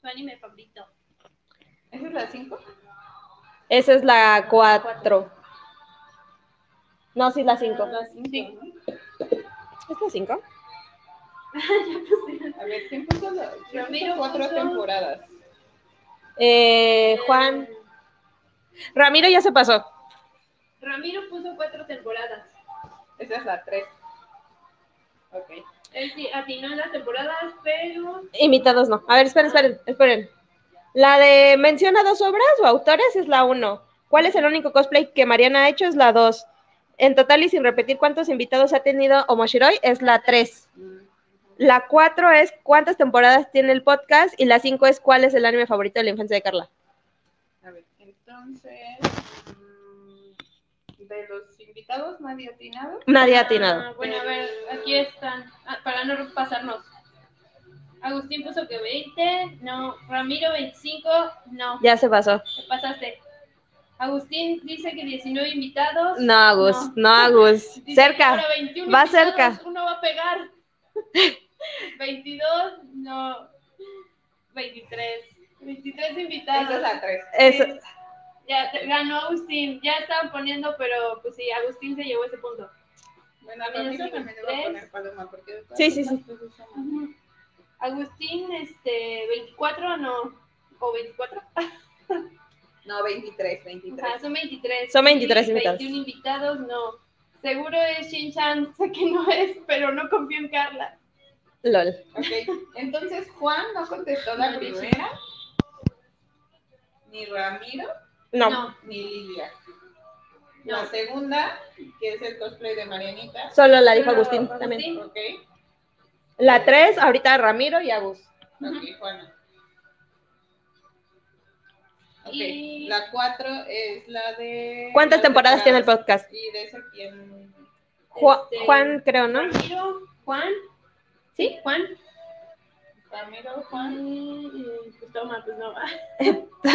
Tu anime favorito. ¿Esa es la 5? Esa es la 4. No, sí es la 5. Sí. ¿Es la 5? A ver, ¿quién puso la quién Ramiro puso cuatro puso- temporadas? Eh, Juan. Ramiro ya se pasó. Ramiro puso cuatro temporadas. Esa es la 3. Ok. Él sí atinó en las temporadas, pero Invitados no. A ver, esperen, esperen, esperen. La de menciona dos obras o autores es la 1. ¿Cuál es el único cosplay que Mariana ha hecho? Es la 2. En total y sin repetir cuántos invitados ha tenido Omoshiroi es la 3. La 4 es cuántas temporadas tiene el podcast y la 5 es cuál es el anime favorito de la infancia de Carla. A ver, entonces. mm, De los invitados, nadie ha atinado. Nadie ha Ah, atinado. bueno, a ver, aquí están. Ah, para no pasarnos. Agustín puso que 20, no. Ramiro 25, no. Ya se pasó. Te pasaste. Agustín dice que 19 invitados. No, Agus, no, Agus. <laughs> Dice que Cerca. ahora 21 va cerca. Uno va a pegar. <laughs> 22, no. 23. 23 invitados. Esa es la 3. Eso. Sí. Ya te- ganó Agustín. Ya estaban poniendo, pero pues sí, Agustín se llevó ese punto. Bueno, a son también le voy a 23. poner paloma porque Sí, sí, sí. son- Agustín, este, 24 no. ¿O 24? <laughs> No, 23, 23. Ajá, son 23. Son 23 Y invitados. 21 invitados, no. Seguro es Shin-Chan, <laughs> sé que no es, pero no confío en Carla. LOL. Ok, entonces Juan no contestó la No, primera, ni Ramiro, No. No. ni Lidia. No. La segunda, que es el cosplay de Marianita. Solo la dijo Agustín Agustín. también. Ok, La 3, ahorita Ramiro y Agus. ok, Juana. Y- la cuatro es la de... ¿Cuántas temporadas tiene el podcast? Y de ese quién... Ju- Este, Juan, creo, ¿no? Ramiro, Juan. ¿Sí? Juan. Ramiro, Juan. Y, pues toma, pues no.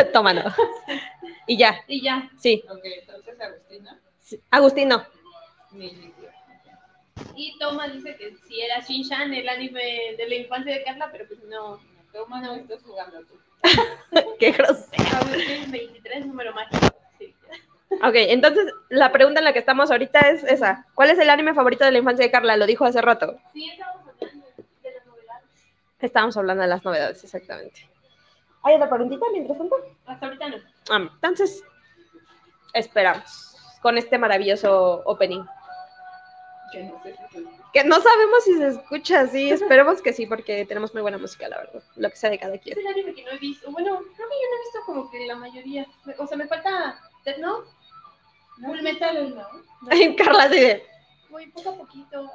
<laughs> Toma, no. Y ya, Y ya. sí. Ok, entonces Agustina, sí. Agustín no. ni Lidia. Y Toma dice que si era Shin-Chan, el anime de la infancia de Carla, pero pues no. Toma, no estás jugando tú. <laughs> Qué grosero. Agustín 23, número mágico. Sí. Ok, entonces la pregunta en la que estamos ahorita es esa. ¿Cuál es el anime favorito de la infancia de Carla? Lo dijo hace rato. Sí, estamos hablando de las novedades. Estábamos hablando de las novedades, exactamente. ¿Hay otra preguntita mientras tanto? Hasta ahorita no. Ah, entonces, esperamos con este maravilloso opening. Que no Que sabemos si se escucha así, esperemos que sí, porque tenemos muy buena música, la verdad. Lo que sea de cada quien. Es el anime que no he visto. Bueno, creo que yo no he visto como que la mayoría. O sea, me falta Death Note, Full Metal, ¿no? Carla de Voy poco a poquito.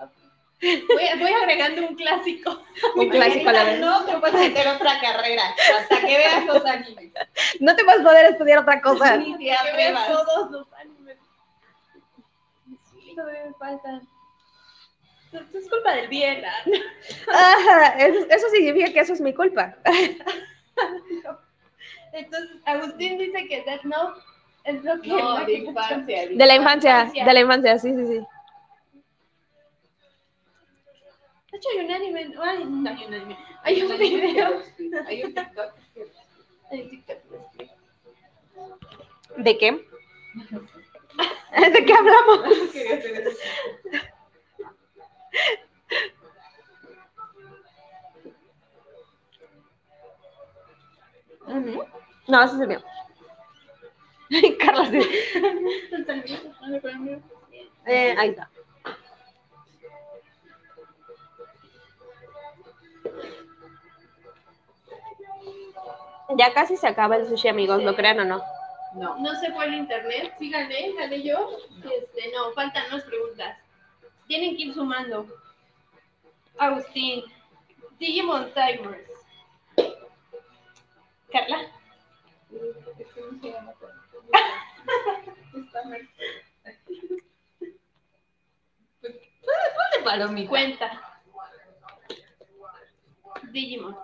Voy, voy agregando un clásico. un clásico a la vez. No te puedes meter otra carrera hasta que veas los animes. No te vas a poder estudiar otra cosa. Ni te Que veas todos los animes. Sí, todavía me faltan. Es culpa del bien. ¿ah? Ajá, eso, eso significa que eso es mi culpa. <laughs> Entonces, Agustín dice que Death Note es lo que. No, lo de que- infancia. De la infancia, de la infancia, sí, sí, sí. De hecho, hay un anime. Ay, no hay un anime. Hay un video. Hay un TikTok. Hay un TikTok. ¿De qué? <laughs> ¿De qué hablamos? <laughs> Hacer eso. No, ese es el mío. Carla, sí. Eh, ahí está. Ya casi se acaba el sushi, amigos, ¿lo crean o no? No. No se fue el internet. Sí, gané, gané yo. Este, no, faltan más preguntas. Tienen que ir sumando. Agustín. Digimon Timers. Carla. Pues, Ponle palomita. Cuenta. Digimon.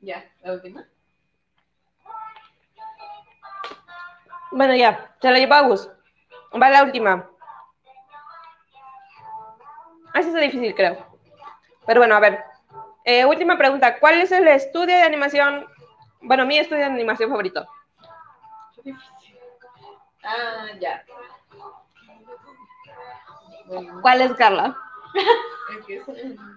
Ya, la última. Bueno, ya, se la lleva Agus. Va la última. Así está difícil, creo. Pero bueno, a ver. Eh, última pregunta. ¿Cuál es el estudio de animación? Bueno, mi estudio de animación favorito. Ah, ya. ¿Cuál es Carla? <laughs>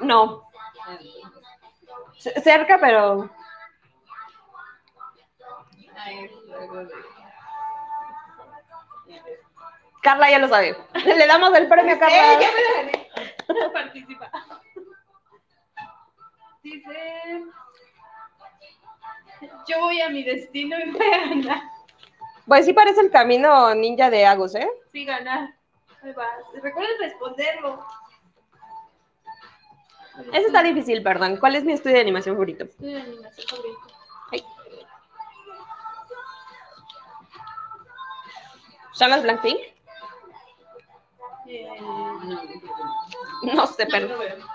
No. Ah, cerca, pero. Carla ya lo sabe. <laughs> Le damos el premio a Carla. ¡Eh, ya me la gané! Participa. Dice. Yo voy a mi destino y voy a ganar. Pues sí parece el camino ninja de Agus, ¿eh? Sí, ganar. Ahí vas. Recuerden responderlo. Eso está difícil, perdón. ¿Cuál es mi estudio de animación favorito? Estoy en animación favorita. ¿Son los Blackpink? Eh, No sé, perdón. no.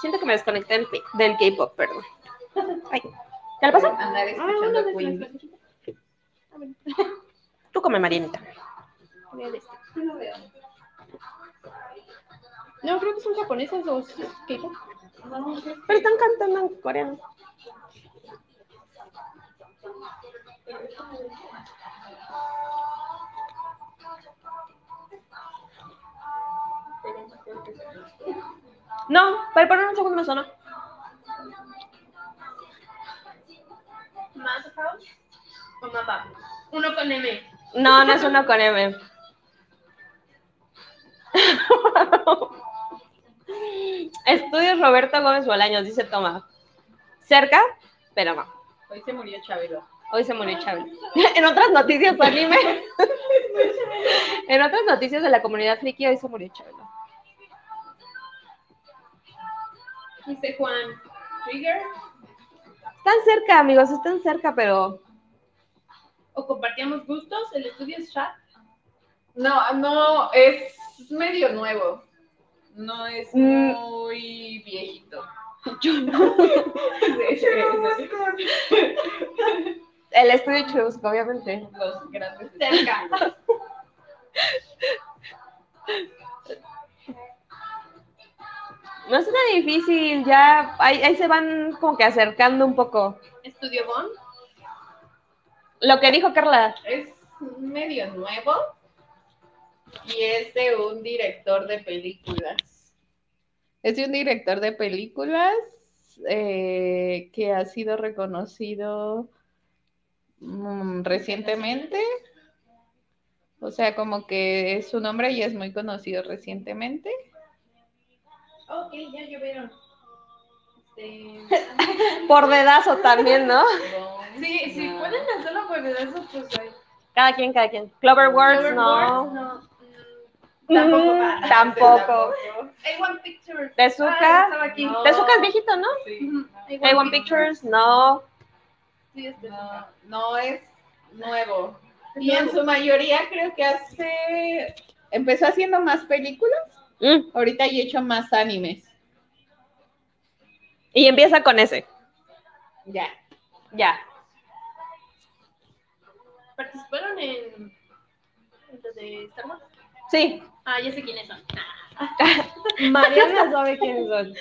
Siento que me desconecté del, K-pop, perdón. Ay. ¿Ya lo pasó? Andar ah, escuchando Queen. las Tú come, Marianita. No veo. No, creo que son japonesas o K-pop. Pero están cantando en coreano. No, pero por un segundo me sonó. Madhouse o Mapa. Uno con M. No, no es uno con M. <laughs> Estudios Roberto Gómez Bolaños, dice Toma. Cerca, pero no. Hoy se murió Chabelo. Hoy se murió Chávez. <laughs> en otras noticias anime. <laughs> en otras noticias de la comunidad friki, hoy se murió Chávez. Dice Juan. Trigger. Están cerca, amigos, están cerca, pero O compartíamos gustos. El estudio es chat. No, no, es medio nuevo. No es Mm. muy viejito. el estudio Churubusco, obviamente. Los grandes. Cerca. <laughs> No es nada difícil, ya ahí, ahí se van como que acercando un poco. Estudio Bond. Lo que dijo Carla. Es medio nuevo y es de un director de películas. Es de un director de películas eh, que ha sido reconocido mm, recientemente. O sea, como que es su nombre y es muy conocido recientemente. Ok, ya llovieron. Este... <laughs> <laughs> Por dedazo también, ¿no? Sí, si No. pueden hacerlo por eso, pues ahí. Cada quien, cada quien. Cloverworks, Clover no. Wars, no. Mm, Tampoco. Mm, tampoco. <laughs> A1 Pictures. Tezuka. Ah. No. Tezuka es viejito, ¿no? Ujú, A1 Pictures, no. Sí, es Tezuka. No, no es nuevo. Y en su mayoría creo que hace... Empezó haciendo más películas. Mm, Ahorita ya he hecho más animes. Y empieza con ese. Ya. Ya. ¿Participaron en, en lo de Star Wars? Sí. Ah, ya sé quiénes son. <laughs> Mariana sabe quiénes son.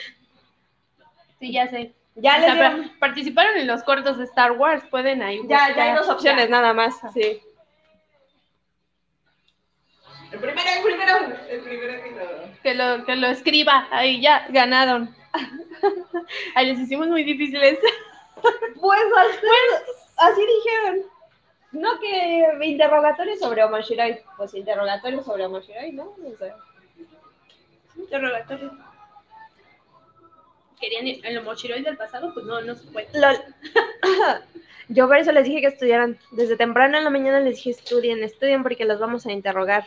Sí, ya sé. Ya O les sea, participaron en los cortos de Star Wars, pueden ahí. Ya, ya hay dos opciones nada más. Sí. El primero, el primero. El primero que lo... Que lo, que lo escriba, ahí ya, ganaron. <laughs> Ahí les hicimos muy difíciles. <laughs> Pues así, así dijeron. No que interrogatorio sobre Omashirai. Pues interrogatorio sobre Omashirai, ¿no? No sé. Interrogatorio. Querían ir en lo Mochiroid del pasado, pues no, no se puede. Lol. Yo por eso les dije que estudiaran. Desde temprano en la mañana les dije estudien, estudien porque los vamos a interrogar.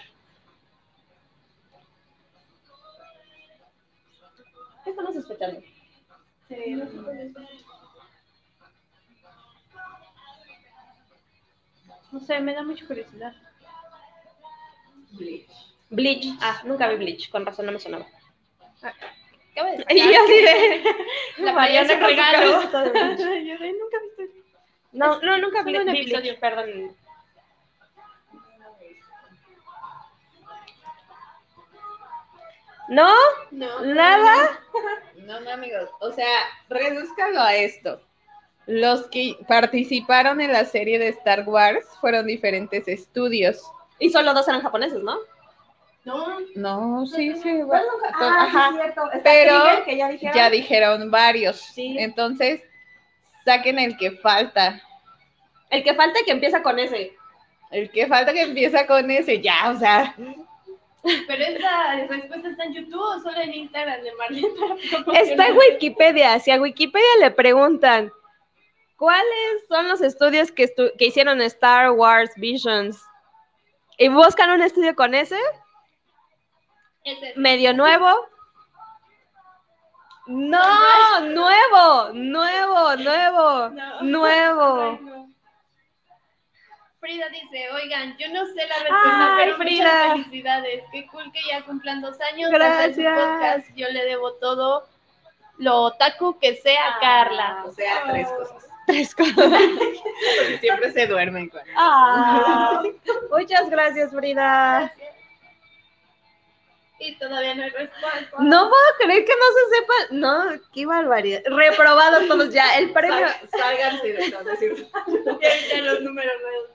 ¿Qué estamos sospechando? No sé, me da mucha curiosidad. Bleach. Ah, nunca vi Bleach, con razón no me sonaba. Acaba de <laughs> Y yo así de... La su regalo. Bleach. <laughs> Yo nunca he visto eso. No, no, nunca vi, vi episodio. Bleach, perdón. ¿No? No. ¿Nada? <laughs> No, no, amigos. O sea, redúzcalo a esto. Los que participaron en la serie de Star Wars fueron diferentes estudios. Y solo dos eran japoneses, ¿no? No. No, sí, sí. Ah, Ajá. sí, cierto. Pero que ya dijeron. Ya dijeron varios. Sí. Entonces, saquen el que falta. El que falta que empieza con ese. El que falta que empieza con ese, ya, o sea. Pero esa respuesta está en YouTube o solo en Instagram de Marlene. Está en Wikipedia. Si a Wikipedia le preguntan cuáles son los estudios que, estu- que hicieron Star Wars Visions y buscan un estudio con ese, Ese. medio <laughs> nuevo. No, nuevo, nuevo, nuevo, No. nuevo. Ay, no. Frida dice, oigan, yo no sé la respuesta, Ay, pero Frida. muchas felicidades. Qué cool que ya cumplan dos años de hacer su Gracias. podcast. Yo le debo todo lo otaku que sea Ah. a Carla. O sea, tres cosas. <laughs> Tres cosas. <laughs> Porque siempre se duermen con Ah, muchas gracias, Frida. Y todavía no hay respuesta. No puedo creer que no se sepa. No, qué barbaridad. Reprobados todos ya. El premio, es decir, <laughs> Ya, los números nuevos.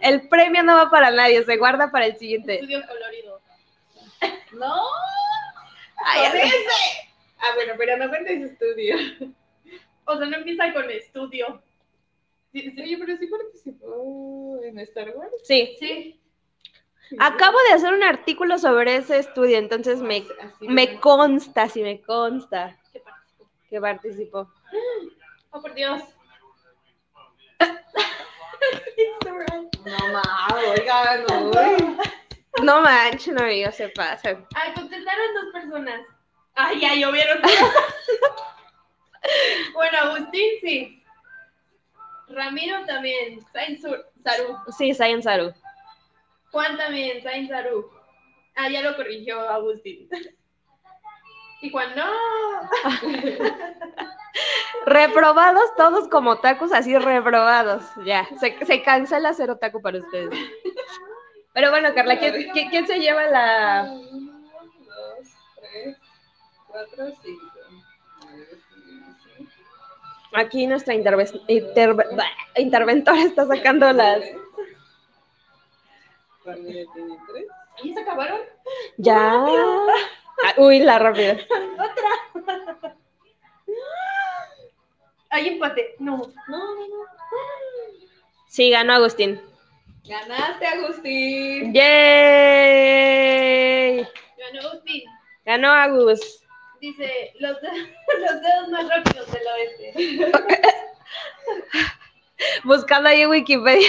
el premio no va para nadie, se guarda para el siguiente. Estudio colorido. <laughs> No. Ay, ese. Ah, bueno, pero no cuentes estudio. O sea, no empieza con estudio. Sí, sí, pero sí participó en Star Wars. Sí, Sí. Acabo de hacer un artículo sobre ese estudio, entonces me, consta, sí me consta ¿Qué participó? que participó. <gasps> Oh, por Dios. No, ma, oigan, uy. No <laughs> manches, no amigos, se pasan. Ah, contestaron dos personas. Ah, ya llovieron. <laughs> bueno, Agustín sí. Ramiro también. Sain Sur- Saru. Sí, Saiyan Saru. Juan también. Sain Saru. Ah, ya lo corrigió Agustín. Y Juan, no. <laughs> Reprobados todos como tacos, así reprobados. Ya, se, se cancela ser otaku para ustedes. Pero bueno, Carla, ¿quién, quién- quién se lleva la...? Uno, dos, tres, cuatro, cinco. Aquí nuestra interve- interventora está sacando las. Familia tiene tres. ¿Y se acabaron? Ya. Ah, <laughs> Uy, la rápida. Hay empate. No. Sí, ganó Agustín. Ganaste, Agustín. ¡Yay! Ganó Agustín. Ganó Agus. Dice, los, de- <laughs> los dedos más rápidos del oeste. <laughs> Buscando ahí en Wikipedia.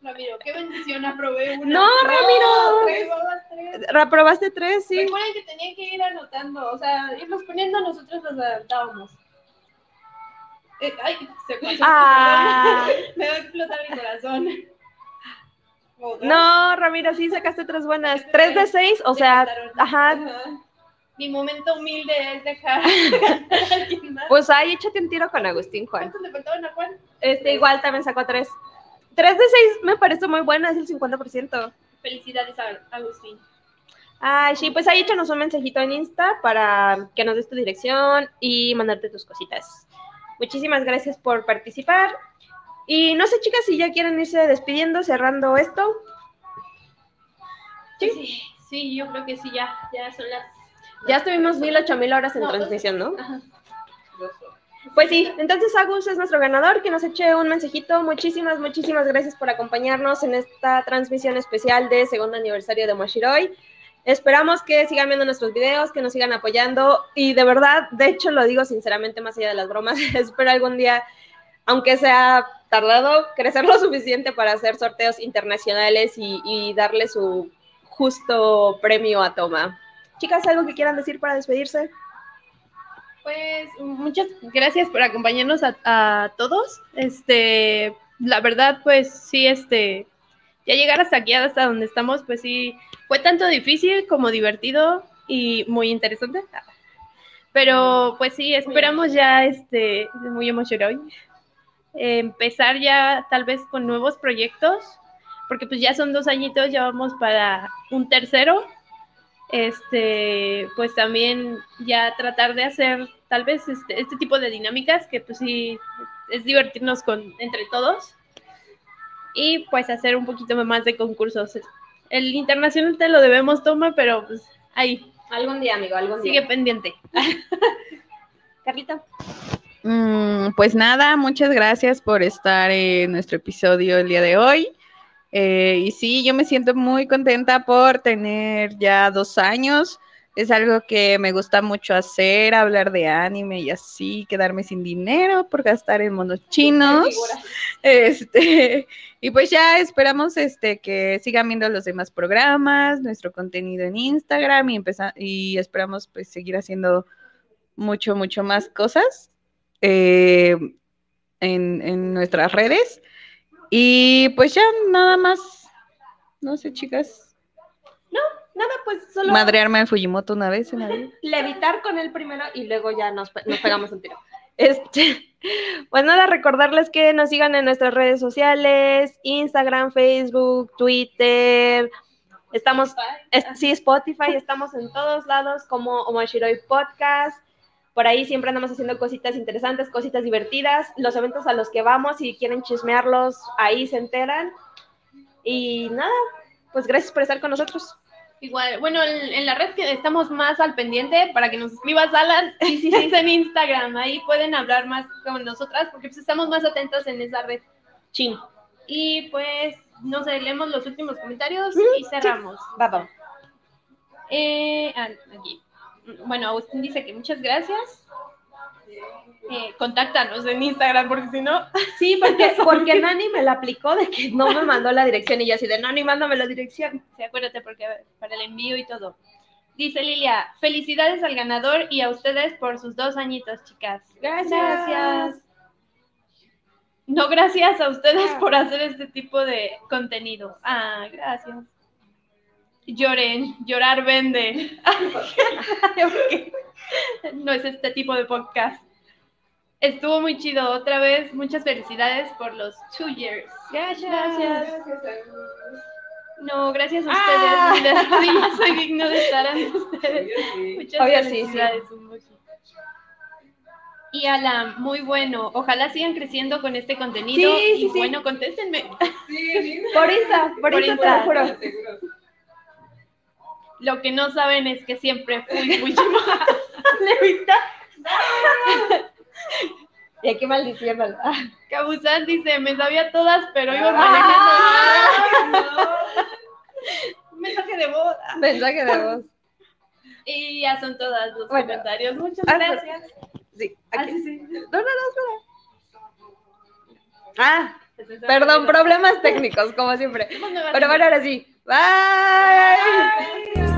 Ramiro, qué bendición, aprobé una. No, Ramiro. tres. ¿Reprobaste tres? Sí. Recuerden que tenían que ir anotando, o sea, irlos poniendo, nosotros los adaptábamos. Eh, ay, se. Ah. <laughs> Me va a explotar mi corazón. No, Ramiro, sí sacaste tres buenas. Tres de seis, o sea, ajá. Mi momento humilde es dejar. <laughs> Pues ahí échate un tiro con Agustín, Juan. ¿Cuántos le faltaban a Juan? Este igual también sacó tres. Tres de seis me parece muy buena, es el 50%. Felicidades a Agustín. Ay, sí, pues ahí échanos un mensajito en Insta para que nos des tu dirección y mandarte tus cositas. Muchísimas gracias por participar. Y no sé, chicas, si ya quieren irse despidiendo, cerrando esto. Sí, sí, yo creo que sí, ya, ya son las. Ya estuvimos mil, ocho mil horas en No, transmisión, ¿no? Ajá. Pues sí, entonces Agus es nuestro ganador, que nos eche un mensajito. Muchísimas, muchísimas gracias por acompañarnos en esta transmisión especial de segundo aniversario de Moshiroi. Esperamos que sigan viendo nuestros videos, que nos sigan apoyando y de verdad, de hecho lo digo sinceramente más allá de las bromas, <laughs> espero algún día, aunque sea tardado, crecer lo suficiente para hacer sorteos internacionales y, y darle su justo premio a Toma. Chicas, ¿algo que quieran decir para despedirse? Pues muchas gracias por acompañarnos a, todos. Este, la verdad, pues sí, este, ya llegar hasta aquí, hasta donde estamos, pues sí, fue tanto difícil como divertido y muy interesante. Pero pues sí, esperamos ya, este, muy emocionado, empezar ya tal vez con nuevos proyectos, porque pues ya son dos añitos, ya vamos para un tercero este, pues también ya tratar de hacer tal vez este, este tipo de dinámicas que pues sí es divertirnos con entre todos y pues hacer un poquito más de concursos. El internacional te lo debemos toma, pero pues ahí Algún día, amigo, algún sigue pendiente. <laughs> Carlita. Mm, pues nada, muchas gracias por estar en nuestro episodio el día de hoy. Eh, y sí, yo me siento muy contenta por tener ya dos años. Es algo que me gusta mucho hacer, hablar de anime y así, quedarme sin dinero por gastar en monos chinos. Este, <laughs> y pues ya esperamos este que sigan viendo los demás programas, nuestro contenido en Instagram y y esperamos pues seguir haciendo mucho, mucho más cosas eh, en, en nuestras redes. Y pues ya nada más, no sé, chicas, Nada, pues solo madrearme al Fujimoto una vez en la vida. <laughs> levitar con él primero y luego ya nos, pe- nos pegamos un tiro. <laughs> Este, pues nada, recordarles que nos sigan en nuestras redes sociales, Instagram, Facebook, Twitter. Estamos, es- sí, Spotify, estamos en todos lados como Omashiroi Podcast. Por ahí siempre andamos haciendo cositas interesantes, cositas divertidas. Los eventos a los que vamos, si quieren chismearlos, ahí se enteran. Y nada, pues gracias por estar con nosotros. Igual, bueno, en, en la red que estamos más al pendiente para que nos escribas, Alan, y si es en Instagram, ahí pueden hablar más con nosotras porque pues, estamos más atentos en esa red. Chin. Y pues, no sé, leemos los últimos comentarios y cerramos. Va. Eh, ah, aquí. Bueno, Agustín dice que muchas gracias. Eh, contáctanos en Instagram porque si no, Sí, porque, <laughs> porque Nani me la aplicó de que no me mandó la dirección y yo así de Nani, mándame la dirección. sí, acuérdate porque para el envío y todo. Dice Lilia, felicidades al ganador y a ustedes por sus dos añitos, chicas. Gracias. No, gracias a ustedes por hacer este tipo de contenido. Ah, gracias. Lloren, llorar vende. <laughs> No es este tipo de podcast. Estuvo muy chido. Otra vez, muchas felicidades por los two years. Gracias. No, gracias a Ah. <laughs> ustedes. Sí, yo soy digno de estar ante ustedes. Muchas Obvio, sí, sí. felicidades. Y Ala, muy bueno. Ojalá sigan creciendo con este contenido. Sí, sí, y sí. bueno, contéstenme. Por Insta, por, Por Insta, te lo juro. Lo que no saben es que siempre fui muy chimosa. <laughs> Y aquí maldiciéndolo. Cabuzán dice, me sabía todas, pero iba Ah. manejando. <laughs> Mensaje de voz. Mensaje de voz. Y ya son todas los Bueno. comentarios. Muchas Ah, gracias. Sí, Ah, aquí. sí, sí. No, no, no. Ah, perdón, problemas técnicos, como siempre. Pero bueno, ahora sí. Bye. Bye.